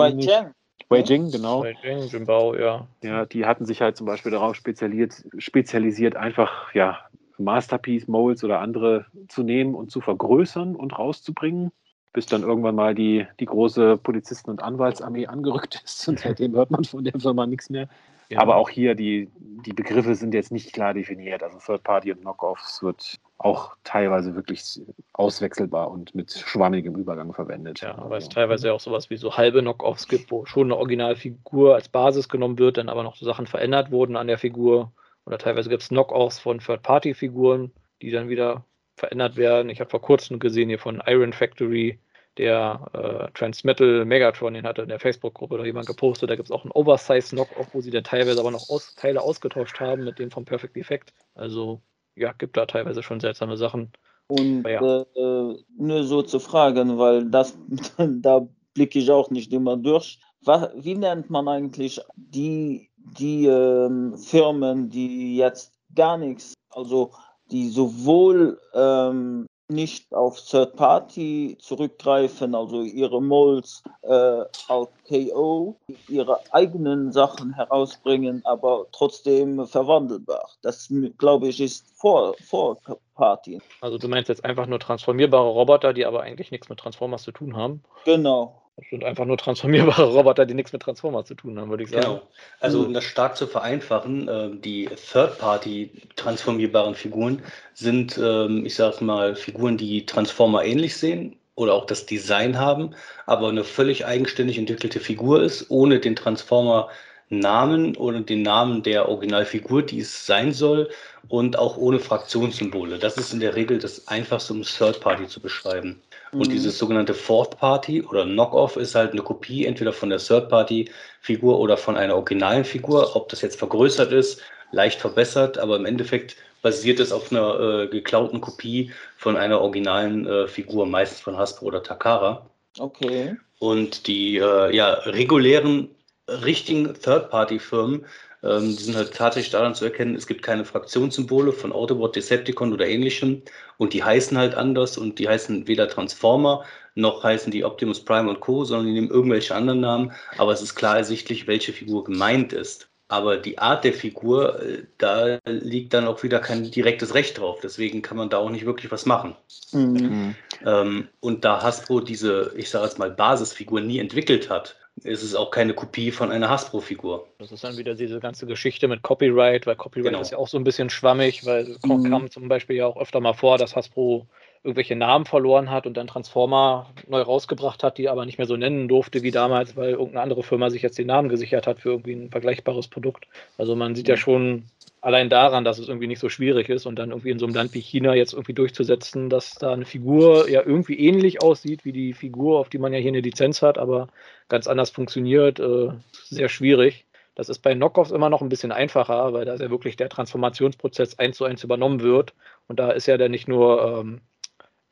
Wei Jing, genau. Wei Jing, Jinbao, ja. Ja, die hatten sich halt zum Beispiel darauf spezialisiert, spezialisiert einfach, ja, Masterpiece-Molds oder andere zu nehmen und zu vergrößern und rauszubringen, bis dann irgendwann mal die, die große Polizisten- und Anwaltsarmee angerückt ist. Und seitdem hört man von der Firma nichts mehr. Ja. Aber auch hier, die, die Begriffe sind jetzt nicht klar definiert. Also Third Party und Knockoffs wird auch teilweise wirklich auswechselbar und mit schwammigem Übergang verwendet. Ja, aber es teilweise auch sowas wie so halbe Knockoffs gibt, wo schon eine Originalfigur als Basis genommen wird, dann aber noch so Sachen verändert wurden an der Figur. Oder teilweise gibt es Knockoffs von Third-Party-Figuren, die dann wieder verändert werden. Ich habe vor kurzem gesehen hier von Iron Factory der äh, Transmetal Megatron, den hatte in der Facebook-Gruppe noch jemand gepostet. Da gibt es auch einen Oversize-Knock-Off, wo sie dann teilweise aber noch aus, Teile ausgetauscht haben mit dem vom Perfect Effect. Also ja, gibt da teilweise schon seltsame Sachen. Und ja. äh, nur so zu fragen, weil das da blicke ich auch nicht immer durch. Was, wie nennt man eigentlich die, die ähm, Firmen, die jetzt gar nichts, also die sowohl ähm, nicht auf Third Party zurückgreifen, also ihre Molds äh, auf KO, ihre eigenen Sachen herausbringen, aber trotzdem verwandelbar. Das glaube ich ist vor, vor Party. Also du meinst jetzt einfach nur transformierbare Roboter, die aber eigentlich nichts mit Transformers zu tun haben? Genau. Das sind einfach nur transformierbare Roboter, die nichts mit Transformers zu tun haben, würde ich sagen. Genau. Also um das stark zu vereinfachen, äh, die Third-Party transformierbaren Figuren sind, ähm, ich sage mal, Figuren, die Transformer ähnlich sehen oder auch das Design haben, aber eine völlig eigenständig entwickelte Figur ist, ohne den Transformer Namen oder den Namen der Originalfigur, die es sein soll, und auch ohne Fraktionssymbole. Das ist in der Regel das Einfachste, um Third Party zu beschreiben. Und mhm. dieses sogenannte Fourth Party oder Knockoff ist halt eine Kopie entweder von der Third Party Figur oder von einer originalen Figur. Ob das jetzt vergrößert ist, leicht verbessert, aber im Endeffekt basiert es auf einer äh, geklauten Kopie von einer originalen äh, Figur, meistens von Hasbro oder Takara. Okay. Und die äh, ja, regulären richtigen Third-Party-Firmen ähm, die sind halt tatsächlich daran zu erkennen, es gibt keine Fraktionssymbole von Autobot, Decepticon oder ähnlichem und die heißen halt anders und die heißen weder Transformer noch heißen die Optimus Prime und Co., sondern die nehmen irgendwelche anderen Namen, aber es ist klar ersichtlich, welche Figur gemeint ist. Aber die Art der Figur, äh, da liegt dann auch wieder kein direktes Recht drauf. Deswegen kann man da auch nicht wirklich was machen. Mhm. Ähm, und da Hasbro diese, ich sage jetzt mal, Basisfigur nie entwickelt hat, ist es auch keine Kopie von einer Hasbro-Figur. Das ist dann wieder diese ganze Geschichte mit Copyright, weil Copyright genau. ist ja auch so ein bisschen schwammig, weil mhm. kam zum Beispiel ja auch öfter mal vor, dass Hasbro irgendwelche Namen verloren hat und dann Transformer neu rausgebracht hat, die aber nicht mehr so nennen durfte wie damals, weil irgendeine andere Firma sich jetzt den Namen gesichert hat für irgendwie ein vergleichbares Produkt. Also man sieht ja schon allein daran, dass es irgendwie nicht so schwierig ist und dann irgendwie in so einem Land wie China jetzt irgendwie durchzusetzen, dass da eine Figur ja irgendwie ähnlich aussieht wie die Figur, auf die man ja hier eine Lizenz hat, aber ganz anders funktioniert, äh, sehr schwierig. Das ist bei Knockoffs immer noch ein bisschen einfacher, weil da ja wirklich der Transformationsprozess eins zu eins übernommen wird. Und da ist ja dann nicht nur ähm,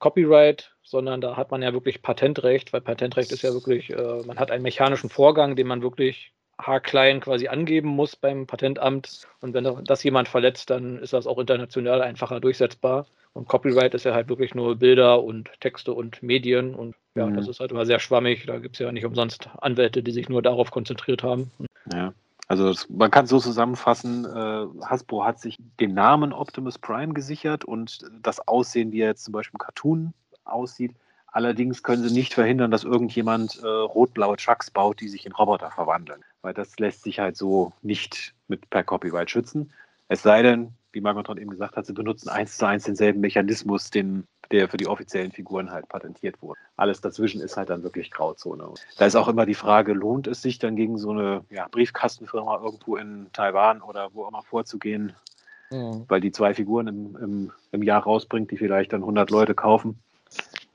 Copyright, sondern da hat man ja wirklich Patentrecht, weil Patentrecht ist ja wirklich, äh, man hat einen mechanischen Vorgang, den man wirklich haarklein quasi angeben muss beim Patentamt. Und wenn das jemand verletzt, dann ist das auch international einfacher durchsetzbar. Und Copyright ist ja halt wirklich nur Bilder und Texte und Medien und ja, mhm. das ist halt immer sehr schwammig. Da gibt es ja nicht umsonst Anwälte, die sich nur darauf konzentriert haben. Ja. Also das, man kann so zusammenfassen, äh, Hasbro hat sich den Namen Optimus Prime gesichert und das Aussehen, wie er jetzt zum Beispiel im Cartoon aussieht. Allerdings können sie nicht verhindern, dass irgendjemand äh, rot-blaue Trucks baut, die sich in Roboter verwandeln. Weil das lässt sich halt so nicht mit per Copyright schützen. Es sei denn, wie Margot eben gesagt hat, sie benutzen eins zu eins denselben Mechanismus, den, der für die offiziellen Figuren halt patentiert wurde. Alles dazwischen ist halt dann wirklich Grauzone. Da ist auch immer die Frage, lohnt es sich dann gegen so eine ja, Briefkastenfirma irgendwo in Taiwan oder wo auch immer vorzugehen, mhm. weil die zwei Figuren im, im, im Jahr rausbringt, die vielleicht dann 100 Leute kaufen.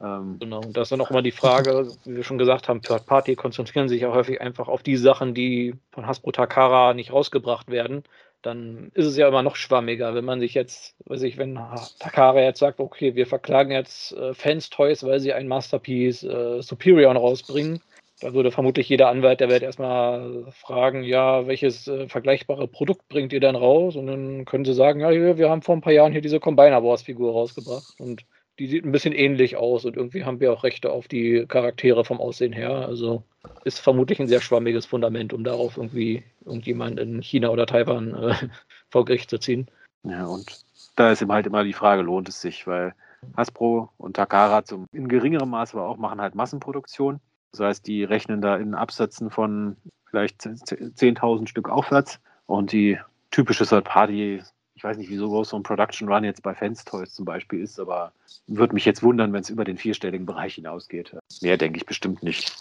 Ähm, genau, und da ist dann auch immer die Frage, wie wir schon gesagt haben, Third Party konzentrieren sich ja häufig einfach auf die Sachen, die von Hasbro Takara nicht rausgebracht werden. Dann ist es ja immer noch schwammiger, wenn man sich jetzt, weiß ich, wenn Takara jetzt sagt, okay, wir verklagen jetzt äh, Fans Toys, weil sie ein Masterpiece äh, Superior rausbringen. Da würde vermutlich jeder Anwalt der Welt erstmal fragen, ja, welches äh, vergleichbare Produkt bringt ihr denn raus? Und dann können sie sagen, ja, wir haben vor ein paar Jahren hier diese Combiner Wars Figur rausgebracht. Und die sieht ein bisschen ähnlich aus und irgendwie haben wir auch Rechte auf die Charaktere vom Aussehen her. Also ist vermutlich ein sehr schwammiges Fundament, um darauf irgendwie irgendjemand in China oder Taiwan äh, vor Gericht zu ziehen. Ja, und da ist eben halt immer die Frage, lohnt es sich, weil Hasbro und Takara zum, in geringerem Maße aber auch machen halt Massenproduktion. Das heißt, die rechnen da in Absätzen von vielleicht 10.000 Stück aufwärts und die typische Third-Party ich weiß nicht, wie so groß so ein Production Run jetzt bei Fans Toys zum Beispiel ist, aber würde mich jetzt wundern, wenn es über den vierstelligen Bereich hinausgeht. Mehr denke ich bestimmt nicht.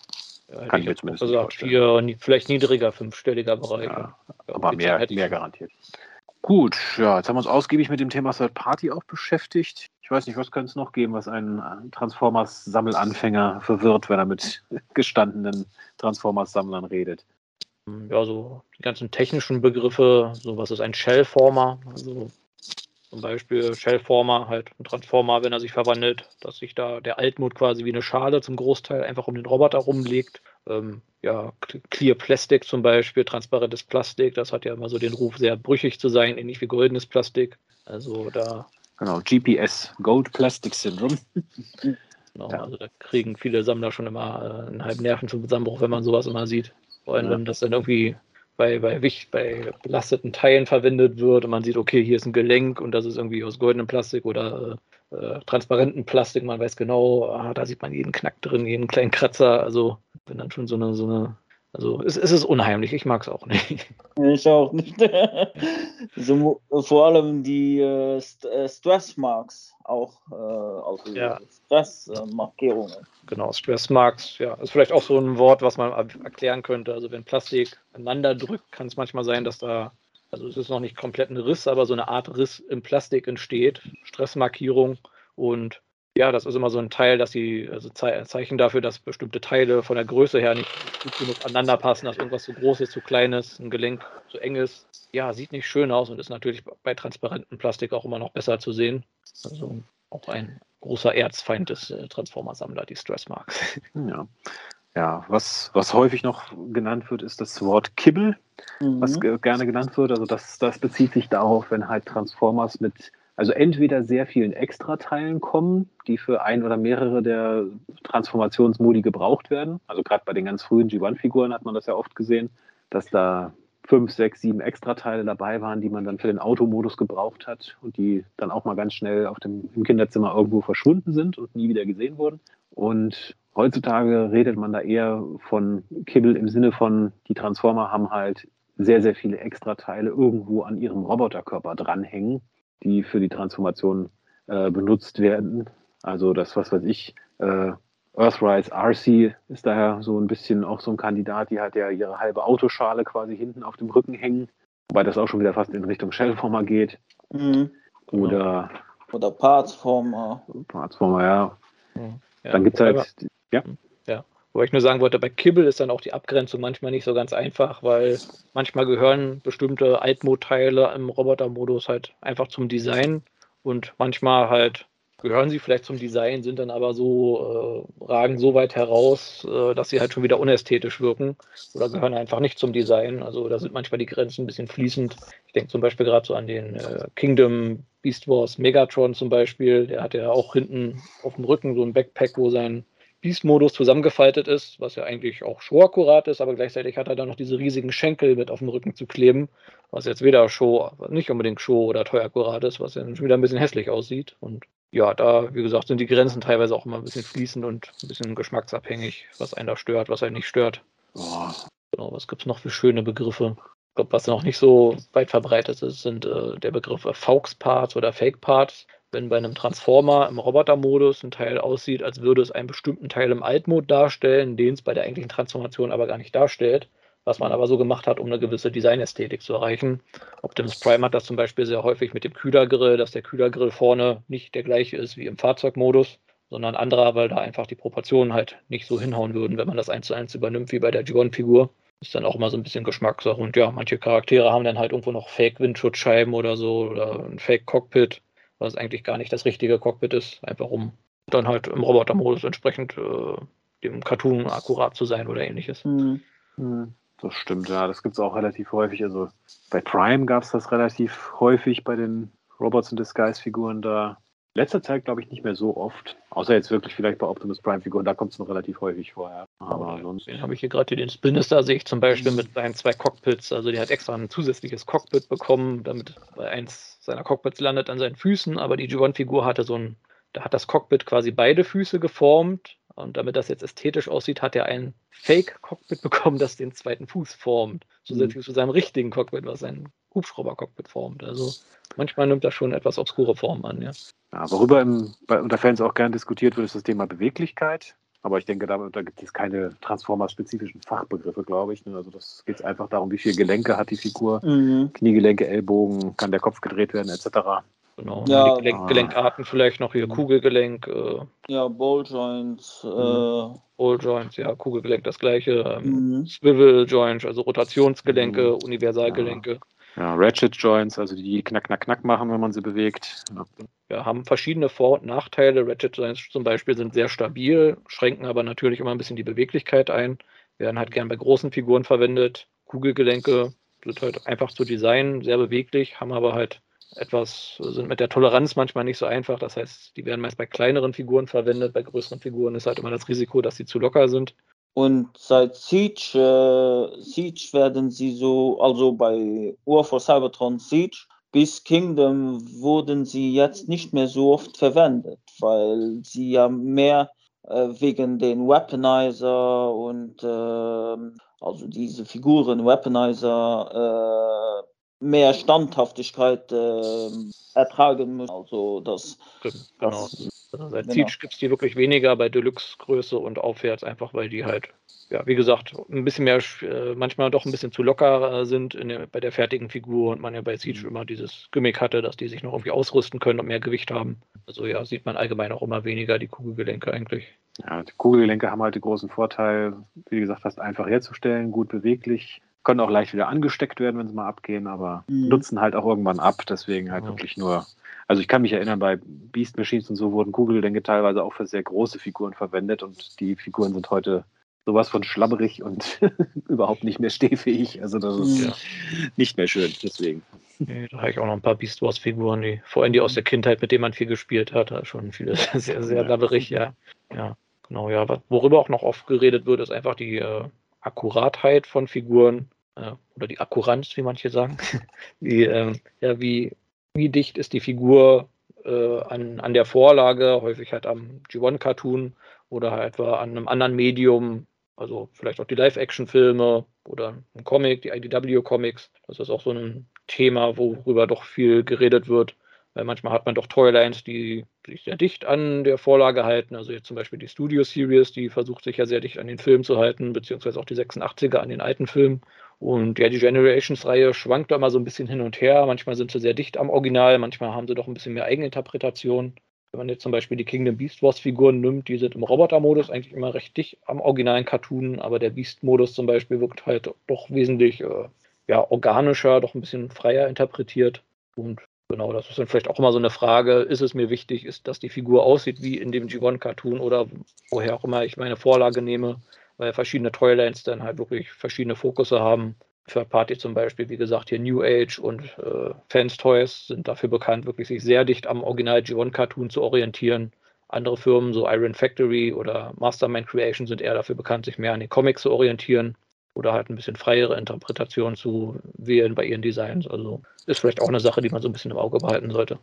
Ja, Kann ich mir zumindest also nicht vorstellen. Vier, vielleicht niedriger fünfstelliger Bereich. Ja, aber mehr, mehr garantiert. Gut, ja, jetzt haben wir uns ausgiebig mit dem Thema Third Party auch beschäftigt. Ich weiß nicht, was könnte es noch geben, was einen Transformers-Sammelanfänger verwirrt, wenn er mit gestandenen Transformers-Sammlern redet ja, so die ganzen technischen Begriffe, so was ist ein Shellformer, also zum Beispiel Shellformer, halt ein Transformer, wenn er sich verwandelt, dass sich da der Altmod quasi wie eine Schale zum Großteil einfach um den Roboter rumlegt. Ähm, ja, Clear Plastic zum Beispiel, transparentes Plastik, das hat ja immer so den Ruf, sehr brüchig zu sein, ähnlich wie goldenes Plastik. Also da. Genau, GPS, Gold Plastic Syndrome. Genau, ja. also da kriegen viele Sammler schon immer äh, einen halben Nerven zum Zusammenbruch, wenn man sowas immer sieht. Ja. wenn das dann irgendwie bei, bei, bei belasteten Teilen verwendet wird und man sieht, okay, hier ist ein Gelenk und das ist irgendwie aus goldenem Plastik oder äh, äh, transparentem Plastik, man weiß genau, ah, da sieht man jeden Knack drin, jeden kleinen Kratzer. Also, wenn dann schon so eine, so eine also es, es ist unheimlich, ich mag es auch nicht. Ich auch nicht. so, vor allem die äh, äh, Stressmarks auch äh, aus ja. Stressmarkierungen. genau, Stressmarks, ja, ist vielleicht auch so ein Wort, was man erklären könnte. Also wenn Plastik aneinander drückt, kann es manchmal sein, dass da, also es ist noch nicht komplett ein Riss, aber so eine Art Riss im Plastik entsteht, Stressmarkierung und ja, das ist immer so ein Teil, dass sie, also Zeichen dafür, dass bestimmte Teile von der Größe her nicht gut genug aneinander passen, dass irgendwas zu groß ist, zu klein ist, ein Gelenk zu eng ist. Ja, sieht nicht schön aus und ist natürlich bei transparentem Plastik auch immer noch besser zu sehen. Also auch ein großer Erzfeind des äh, Transformer-Sammler, die Stressmarks. Ja. Ja, was, was häufig noch genannt wird, ist das Wort Kibbel, mhm. was gerne genannt wird. Also das, das bezieht sich darauf, wenn halt Transformers mit also entweder sehr vielen Extrateilen kommen, die für ein oder mehrere der Transformationsmodi gebraucht werden. Also gerade bei den ganz frühen G1-Figuren hat man das ja oft gesehen, dass da fünf, sechs, sieben Extrateile dabei waren, die man dann für den Automodus gebraucht hat und die dann auch mal ganz schnell auf dem, im Kinderzimmer irgendwo verschwunden sind und nie wieder gesehen wurden. Und heutzutage redet man da eher von Kibbel im Sinne von, die Transformer haben halt sehr, sehr viele Extrateile irgendwo an ihrem Roboterkörper dranhängen die für die Transformation äh, benutzt werden. Also das, was weiß ich, äh, Earthrise RC ist daher so ein bisschen auch so ein Kandidat, die hat ja ihre halbe Autoschale quasi hinten auf dem Rücken hängen, wobei das auch schon wieder fast in Richtung Shellformer geht. Mhm. Oder, oder Partsformer. Partsformer, ja. Mhm. ja. Dann gibt es halt, ja. Wo ich nur sagen wollte, bei Kibbel ist dann auch die Abgrenzung manchmal nicht so ganz einfach, weil manchmal gehören bestimmte Altmodteile im Robotermodus halt einfach zum Design und manchmal halt gehören sie vielleicht zum Design, sind dann aber so, äh, ragen so weit heraus, äh, dass sie halt schon wieder unästhetisch wirken oder gehören einfach nicht zum Design. Also da sind manchmal die Grenzen ein bisschen fließend. Ich denke zum Beispiel gerade so an den äh, Kingdom Beast Wars Megatron zum Beispiel. Der hat ja auch hinten auf dem Rücken so ein Backpack, wo sein Beast-Modus zusammengefaltet ist, was ja eigentlich auch show akkurat ist, aber gleichzeitig hat er dann noch diese riesigen Schenkel mit auf dem Rücken zu kleben, was jetzt weder Show, nicht unbedingt Show oder teuer akkurat ist, was ja schon wieder ein bisschen hässlich aussieht. Und ja, da, wie gesagt, sind die Grenzen teilweise auch immer ein bisschen fließend und ein bisschen geschmacksabhängig, was einen da stört, was einen nicht stört. Oh. Genau, was gibt es noch für schöne Begriffe? Ich glaube, was noch nicht so weit verbreitet ist, sind äh, der Begriff Faux-Parts oder Fake-Parts wenn bei einem Transformer im Robotermodus ein Teil aussieht, als würde es einen bestimmten Teil im Altmod darstellen, den es bei der eigentlichen Transformation aber gar nicht darstellt, was man aber so gemacht hat, um eine gewisse Designästhetik zu erreichen. Optimus Prime hat das zum Beispiel sehr häufig mit dem Kühlergrill, dass der Kühlergrill vorne nicht der gleiche ist wie im Fahrzeugmodus, sondern anderer, weil da einfach die Proportionen halt nicht so hinhauen würden, wenn man das eins zu eins übernimmt wie bei der G1-Figur. Ist dann auch immer so ein bisschen Geschmackssache. Und ja, manche Charaktere haben dann halt irgendwo noch Fake-Windschutzscheiben oder so oder ein Fake-Cockpit was eigentlich gar nicht das richtige Cockpit ist, einfach um dann halt im Robotermodus entsprechend äh, dem Cartoon akkurat zu sein oder ähnliches. Mhm. Das stimmt, ja, das gibt es auch relativ häufig. Also bei Prime gab es das relativ häufig bei den Robots in Disguise-Figuren da. Letzter Zeit glaube ich nicht mehr so oft. Außer jetzt wirklich vielleicht bei Optimus Prime-Figuren, da kommt es noch relativ häufig vorher. Aber sonst. Den habe ich hier gerade den Spinister, sehe ich zum Beispiel mit seinen zwei Cockpits. Also die hat extra ein zusätzliches Cockpit bekommen, damit bei eins seiner Cockpits landet an seinen Füßen. Aber die G1-Figur hatte so ein, da hat das Cockpit quasi beide Füße geformt. Und damit das jetzt ästhetisch aussieht, hat er ein Fake-Cockpit bekommen, das den zweiten Fuß formt. Zusätzlich mhm. zu seinem richtigen Cockpit, was ein Hubschrauber-Cockpit formt. Also manchmal nimmt das schon etwas obskure Formen an, ja. Ja, worüber im, bei, unter Fans auch gern diskutiert wird, ist das Thema Beweglichkeit. Aber ich denke, da, da gibt es keine Transformers-spezifischen Fachbegriffe, glaube ich. Ne? Also das geht einfach darum, wie viele Gelenke hat die Figur, mhm. Kniegelenke, Ellbogen, kann der Kopf gedreht werden, etc. Genau. Ja, die Gelenk, Gelenkarten vielleicht noch hier, Kugelgelenk. Äh, ja, Balljoints. Mhm. Äh, Balljoints, ja, Kugelgelenk das gleiche. Ähm, mhm. Swivel Joints, also Rotationsgelenke, mhm. Universalgelenke. Ja. Ratchet Joints, also die knack, knack, knack machen, wenn man sie bewegt. Ja. Wir haben verschiedene Vor- und Nachteile. Ratchet Joints zum Beispiel sind sehr stabil, schränken aber natürlich immer ein bisschen die Beweglichkeit ein. Werden halt gern bei großen Figuren verwendet. Kugelgelenke sind halt einfach zu designen, sehr beweglich, haben aber halt etwas, sind mit der Toleranz manchmal nicht so einfach. Das heißt, die werden meist bei kleineren Figuren verwendet. Bei größeren Figuren ist halt immer das Risiko, dass sie zu locker sind. Und seit Siege, äh, Siege werden sie so, also bei War for Cybertron Siege bis Kingdom wurden sie jetzt nicht mehr so oft verwendet, weil sie ja mehr äh, wegen den Weaponizer und äh, also diese Figuren Weaponizer äh, mehr Standhaftigkeit äh, ertragen müssen. Also das, genau. Das, also seit genau. Siege gibt es die wirklich weniger bei Deluxe-Größe und aufwärts, einfach weil die halt, ja, wie gesagt, ein bisschen mehr, äh, manchmal doch ein bisschen zu locker sind der, bei der fertigen Figur und man ja bei Siege mhm. immer dieses Gimmick hatte, dass die sich noch irgendwie ausrüsten können und mehr Gewicht haben. Also ja, sieht man allgemein auch immer weniger die Kugelgelenke eigentlich. Ja, die Kugelgelenke haben halt den großen Vorteil, wie gesagt, fast einfach herzustellen, gut beweglich, können auch leicht wieder angesteckt werden, wenn sie mal abgehen, aber mhm. nutzen halt auch irgendwann ab. Deswegen halt ja. wirklich nur. Also ich kann mich erinnern, bei Beast Machines und so wurden Kugeldenke teilweise auch für sehr große Figuren verwendet und die Figuren sind heute sowas von schlabberig und überhaupt nicht mehr stehfähig. Also das ist ja. nicht mehr schön, deswegen. Nee, da habe ich auch noch ein paar Beast Wars Figuren, die vor allem die aus der Kindheit, mit denen man viel gespielt hat, schon viele sehr, sehr labberig, ja. Ja, genau, ja. Worüber auch noch oft geredet wird, ist einfach die äh, Akkuratheit von Figuren äh, oder die Akkuranz, wie manche sagen. wie, äh, ja, wie, wie dicht ist die Figur äh, an, an der Vorlage, häufig halt am G1-Cartoon oder halt etwa an einem anderen Medium, also vielleicht auch die Live-Action-Filme oder ein Comic, die IDW-Comics. Das ist auch so ein Thema, worüber doch viel geredet wird. Weil manchmal hat man doch Toylines, die sich sehr dicht an der Vorlage halten. Also jetzt zum Beispiel die Studio Series, die versucht sich ja sehr dicht an den Film zu halten, beziehungsweise auch die 86er an den alten Film. Und ja, die Generations-Reihe schwankt da immer so ein bisschen hin und her. Manchmal sind sie sehr dicht am Original, manchmal haben sie doch ein bisschen mehr Eigeninterpretation. Wenn man jetzt zum Beispiel die Kingdom Beast Wars-Figuren nimmt, die sind im Roboter-Modus eigentlich immer recht dicht am originalen Cartoon, aber der Beast-Modus zum Beispiel wirkt halt doch wesentlich äh, ja, organischer, doch ein bisschen freier interpretiert. Und Genau, das ist dann vielleicht auch immer so eine Frage, ist es mir wichtig, ist, dass die Figur aussieht wie in dem G1-Cartoon oder woher auch immer ich meine Vorlage nehme, weil verschiedene Toylands dann halt wirklich verschiedene Fokusse haben. Third Party zum Beispiel, wie gesagt, hier New Age und äh, Fans Toys sind dafür bekannt, wirklich sich sehr dicht am Original G1-Cartoon zu orientieren. Andere Firmen, so Iron Factory oder Mastermind Creation, sind eher dafür bekannt, sich mehr an den Comics zu orientieren oder halt ein bisschen freiere Interpretation zu wählen bei ihren Designs. Also ist vielleicht auch eine Sache, die man so ein bisschen im Auge behalten sollte.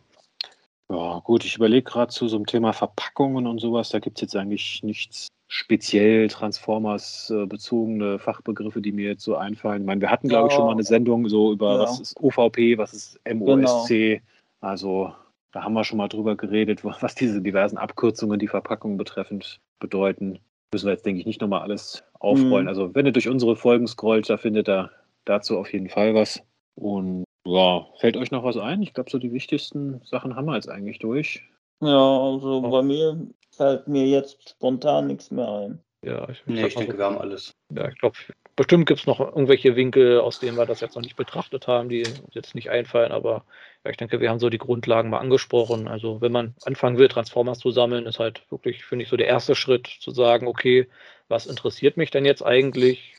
Ja, gut, ich überlege gerade zu so einem Thema Verpackungen und sowas. Da gibt es jetzt eigentlich nichts speziell Transformers äh, bezogene Fachbegriffe, die mir jetzt so einfallen. Ich meine, wir hatten, glaube ich, schon mal eine Sendung so über ja. was ist OVP, was ist MOSC. Genau. Also da haben wir schon mal drüber geredet, was diese diversen Abkürzungen, die Verpackungen betreffend, bedeuten müssen wir jetzt, denke ich, nicht nochmal alles aufrollen. Mhm. Also, wenn ihr durch unsere Folgen scrollt, da findet ihr dazu auf jeden Fall was. Und ja, fällt euch noch was ein? Ich glaube, so die wichtigsten Sachen haben wir jetzt eigentlich durch. Ja, also oh. bei mir fällt mir jetzt spontan nichts mehr ein. Ja, ich, nee, ich denke, wir haben alles. Ja, ich glaube, bestimmt gibt es noch irgendwelche Winkel, aus denen wir das jetzt noch nicht betrachtet haben, die uns jetzt nicht einfallen, aber ja, ich denke, wir haben so die Grundlagen mal angesprochen. Also wenn man anfangen will, Transformers zu sammeln, ist halt wirklich, finde ich, so der erste Schritt zu sagen, okay, was interessiert mich denn jetzt eigentlich?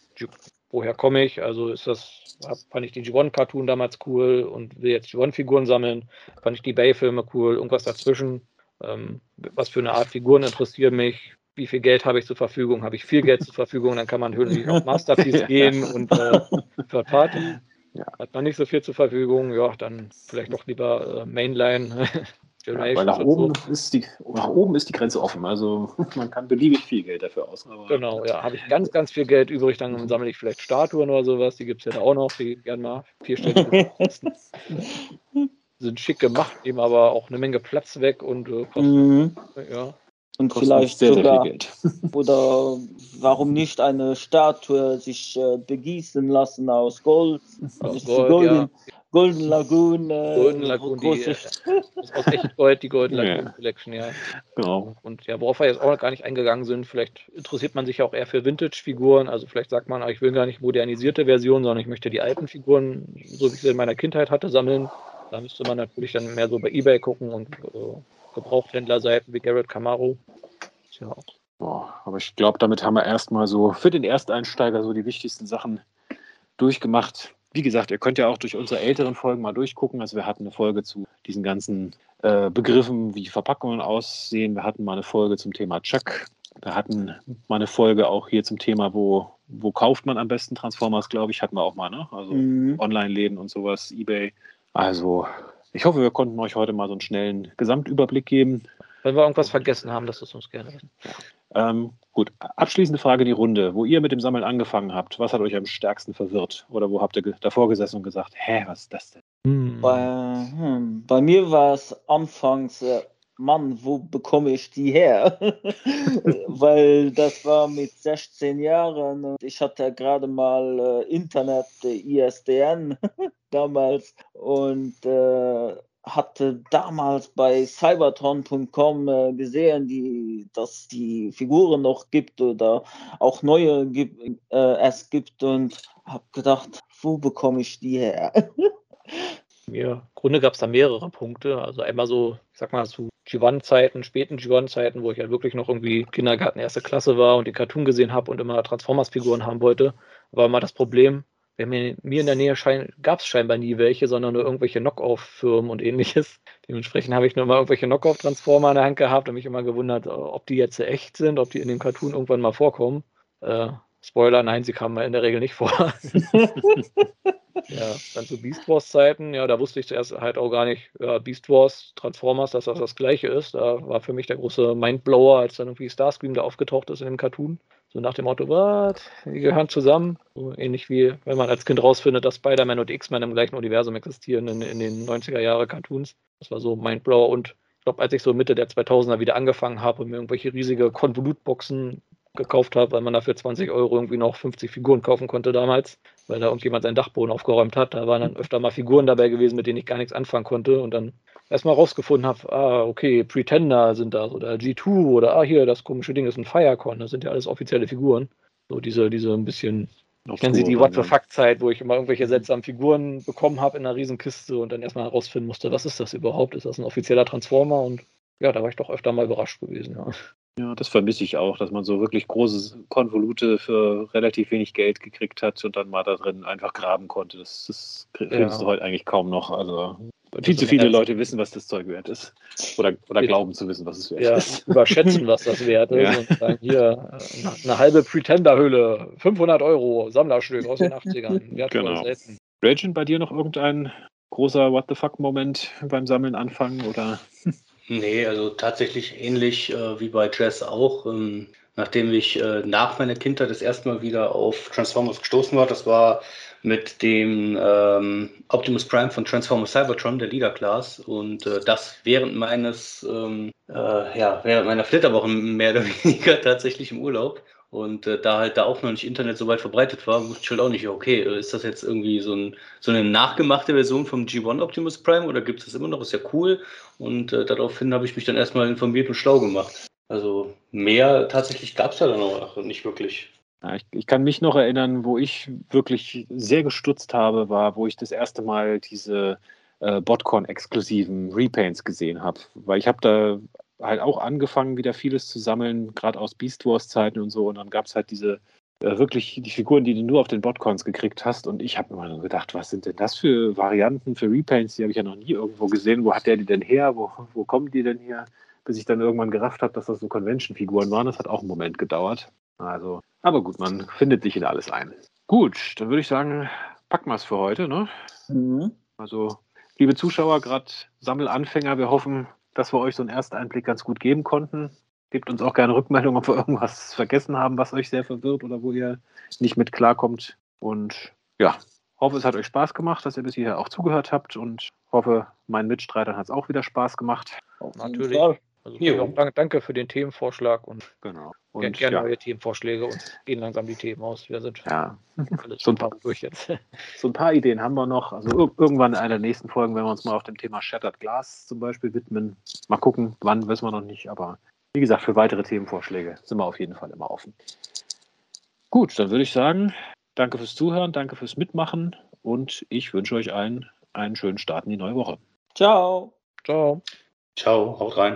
Woher komme ich? Also ist das, fand ich den G1-Cartoon damals cool und will jetzt G1-Figuren sammeln? Fand ich die Bay-Filme cool? Irgendwas dazwischen? Ähm, was für eine Art Figuren interessieren mich? Wie viel Geld habe ich zur Verfügung? Habe ich viel Geld zur Verfügung? Dann kann man natürlich auf Masterpiece gehen und äh, Third Party. Ja. Hat man nicht so viel zur Verfügung, ja, dann vielleicht doch lieber äh, Mainline. ja, weil nach oben, so. ist die, nach oben ist die Grenze offen. Also man kann beliebig viel Geld dafür ausgeben. Genau, ja. Habe ich ganz, ganz viel Geld übrig, dann sammle ich vielleicht Statuen oder sowas. Die gibt es ja da auch noch, die gerne mal vierstellig sind schick gemacht, nehmen aber auch eine Menge Platz weg und äh, kosten, mhm. ja, und Kostet vielleicht sehr, sogar, sehr oder warum nicht eine Statue sich äh, begießen lassen aus Gold? Aus Gold Golden, ja. Golden Lagoon. Äh, Golden Lagoon, die, äh, aus echt Gold, die Golden Lagoon yeah. Collection, ja. Genau. Und ja, worauf wir jetzt auch noch gar nicht eingegangen sind, vielleicht interessiert man sich ja auch eher für Vintage-Figuren. Also vielleicht sagt man, ich will gar nicht modernisierte Versionen, sondern ich möchte die alten Figuren, so wie ich sie in meiner Kindheit hatte, sammeln. Da müsste man natürlich dann mehr so bei Ebay gucken und äh, Gebrauchthändlerseiten wie Garrett Camaro. Tja. Boah, aber ich glaube, damit haben wir erstmal so für den Ersteinsteiger so die wichtigsten Sachen durchgemacht. Wie gesagt, ihr könnt ja auch durch unsere älteren Folgen mal durchgucken. Also wir hatten eine Folge zu diesen ganzen äh, Begriffen, wie Verpackungen aussehen. Wir hatten mal eine Folge zum Thema Chuck. Wir hatten mal eine Folge auch hier zum Thema, wo, wo kauft man am besten Transformers, glaube ich, hatten wir auch mal, ne? Also mhm. Online-Läden und sowas, Ebay. Also ich hoffe, wir konnten euch heute mal so einen schnellen Gesamtüberblick geben. Wenn wir irgendwas vergessen haben, lasst es uns gerne wissen. Ähm, gut, abschließende Frage die Runde. Wo ihr mit dem Sammeln angefangen habt, was hat euch am stärksten verwirrt? Oder wo habt ihr davor gesessen und gesagt, hä, was ist das denn? Bei, hm, bei, mir war es anfangs, äh, Mann, wo bekomme ich die her? Weil das war mit 16 Jahren und ich hatte gerade mal äh, Internet, äh, ISDN damals und äh, hatte damals bei cybertron.com äh, gesehen, die, dass die Figuren noch gibt oder auch neue gibt, äh, es gibt und habe gedacht, wo bekomme ich die her? Ja, im Grunde gab es da mehrere Punkte. Also einmal so, ich sag mal, zu G1-Zeiten, späten G1-Zeiten, wo ich halt wirklich noch irgendwie Kindergarten erste Klasse war und die Cartoon gesehen habe und immer Transformers-Figuren haben wollte, war immer das Problem, mir, mir in der Nähe gab es scheinbar nie welche, sondern nur irgendwelche Knock-Off-Firmen und ähnliches. Dementsprechend habe ich nur mal irgendwelche Knock-Off-Transformer in der Hand gehabt und mich immer gewundert, ob die jetzt echt sind, ob die in dem Cartoon irgendwann mal vorkommen. Äh, Spoiler, nein, sie kamen in der Regel nicht vor. ja, dann zu Beast Wars Zeiten, ja, da wusste ich zuerst halt auch gar nicht, ja, Beast Wars, Transformers, dass das das gleiche ist. Da war für mich der große Mindblower, als dann irgendwie Starscream da aufgetaucht ist in dem Cartoon. So nach dem Motto, was? Die gehören zusammen. So ähnlich wie wenn man als Kind rausfindet, dass Spider-Man und X-Men im gleichen Universum existieren in, in den 90er Jahre Cartoons. Das war so Mindblower und ich glaube, als ich so Mitte der 2000er wieder angefangen habe und mir irgendwelche riesige Konvolutboxen gekauft habe, weil man dafür 20 Euro irgendwie noch 50 Figuren kaufen konnte damals, weil da irgendjemand seinen Dachboden aufgeräumt hat. Da waren dann öfter mal Figuren dabei gewesen, mit denen ich gar nichts anfangen konnte und dann erstmal rausgefunden habe, ah, okay, Pretender sind das oder G2 oder ah, hier, das komische Ding ist ein Firecon, das sind ja alles offizielle Figuren. So diese, diese ein bisschen auf Kennen Sie die What the. Fuck-Zeit, wo ich immer irgendwelche seltsamen Figuren bekommen habe in einer Riesenkiste und dann erstmal herausfinden musste, was ist das überhaupt? Ist das ein offizieller Transformer? Und ja, da war ich doch öfter mal überrascht gewesen. Ja. Ja, das vermisse ich auch, dass man so wirklich große Konvolute für relativ wenig Geld gekriegt hat und dann mal da drin einfach graben konnte. Das, das krie- Ja. findest du heute eigentlich kaum noch. Also viel zu viele Leute wissen, was das Zeug wert ist. Oder, oder glauben zu wissen, was es wert Ja, ist. überschätzen, was das wert ist. Ja. Und sagen, hier, eine, halbe Pretender-Hülle, 500 Euro, Sammlerstück aus den 80ern. Wertvoll, Genau. selten. Raging, bei dir noch irgendein großer What the fuck-Moment beim Sammeln anfangen? Oder? Nee, also tatsächlich ähnlich äh, wie bei Jazz auch. Ähm, nachdem ich äh, nach meiner Kindheit das erste Mal wieder auf Transformers gestoßen war, das war mit dem ähm, Optimus Prime von Transformers Cybertron, der Leader Class. Und äh, das während meines, ähm, äh, ja, während meiner Flitterwochen mehr oder weniger tatsächlich im Urlaub. Und äh, da halt da auch noch nicht Internet so weit verbreitet war, wusste ich halt auch nicht, okay, äh, ist das jetzt irgendwie so, ein, so eine nachgemachte Version vom G1 Optimus Prime oder gibt es das immer noch? Ist ja cool. Und äh, daraufhin habe ich mich dann erstmal informiert und schlau gemacht. Also mehr tatsächlich gab es da dann auch nicht wirklich. Ja, ich, ich kann mich noch erinnern, wo ich wirklich sehr gestutzt habe, war, wo ich das erste Mal diese äh, Botcon-exklusiven Repaints gesehen habe. Weil ich habe da halt auch angefangen, wieder vieles zu sammeln, gerade aus Beast Wars-Zeiten und so. Und dann gab es halt diese äh, wirklich die Figuren, die du nur auf den Botcons gekriegt hast. Und ich habe immer nur gedacht, was sind denn das für Varianten für Repaints? Die habe ich ja noch nie irgendwo gesehen. Wo hat der die denn her? Wo, wo kommen die denn her? Bis ich dann irgendwann gerafft habe, dass das so Convention-Figuren waren. Das hat auch einen Moment gedauert. Also, aber gut, man findet sich in alles ein. Gut, dann würde ich sagen, packen wir es für heute. Ne? Mhm. Also, liebe Zuschauer, gerade Sammelanfänger, wir hoffen, dass wir euch so einen ersten Einblick ganz gut geben konnten. Gebt uns auch gerne Rückmeldung, ob wir irgendwas vergessen haben, was euch sehr verwirrt oder wo ihr nicht mit klarkommt. Und ja, hoffe, es hat euch Spaß gemacht, dass ihr bis hierher auch zugehört habt und hoffe, meinen Mitstreitern hat es auch wieder Spaß gemacht. Natürlich. Also Jo. danke, danke für den Themenvorschlag und, Genau. Und gerne ja, neue Themenvorschläge und gehen langsam die Themen aus. Wir sind ja, alles So schon ein paar- durch jetzt. so ein paar Ideen haben wir noch. Also ir irgendwann in einer der nächsten Folgen, wenn wir uns mal auf dem Thema Shattered Glass zum Beispiel widmen. Mal gucken, wann wissen wir noch nicht, aber wie gesagt, für weitere Themenvorschläge sind wir auf jeden Fall immer offen. Gut, dann würde ich sagen, danke fürs Zuhören, danke fürs Mitmachen und ich wünsche euch allen einen schönen Start in die neue Woche. Ciao. Ciao. Ciao, haut rein.